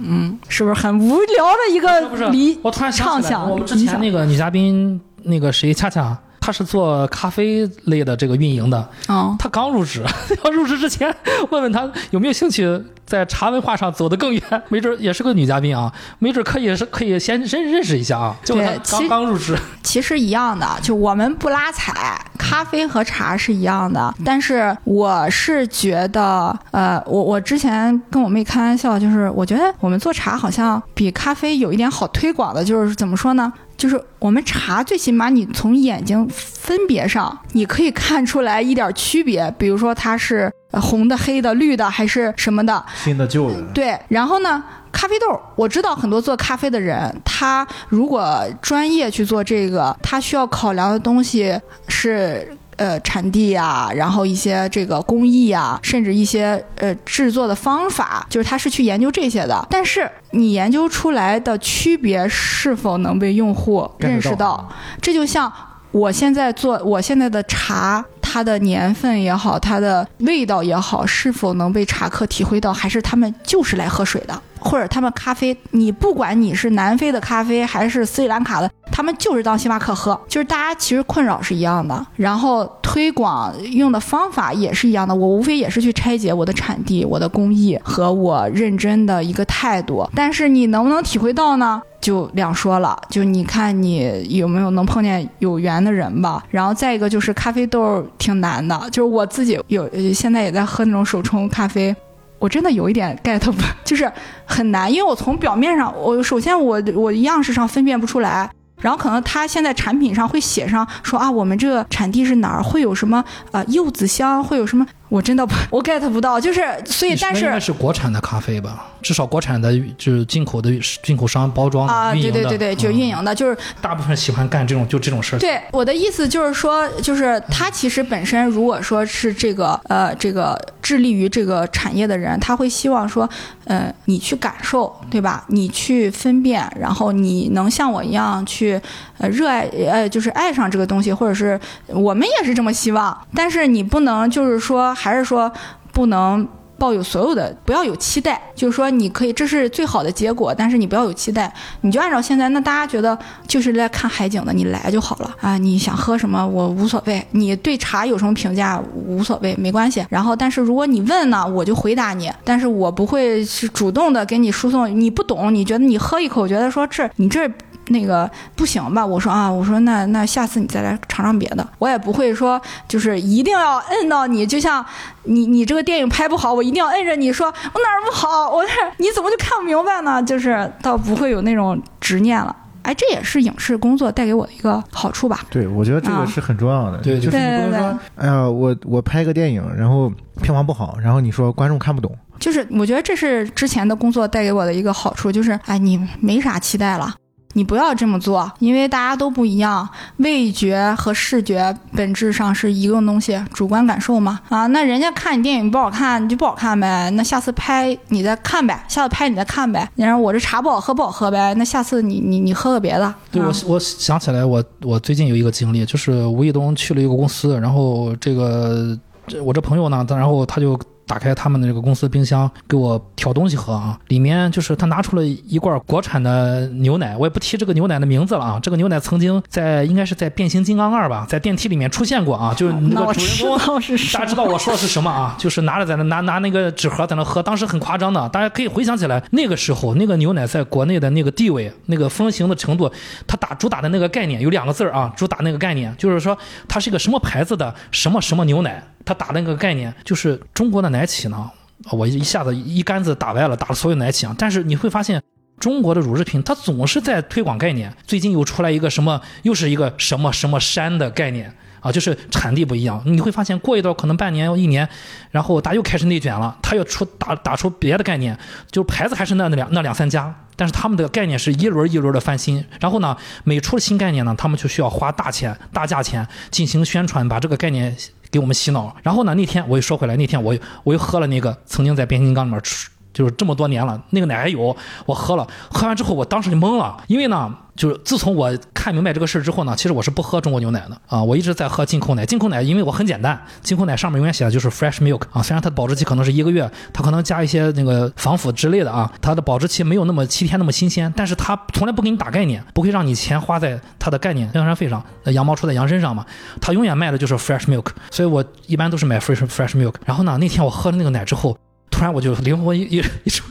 嗯，是不是很无聊的一个理？我突然想起来，畅想我们之前那个女嘉宾，那个谁，恰恰，她是做咖啡类的这个运营的，哦，她刚入职，要入职之前问问她有没有兴趣在茶文化上走得更远，没准也是个女嘉宾啊，没准可以是可以先认认识一下啊。就她刚刚入职，其实一样的，就我们不拉踩，咖啡和茶是一样的。但是我是觉得，呃，我我之前跟我妹开玩笑，就是我觉得我们做茶好像比咖啡有一点好推广的，就是怎么说呢？就是我们茶最起码你从眼睛分别上，你可以看出来一点区别，比如说它是呃红的、黑的、绿的还是什么的，新的旧的，对，然后呢，咖啡豆，我知道很多做咖啡的人，他如果专业去做这个，他需要考量的东西是。呃，产地啊、然后一些这个工艺啊、甚至一些呃制作的方法，就是他是去研究这些的。但是你研究出来的区别是否能被用户认识到到？这就像我现在做我现在的茶，它的年份也好，它的味道也好，是否能被茶客体会到，还是他们就是来喝水的？或者他们咖啡，你不管你是南非的咖啡还是斯里兰卡的，他们就是当星巴克喝，就是大家其实困扰是一样的，然后推广用的方法也是一样的，我无非也是去拆解我的产地、我的工艺和我认真的一个态度，但是你能不能体会到呢？就两说了，就你看你有没有能碰见有缘的人吧。然后再一个就是咖啡豆挺难的，就是我自己有现在也在喝那种手冲咖啡，我真的有一点 get 不，就是很难，因为我从表面上，我首先我我样式上分辨不出来。然后可能他现在产品上会写上说啊，我们这个产地是哪儿，会有什么呃柚子香，会有什么？我真的不，我 get 不到，就是所以，但是应该是国产的咖啡吧，至少国产的就是进口的进口商包装啊，对对对对，就运营的，就是大部分喜欢干这种就这种事儿。对，我的意思就是说，就是他其实本身如果说是这个呃这个致力于这个产业的人，他会希望说，呃，你去感受，对吧？你去分辨，然后你能像我一样去呃热爱呃就是爱上这个东西，或者是我们也是这么希望，但是你不能就是说。还是说不能抱有所有的，不要有期待。就是说，你可以，这是最好的结果，但是你不要有期待。你就按照现在，那大家觉得就是来看海景的，你来就好了啊。你想喝什么，我无所谓。你对茶有什么评价，无所谓，没关系。然后，但是如果你问呢，我就回答你，但是我不会是主动的给你输送。你不懂，你觉得你喝一口，觉得说这你这。那个不行吧？我说啊，我说那那下次你再来尝尝别的，我也不会说就是一定要摁到你，就像你你这个电影拍不好，我一定要摁着你说我哪儿不好，我你怎么就看不明白呢？就是倒不会有那种执念了。哎，这也是影视工作带给我的一个好处吧？对，我觉得这个是很重要的。对，就是你不能说，哎呀，我我拍个电影，然后票房不好，然后你说观众看不懂。就是我觉得这是之前的工作带给我的一个好处，就是哎，你没啥期待了。你不要这么做，因为大家都不一样，味觉和视觉本质上是一个东西，主观感受嘛。啊，那人家看你电影不好看，你就不好看呗。那下次拍你再看呗，下次拍你再看呗。然后我这茶不好喝不好喝呗，那下次你你你喝个别的。对，我我想起来，我我最近有一个经历，就是吴亦东去了一个公司，然后这个这我这朋友呢，然后他就。打开他们的这个公司冰箱，给我挑东西喝啊！里面就是他拿出了一罐国产的牛奶，我也不提这个牛奶的名字了啊。这个牛奶曾经在应该是在《变形金刚二》吧，在电梯里面出现过啊，就是那个主人公，大家知道我说的是什么啊？就是拿着在那拿拿那个纸盒在那喝，当时很夸张的，大家可以回想起来，那个时候那个牛奶在国内的那个地位、那个风行的程度，它打主打的那个概念有两个字啊，主打那个概念就是说它是一个什么牌子的什么什么牛奶。他打那个概念就是中国的奶企呢，我一下子一竿子打歪了，打了所有奶企啊。但是你会发现，中国的乳制品它总是在推广概念。最近又出来一个什么，又是一个什么什么山的概念啊，就是产地不一样。你会发现过一段可能半年一年，然后它又开始内卷了，他又出打打出别的概念，就牌子还是那那两那两三家。但是他们的概念是一轮一轮的翻新，然后呢，每出新概念呢，他们就需要花大钱、大价钱进行宣传，把这个概念给我们洗脑。然后呢，那天我又说回来，那天我又我又喝了那个曾经在变形金刚里面出。就是这么多年了，那个奶还有，我喝了，喝完之后我当时就懵了，因为呢，就是自从我看明白这个事儿之后呢，其实我是不喝中国牛奶的啊，我一直在喝进口奶。进口奶因为我很简单，进口奶上面永远写的就是 fresh milk 啊，虽然它的保质期可能是一个月，它可能加一些那个防腐之类的啊，它的保质期没有那么七天那么新鲜，但是它从来不给你打概念，不会让你钱花在它的概念宣传费上，羊毛出在羊身上嘛，它永远卖的就是 fresh milk，所以我一般都是买 fresh fresh milk。然后呢，那天我喝了那个奶之后。突然我就灵魂一一一出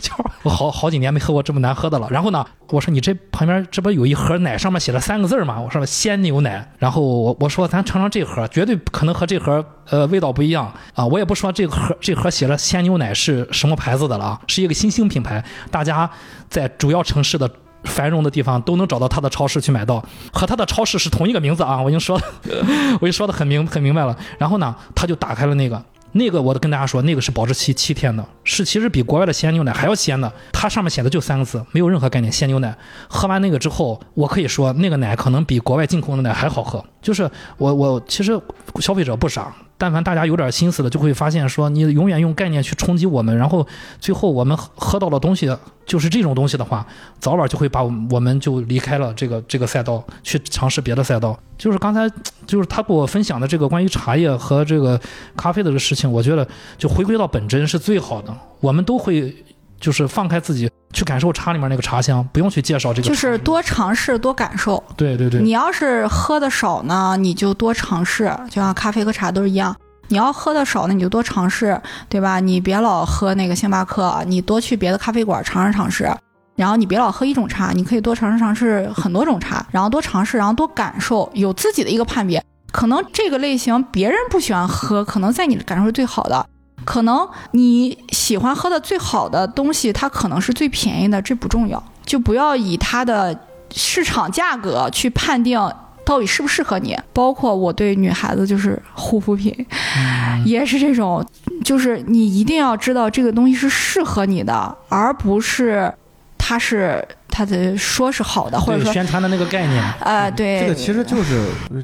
我好好几年没喝过这么难喝的了。然后呢，我说你这旁边这不有一盒奶，上面写了三个字吗？我说鲜牛奶。然后我我说咱尝尝这盒，绝对可能和这盒呃味道不一样啊。我也不说这盒这盒写了鲜牛奶是什么牌子的了，是一个新兴品牌，大家在主要城市的繁荣的地方都能找到它的超市去买到，和它的超市是同一个名字啊。我已经说了，我已经说的很明很明白了。然后呢，他就打开了那个。那个我都跟大家说，那个是保质期七天的，是其实比国外的鲜牛奶还要鲜的。它上面写的就三个字，没有任何概念。鲜牛奶，喝完那个之后，我可以说那个奶可能比国外进口的奶还好喝。就是我我其实消费者不傻。但凡大家有点心思的，就会发现说，你永远用概念去冲击我们，然后最后我们喝到的东西就是这种东西的话，早晚就会把我们就离开了这个这个赛道，去尝试别的赛道。就是刚才就是他给我分享的这个关于茶叶和这个咖啡的这个事情，我觉得就回归到本真是最好的。我们都会就是放开自己。去感受茶里面那个茶香，不用去介绍这个就是是多尝试，多感受。对对对，你要是喝的少呢，你就多尝试，就像咖啡和茶都是一样。你要喝的少呢，你就多尝试，对吧？你别老喝那个星巴克，你多去别的咖啡馆尝试尝试。然后你别老喝一种茶，你可以多尝试尝试很多种茶，然后多尝试，然后多感受，有自己的一个判别。可能这个类型别人不喜欢喝，可能在你的感受是最好的。可能你喜欢喝的最好的东西，它可能是最便宜的，这不重要，就不要以它的市场价格去判定到底适不适合你。包括我对女孩子就是护肤品，嗯 也是这种，就是你一定要知道这个东西是适合你的，而不是它是它的说是好的，或者说宣传的那个概念，呃对这个其实就是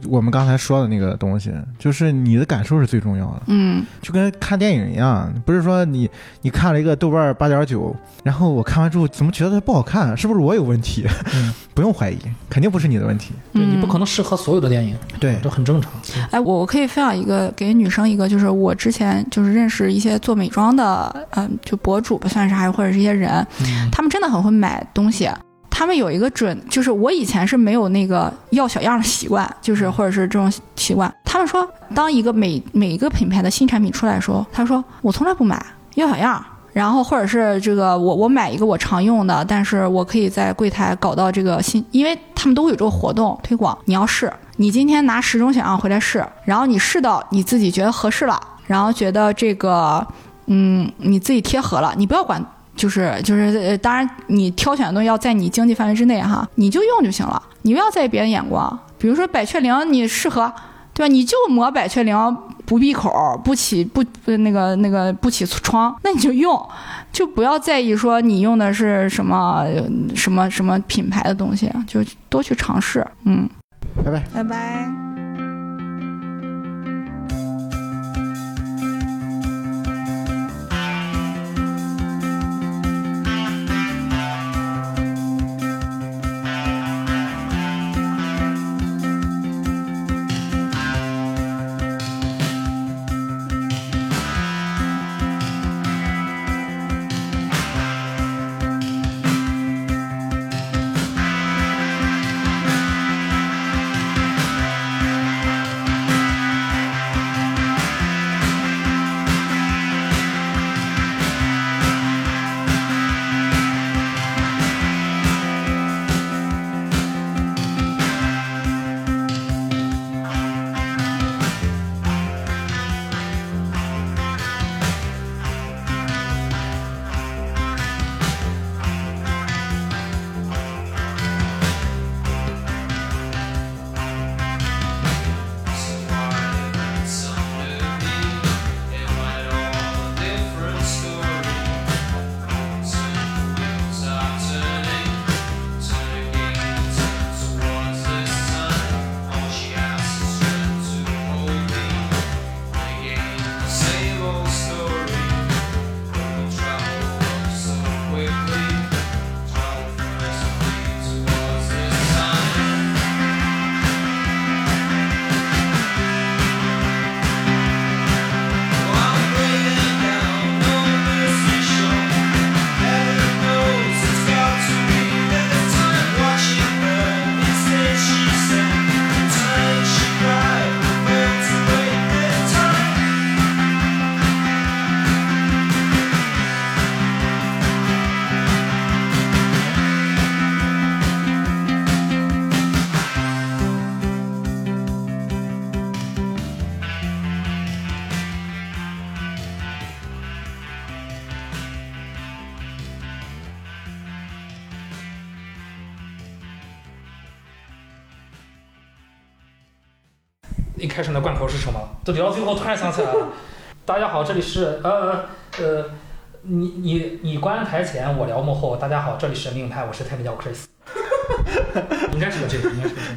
我们刚才说的那个东西，就是你的感受是最重要的，嗯就跟看电影一样，不是说你你看了一个豆瓣八点九，然后我看完之后怎么觉得它不好看，是不是我有问题？嗯 不用怀疑，肯定不是你的问题。对你不嗯可能适合所有的电影，对这很正常。哎，我我可以分享一个给女生一个，就是我之前就是认识一些做美妆的，嗯、就博主吧，算是还或者是一些人，嗯他们真的很会买东西。他们有一个准，就是我以前是没有那个要小样的习惯，就是或者是这种习惯。他们说，当一个每每一个品牌的新产品出来的时候，他说我从来不买要小样。然后或者是这个我我买一个我常用的，但是我可以在柜台搞到这个新，因为他们都会有这个活动推广，你要试，你今天拿十种小样回来试，然后你试到你自己觉得合适了，然后觉得这个嗯你自己贴合了，你不要管就是就是，呃当然你挑选的东西要在你经济范围之内哈，你就用就行了，你不要在意别人眼光。比如说百雀羚，你适合，对吧？你就抹百雀羚，不闭口，不起不呃那个那个不起疮，那你就用，就不要在意说你用的是什么呃什么什么品牌的东西，就多去尝试。嗯，拜拜。拜拜。都聊到最后，突然想起来了。大家好，这里是呃呃，你你你观台前，我聊幕后。大家好，这里是命派，我是太平教 Chris。应该是个这个，应该是个这个。